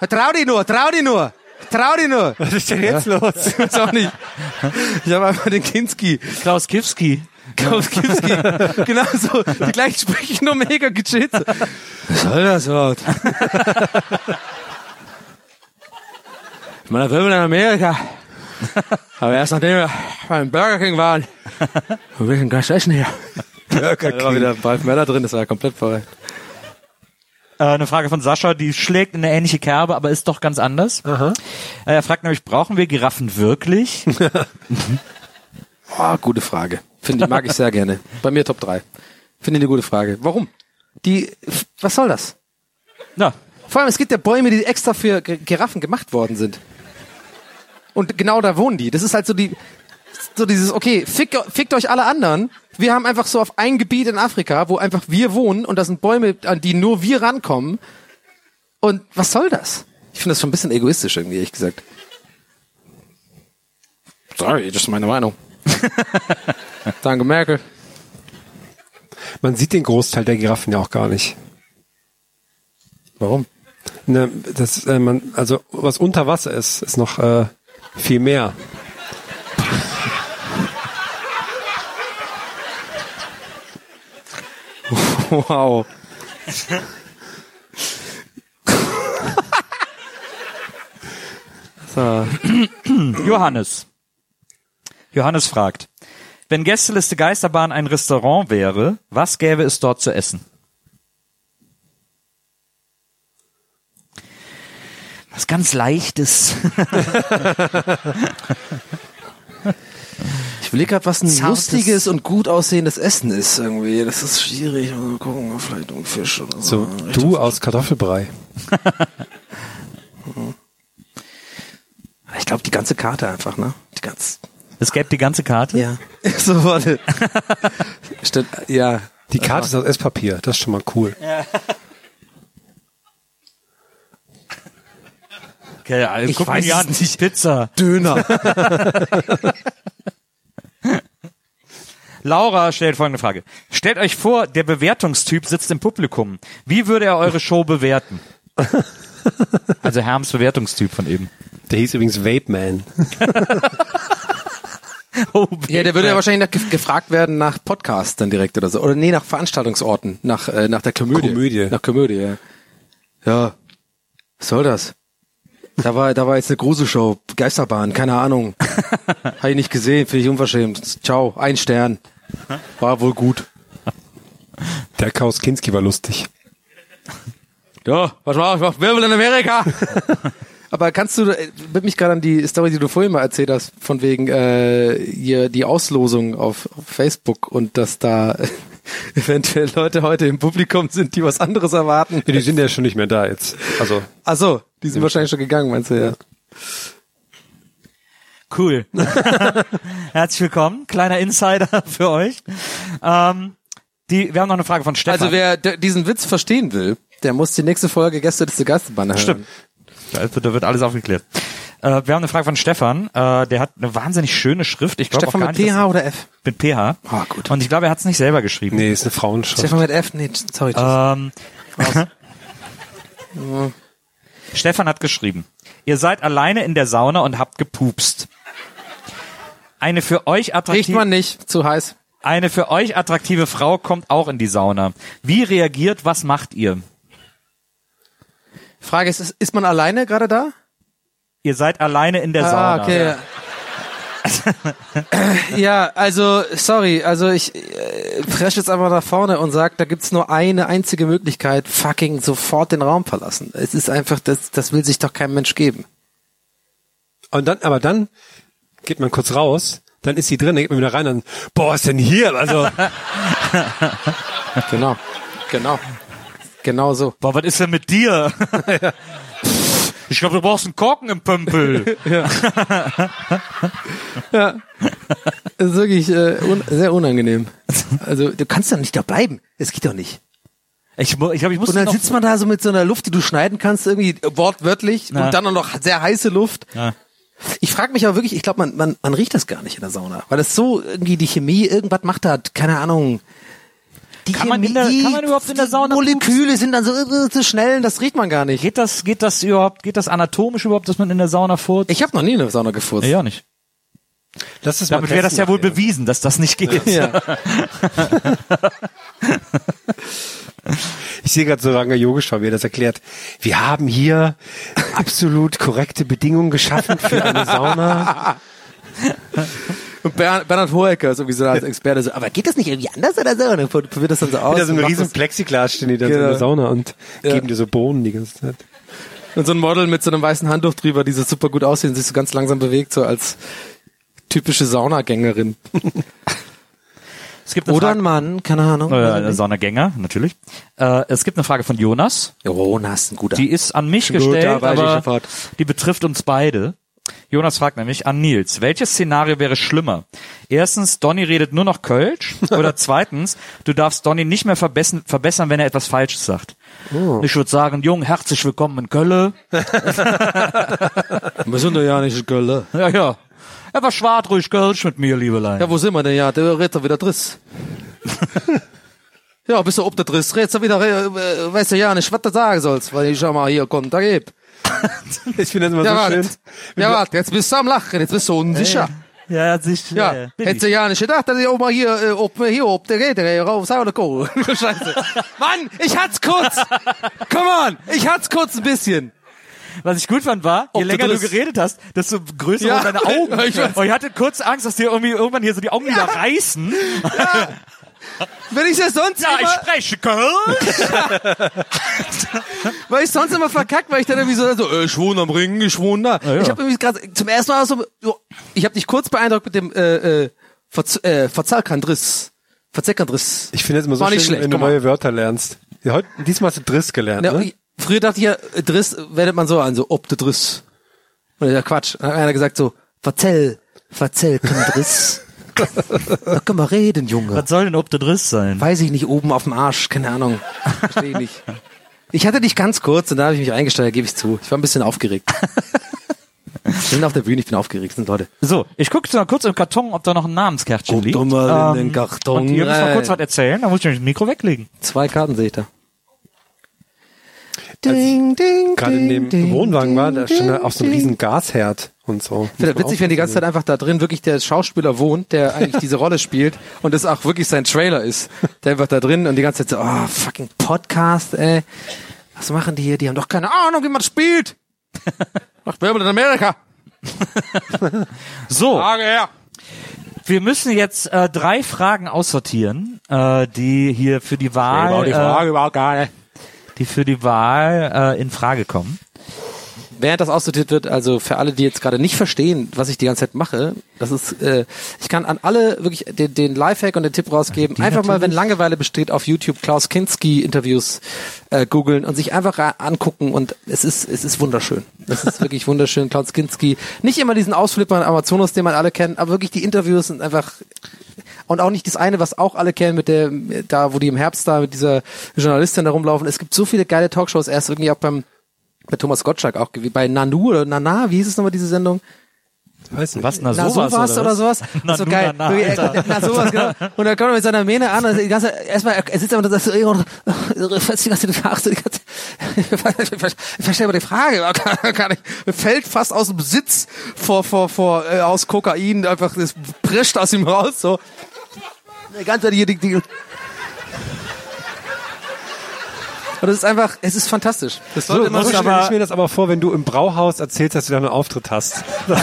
Trau dich nur, trau dich nur. Trau dich nur. Was ist denn jetzt los? Ich weiß auch nicht. Ich habe einfach den Kinski. Klaus Kiewski. Klaus Kinski. genau so. Die gleichen sprechen nur mega gechillt. Was soll das Wort? Ich meine, wir in Amerika. Aber erst nachdem wir beim Burger King waren, wir bisschen gleich essen hier. Burger Da war wieder ein paar Männer drin, das war ja komplett vorbei. Äh, eine Frage von Sascha, die schlägt in eine ähnliche Kerbe, aber ist doch ganz anders. Äh, er fragt nämlich, brauchen wir Giraffen wirklich? Oh, gute Frage. Finde ich, mag ich sehr gerne. Bei mir Top 3. Finde ich eine gute Frage. Warum? Die, was soll das? Na, Vor allem, es gibt ja Bäume, die extra für Giraffen gemacht worden sind. Und genau da wohnen die. Das ist halt so die, so dieses, okay, fick, fickt euch alle anderen. Wir haben einfach so auf ein Gebiet in Afrika, wo einfach wir wohnen und das sind Bäume, an die nur wir rankommen. Und was soll das? Ich finde das schon ein bisschen egoistisch irgendwie, ehrlich gesagt. Sorry, das ist meine Meinung. Danke, Merkel. Man sieht den Großteil der Giraffen ja auch gar nicht. Warum? Ne, das, äh, man, also was unter Wasser ist, ist noch äh, viel mehr. Wow. so. Johannes. Johannes fragt, wenn Gästeliste Geisterbahn ein Restaurant wäre, was gäbe es dort zu essen? Was ganz Leichtes. Ich will gerade, was ein Zartes- lustiges und gut aussehendes Essen ist irgendwie. Das ist schwierig. Mal gucken, vielleicht ein Fisch oder so. So du aus Kartoffelbrei. Ich glaube, die ganze Karte einfach, ne? Die ganze. Es gäbe die ganze Karte. Ja. so, warte. Stimmt, ja. Die Karte ist aus Esspapier, das ist schon mal cool. Okay, also Ich guck weiß an. nicht. Pizza. Döner. Laura stellt folgende Frage. Stellt euch vor, der Bewertungstyp sitzt im Publikum. Wie würde er eure Show bewerten? Also Herms Bewertungstyp von eben. Der hieß übrigens Vape Man. Oh, ja, der würde ja wahrscheinlich nach, gef- gefragt werden nach Podcasts dann direkt oder so. Oder nee, nach Veranstaltungsorten. Nach, äh, nach der Komödie. Komödie. Nach Komödie, ja. Ja. Was soll das? Da war, da war jetzt eine Gruselshow. Geisterbahn, keine Ahnung. Habe ich nicht gesehen, finde ich unverschämt. Ciao, ein Stern. War wohl gut. Der Chaos Kinski war lustig. Ja, was war, was Wirbel in Amerika? Aber kannst du, äh, wird mich gerade an die Story, die du vorhin mal erzählt hast, von wegen äh, hier die Auslosung auf, auf Facebook und dass da eventuell Leute heute im Publikum sind, die was anderes erwarten. Ja, die sind ja schon nicht mehr da jetzt. Also Ach so, die sind wahrscheinlich schon gegangen, meinst du ja? Cool. Herzlich willkommen. Kleiner Insider für euch. Ähm, die, wir haben noch eine Frage von Stefan. Also wer diesen Witz verstehen will, der muss die nächste Folge Gäste des Geisterbahn hören. Stimmt. Da wird, da wird alles aufgeklärt. Äh, wir haben eine Frage von Stefan. Äh, der hat eine wahnsinnig schöne Schrift. Ich glaube auch Stefan gar mit nicht, PH oder F? mit PH. Ah, gut. Und ich glaube, er hat es nicht selber geschrieben. nee, ist eine Frauenschrift. Stefan mit F? Nee, sorry. Ähm, Stefan hat geschrieben, ihr seid alleine in der Sauna und habt gepupst. Eine für euch Riecht attraktive, man nicht, zu heiß. eine für euch attraktive Frau kommt auch in die Sauna. Wie reagiert, was macht ihr? Frage ist, ist, man alleine gerade da? Ihr seid alleine in der Ah, Sauna. okay. ja, also sorry, also ich äh, presche jetzt einfach nach vorne und sag, da gibt's nur eine einzige Möglichkeit, fucking sofort den Raum verlassen. Es ist einfach, das, das will sich doch kein Mensch geben. Und dann, aber dann geht man kurz raus, dann ist sie drin, dann geht man wieder rein und boah, was ist denn hier? Also Genau, genau, genau so. Boah, was ist denn mit dir? Ich glaube, du brauchst einen Korken im Pömpel. Das ist wirklich äh, un sehr unangenehm. Also du kannst doch nicht da bleiben. Es geht doch nicht. Ich, ich glaube, ich muss Und dann sitzt man da so mit so einer Luft, die du schneiden kannst, irgendwie äh, wortwörtlich Na. und dann auch noch sehr heiße Luft. Ja. Ich frage mich aber wirklich, ich glaube, man, man, man riecht das gar nicht in der Sauna, weil das so irgendwie die Chemie irgendwas macht hat, keine Ahnung. Die Kann man in der- kann man überhaupt in der die Sauna Moleküle sind dann so äh, zu schnell, das riecht man gar nicht. Geht das, geht das überhaupt, geht das anatomisch überhaupt, dass man in der Sauna furzt? Ich habe noch nie in der Sauna gefurzt. ja, nicht. lass es Damit wäre das ja wohl nachher. bewiesen, dass das nicht geht. Ja. Ich sehe gerade so Ranga Yogeshwar, wie er das erklärt. Wir haben hier absolut korrekte Bedingungen geschaffen für eine Sauna. Und Bernhard, Bernhard Hohecker ist irgendwie so als Experte so, aber geht das nicht irgendwie anders oder so? Und dann probiert das dann so aus. Wieder so ein riesen Plexiglas stehen die dann so in Genau. der Sauna und Ja. geben dir so Bohnen die ganze Zeit. Und so ein Model mit so einem weißen Handtuch drüber, die so super gut aussehen, sich so ganz langsam bewegt, so als typische Saunagängerin. Es gibt eine Oder ein Frage, Mann, keine Ahnung. äh, Saunagänger, natürlich. Äh, es gibt eine Frage von Jonas. Jonas, ein guter. Die ist an mich Guter gestellt, weiblicher aber die betrifft uns beide. Jonas fragt nämlich an Nils, welches Szenario wäre schlimmer? Erstens, Donny redet nur noch Kölsch oder zweitens, du darfst Donny nicht mehr verbessern, verbessern wenn er etwas Falsches sagt. Ich würde sagen, Jung, herzlich willkommen in Köln. Wir sind ja nicht in Köln. Ja, ja. Er war schwarz ruhig Kölsch mit mir, Liebelein. Ja, wo sind wir denn? Ja, der redet doch wieder Driss. ja, bist du ob der Driss? Redst du wieder, äh, weißt du ja nicht, was du sagen sollst, weil ich schon mal hier Konter gebe. Ich finde das immer Ja, so warte. schön. Ja, warte, jetzt bist du am Lachen, jetzt bist du unsicher. Ja, er hat sich, Ja, äh, hättest du ja nicht gedacht, dass ich auch mal hier, äh, ob, hier, ob der geht, ey, raus, oder Kohl. Scheiße. Mann, ich hat's kurz. Come on, ich hat's kurz ein bisschen. Was ich gut fand war, je Ob länger du du geredet hast, desto größer Ja. wurden deine Augen. Ich. Und ich hatte kurz Angst, dass dir irgendwie irgendwann hier so die Augen wieder reißen. Wenn ich das sonst Ja, ich immer, spreche Kölsch. weil ich sonst immer verkackt, weil ich dann irgendwie so, so äh, ich wohne am Ring, ich wohne da. ja. Ich habe irgendwie gerade zum ersten Mal so, ich habe dich kurz beeindruckt mit dem äh, äh, Verz äh, Verzerrkandriss. Verzerrkandriss. Ich finde es immer so schön, schlecht, wenn du neue Wörter lernst. Ja, heute, diesmal hast du Driss gelernt, Ja, ne? Ich, früher dachte ich ja, äh, Driss wendet man so an, so ob der Driss. Und ja Quatsch. Dann hat einer gesagt so, verzell, verzell Driss. da können wir reden, Junge. Was soll denn ob der Driss sein? Weiß ich nicht, oben auf dem Arsch, keine Ahnung. Verstehe ich nicht. Ich hatte dich ganz kurz und da habe ich mich eingestellt, gebe ich zu. Ich war ein bisschen aufgeregt. Ich bin auf der Bühne, ich bin aufgeregt, sind Leute. So, ich gucke mal kurz im Karton, ob da noch ein Namenskärtchen Guck liegt. doch mal in den Ähm, Karton Und müsst mal rein. kurz was erzählen, dann muss ich nämlich das Mikro weglegen. Zwei Karten sehe ich da. Ding, ding, Gerade in dem Wohnwagen war, da stand da auch so ein riesen Gasherd und so. Ich finde das witzig, wenn die ganze Zeit einfach da drin wirklich der Schauspieler wohnt, der eigentlich diese Rolle spielt und das auch wirklich sein Trailer ist. Der einfach da drin und die ganze Zeit so, oh, fucking Podcast, ey. Was machen die hier? Die haben doch keine Ahnung, wie man spielt. Macht Werbung in Amerika. So, Frage her. wir müssen jetzt äh, drei Fragen aussortieren, äh, die hier für die Wahl, äh, überhaupt gar nicht. Die für die Wahl äh, in Frage kommen. Während das aussortiert wird, also für alle, die jetzt gerade nicht verstehen, was ich die ganze Zeit mache, das ist, äh, ich kann an alle wirklich den, den Lifehack und den Tipp rausgeben. einfach mal, wenn Langeweile besteht, auf YouTube Klaus Kinski Interviews äh, googeln und sich einfach angucken und es ist, es ist wunderschön. Es ist wirklich wunderschön, Klaus Kinski. Nicht immer diesen Ausflipper in Amazonas, den man alle kennt, aber wirklich die Interviews sind einfach und auch nicht das eine, was auch alle kennen mit der, da, wo die im Herbst da mit dieser Journalistin da rumlaufen. Es gibt so viele geile Talkshows, erst irgendwie auch beim, bei Thomas Gottschalk auch, wie bei Nanu oder Nana, wie hieß es nochmal, diese Sendung? Weiß nicht. Was, na, Na, sowas, sowas oder, was? sowas. Na, so geil. na, na, äh, na, sowas, genau. Und dann kommt er mit seiner Mähne an und die ganze, erstmal, er sitzt aber und sagt so, äh, die ganze Frage, die ganze, ich verstehe aber die Frage, aber kann, kann ich, fällt fast aus dem Sitz vor, vor, vor, äh, aus Kokain, einfach, das prescht aus ihm raus, so. Die ganze Zeit hier, die, die, und das ist einfach, es ist fantastisch. Das sollte So, man so stelle ich mir das aber vor, wenn du im Brauhaus erzählst, dass du da einen Auftritt hast.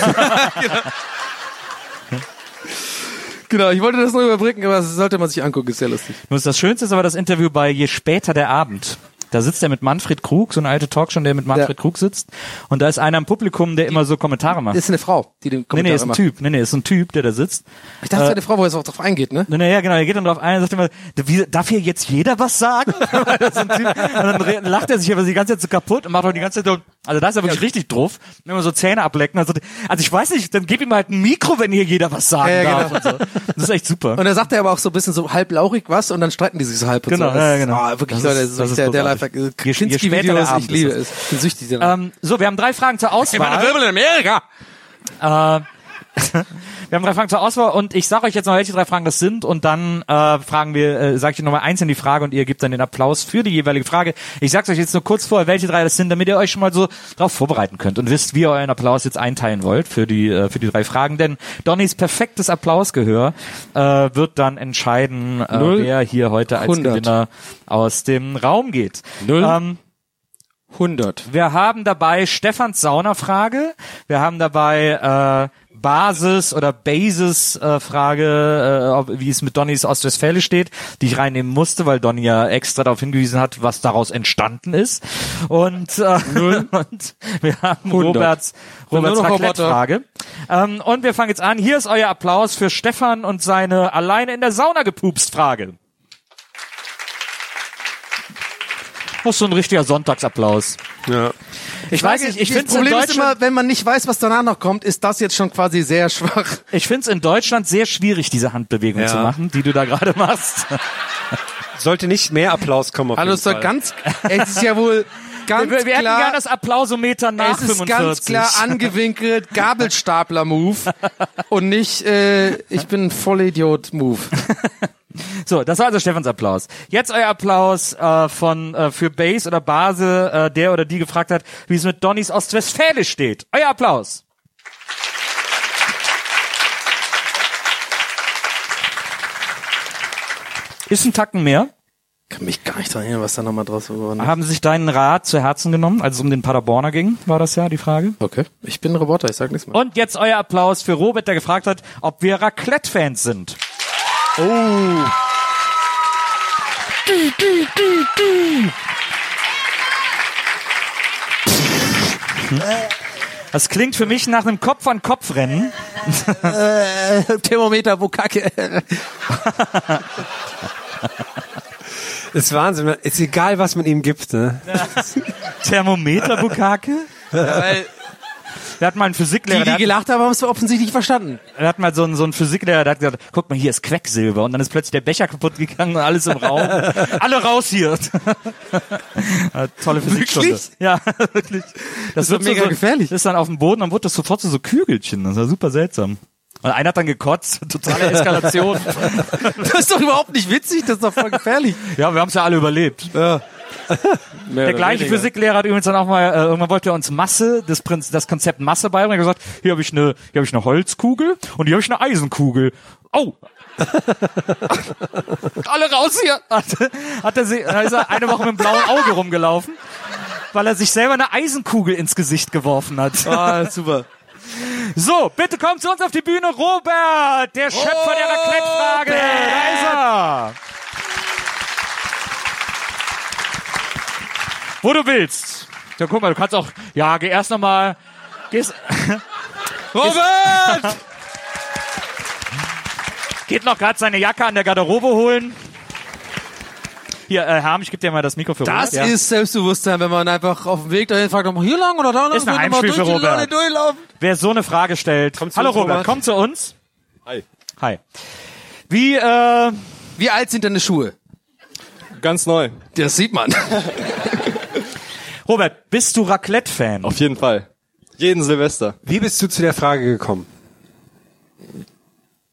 Genau, ich wollte das nur überbrücken, aber das sollte man sich angucken, ist sehr lustig. Das Schönste ist aber das Interview bei Je später der Abend. Da sitzt er mit Manfred Krug, so eine alte Talkshow, der mit Manfred Ja. Krug sitzt. Und da ist einer im Publikum, der immer so Kommentare macht. Das ist eine Frau, die den Nee, Kommentar nee, ist ein macht. Typ. Nee, nee, ist ein Typ, der da sitzt. Ich dachte, es wäre eine Frau, wo er jetzt auch drauf eingeht, ne? Nee, nee, ja, genau, er geht dann drauf ein und sagt immer, wie, darf hier jetzt jeder was sagen? Und dann lacht er sich aber die ganze Zeit so kaputt und macht auch die ganze Zeit so, also da ist er wirklich richtig drauf. Und Immer so Zähne ablecken. Also, also ich weiß nicht, dann gib ihm halt ein Mikro, wenn hier jeder was sagen Ja, ja, darf. Und so. Das ist echt super. Und dann sagt er aber auch so ein bisschen so halb lauchig was und dann streiten die sich so halb. Und Genau, so. ja, genau. Ah, wirklich, Das Leute, ist- das ist, das ist der, der später der Kinski-Videos, ich liebe ist es. Ich bin süchtig danach. Ähm, so, wir haben drei Fragen zur Auswahl. Wirbel in Amerika! Äh, wir haben drei Fragen zur Auswahl und ich sage euch jetzt noch, welche drei Fragen das sind und dann äh, fragen wir, äh, sage ich nochmal einzeln die Frage und ihr gebt dann den Applaus für die jeweilige Frage. Ich sag's euch jetzt nur kurz vorher, welche drei das sind, damit ihr euch schon mal so darauf vorbereiten könnt und wisst, wie ihr euren Applaus jetzt einteilen wollt für die äh, für die drei Fragen. Denn Donnys perfektes Applausgehör äh, wird dann entscheiden, äh, wer hier heute als 100. Gewinner aus dem Raum geht. Null. Ähm, 100. wir haben dabei Stefans Saunafrage. Wir haben dabei äh, Basis oder Basis äh, Frage, äh, wie es mit Donnys Ostwestfäle steht, die ich reinnehmen musste, weil Donny ja extra darauf hingewiesen hat, was daraus entstanden ist. Und, äh, und wir haben 100. Roberts, Roberts noch Roboter. Raclette-Frage. Ähm, und wir fangen jetzt an. Hier ist euer Applaus für Stefan und seine alleine in der Sauna gepupst Frage. Das ist so ein richtiger Sonntagsapplaus. Ja. Ich weiß nicht, ich das finde es in Problem ist Deutschland, immer, wenn man nicht weiß, was danach noch kommt, ist das jetzt schon quasi sehr schwach. ich find's in Deutschland sehr schwierig, diese Handbewegung Ja. zu machen, die du da gerade machst. Sollte nicht mehr Applaus kommen auf Hallo, jeden ist Fall. ganz, es ist ja wohl ganz wir wir hätten klar, gerne das Applausometer nach es ist 45. ganz klar angewinkelt, Gabelstapler-Move und nicht, äh, ich bin ein Vollidiot-Move. So, das war also Stefans Applaus. Jetzt euer Applaus äh, von äh, für Bass oder Base, äh, der oder die gefragt hat, wie es mit Donnys Ostwestfälisch steht. Euer Applaus. Ist ein Tacken mehr. Kann mich gar nicht dran erinnern, was da nochmal draus geworden ist. Haben sich deinen Rat zu Herzen genommen, als es um den Paderborner ging, war das ja die Frage. Okay. Ich bin ein Roboter, ich sag nichts mehr. Und jetzt euer Applaus für Robert, der gefragt hat, ob wir Raclette-Fans sind. Oh. Das klingt für mich nach einem Kopf-an-Kopf-Rennen. Thermometer, wo Kacke. ist Wahnsinn. Ist egal, was man ihm gibt. Ne? Thermometer, Bukake? Weil Der hat mal einen die, Physiklehrer, die hat, gelacht haben, haben es offensichtlich verstanden. der hat mal so einen, so einen Physiklehrer, der hat gesagt, guck mal, hier ist Quecksilber. Und dann ist plötzlich der Becher kaputt gegangen und alles im Raum. Alle raus hier. Ja, Tolle Physikstunde. Wirklich? Ja, wirklich. Das, doch wird mega so, gefährlich. Das ist dann auf dem Boden, dann wurde das sofort zu so Kügelchen. Das war super seltsam. Und einer hat dann gekotzt. Totale Eskalation. Das ist doch überhaupt nicht witzig, das ist doch voll gefährlich. ja, wir haben es ja alle überlebt. Der gleiche Physiklehrer hat übrigens dann auch mal, äh, irgendwann wollte er uns Masse, das, Prinz, das Konzept Masse beibringen. Er hat gesagt, hier habe ich eine, hier habe ich eine Holzkugel und hier habe ich eine Eisenkugel. Oh! Alle raus hier! Hat, hat er, sie, ist er eine Woche mit einem blauen Auge rumgelaufen, weil er sich selber eine Eisenkugel ins Gesicht geworfen hat. Ah, super. So, bitte kommt zu uns auf die Bühne, Robert, der Schöpfer der Raclette-Frage. Da ist er. Wo du willst. Ja, guck mal, du kannst auch, ja, geh erst nochmal, gehst, Robert! geht noch gerade seine Jacke an der Garderobe holen. Hier, äh, Herm, ich gebe dir mal das Mikro für Das Robert. ja. ist Selbstbewusstsein, wenn man einfach auf dem Weg dahin fragt, ob man hier lang oder da lang Ist ein Heimspiel für Robert. Wer so eine Frage stellt. Hallo uns, Robert, Robert. komm zu uns. Hi. Hi. Wie, äh, Wie alt sind deine Schuhe? Ganz neu. Das sieht man. Robert, bist du Raclette-Fan? Auf jeden Fall. Jeden Silvester. Wie bist du zu der Frage gekommen?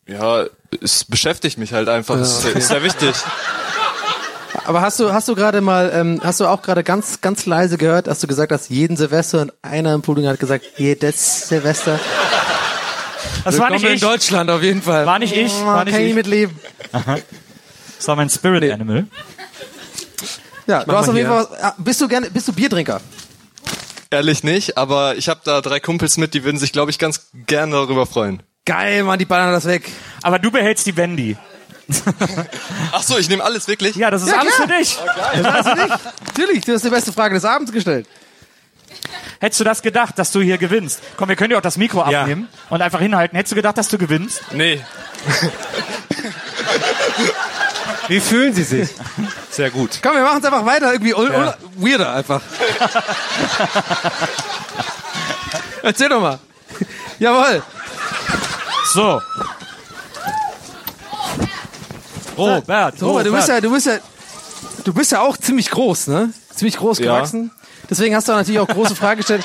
Ja, es beschäftigt mich halt einfach. Es ist, ist sehr wichtig. Aber hast du, hast du gerade mal, ähm, hast du auch gerade ganz, ganz leise gehört, dass du gesagt hast, jeden Silvester und einer im Puding hat gesagt, jedes Silvester. Das war nicht ich. in Deutschland auf jeden Fall. War nicht ich, Oh, war nicht kann ich ich. mitleben. Das war mein Spirit Animal. Ja, du hast auf jeden. Fall, was, ah, bist du gerne, bist du Biertrinker? Ehrlich nicht, aber ich habe da drei Kumpels mit, die würden sich, glaube ich, ganz gerne darüber freuen. Geil, Mann, die ballern das weg. Aber du behältst die Wendy. Ach so, ich nehme alles wirklich? Ja, das ist Ja, alles klar. für dich. Natürlich, du hast die beste Frage des Abends gestellt. Hättest du das gedacht, dass du hier gewinnst? Komm, wir können dir auch das Mikro Ja. abnehmen und einfach hinhalten. Hättest du gedacht, dass du gewinnst? Nee. Wie fühlen Sie sich? Sehr gut. Komm, wir machen es einfach weiter, irgendwie ul- weirder einfach. Erzähl doch mal. Jawohl. So. Robert, Robert, du bist ja, du bist ja, du bist ja auch ziemlich groß, ne? Ziemlich groß Ja. gewachsen. Deswegen hast du natürlich auch große Fragen gestellt.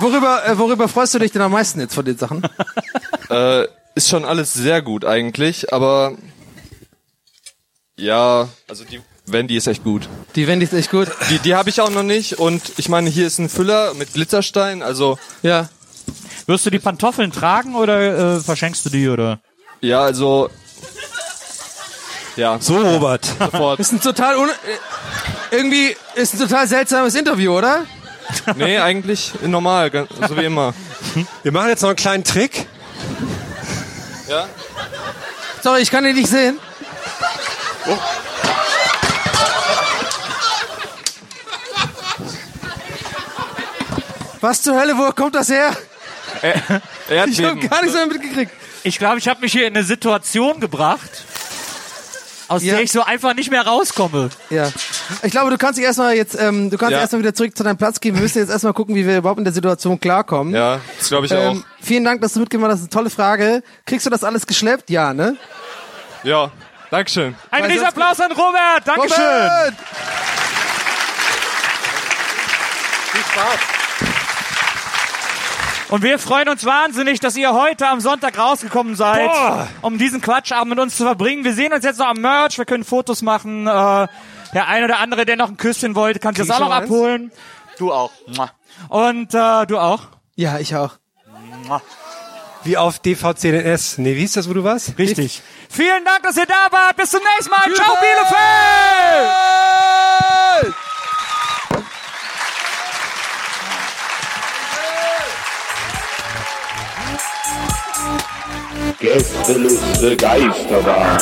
Worüber, äh, worüber freust du dich denn am meisten jetzt von den Sachen? Äh, ist schon alles sehr gut eigentlich, aber ja, also die Wendy ist echt gut. Die Wendy ist echt gut. Die, die habe ich auch noch nicht und ich meine, hier ist ein Füller mit Glitzerstein, also Ja. Wirst du die Pantoffeln tragen oder äh, verschenkst du die oder? ja, also ja, So, Robert. sofort. Ist ein total un irgendwie ist ein total seltsames Interview, oder? Nee, eigentlich normal, ganz- so wie immer. Wir machen jetzt noch einen kleinen Trick. Ja? Sorry, ich kann ihn nicht sehen. Was zur Hölle, wo kommt das her? Ich habe gar nichts mehr mitgekriegt. Ich glaube, ich habe mich hier in eine Situation gebracht, aus Ja. der ich so einfach nicht mehr rauskomme. Ja. Ich glaube, du kannst dich erstmal jetzt, ähm, du kannst Ja. erstmal wieder zurück zu deinem Platz gehen. Wir müssen jetzt erstmal gucken, wie wir überhaupt in der Situation klarkommen. Ja, das glaube ich Ähm, vielen Dank, dass du mitgemacht hast. Das ist eine tolle Frage. Kriegst du das alles geschleppt? Ja, ne? auch. Ja, Dankeschön. Ein Weil Riesenapplaus an Robert. Dankeschön. Robert! Und wir freuen uns wahnsinnig, dass ihr heute am Sonntag rausgekommen seid, um diesen Quatschabend mit uns zu verbringen. Wir sehen uns jetzt noch am Merch, wir können Fotos machen. Äh, der ein oder andere, der noch ein Küsschen wollte, kann sich das auch noch eins? abholen. Du auch. Und äh, du auch. Ja, ich auch. Wie auf DV10NS. Nee, wie ist das, wo du warst? Richtig. Vielen Dank, dass ihr da wart. Bis zum nächsten Mal. Ciao, Bielefeld! Gästeliste Geisterbahn.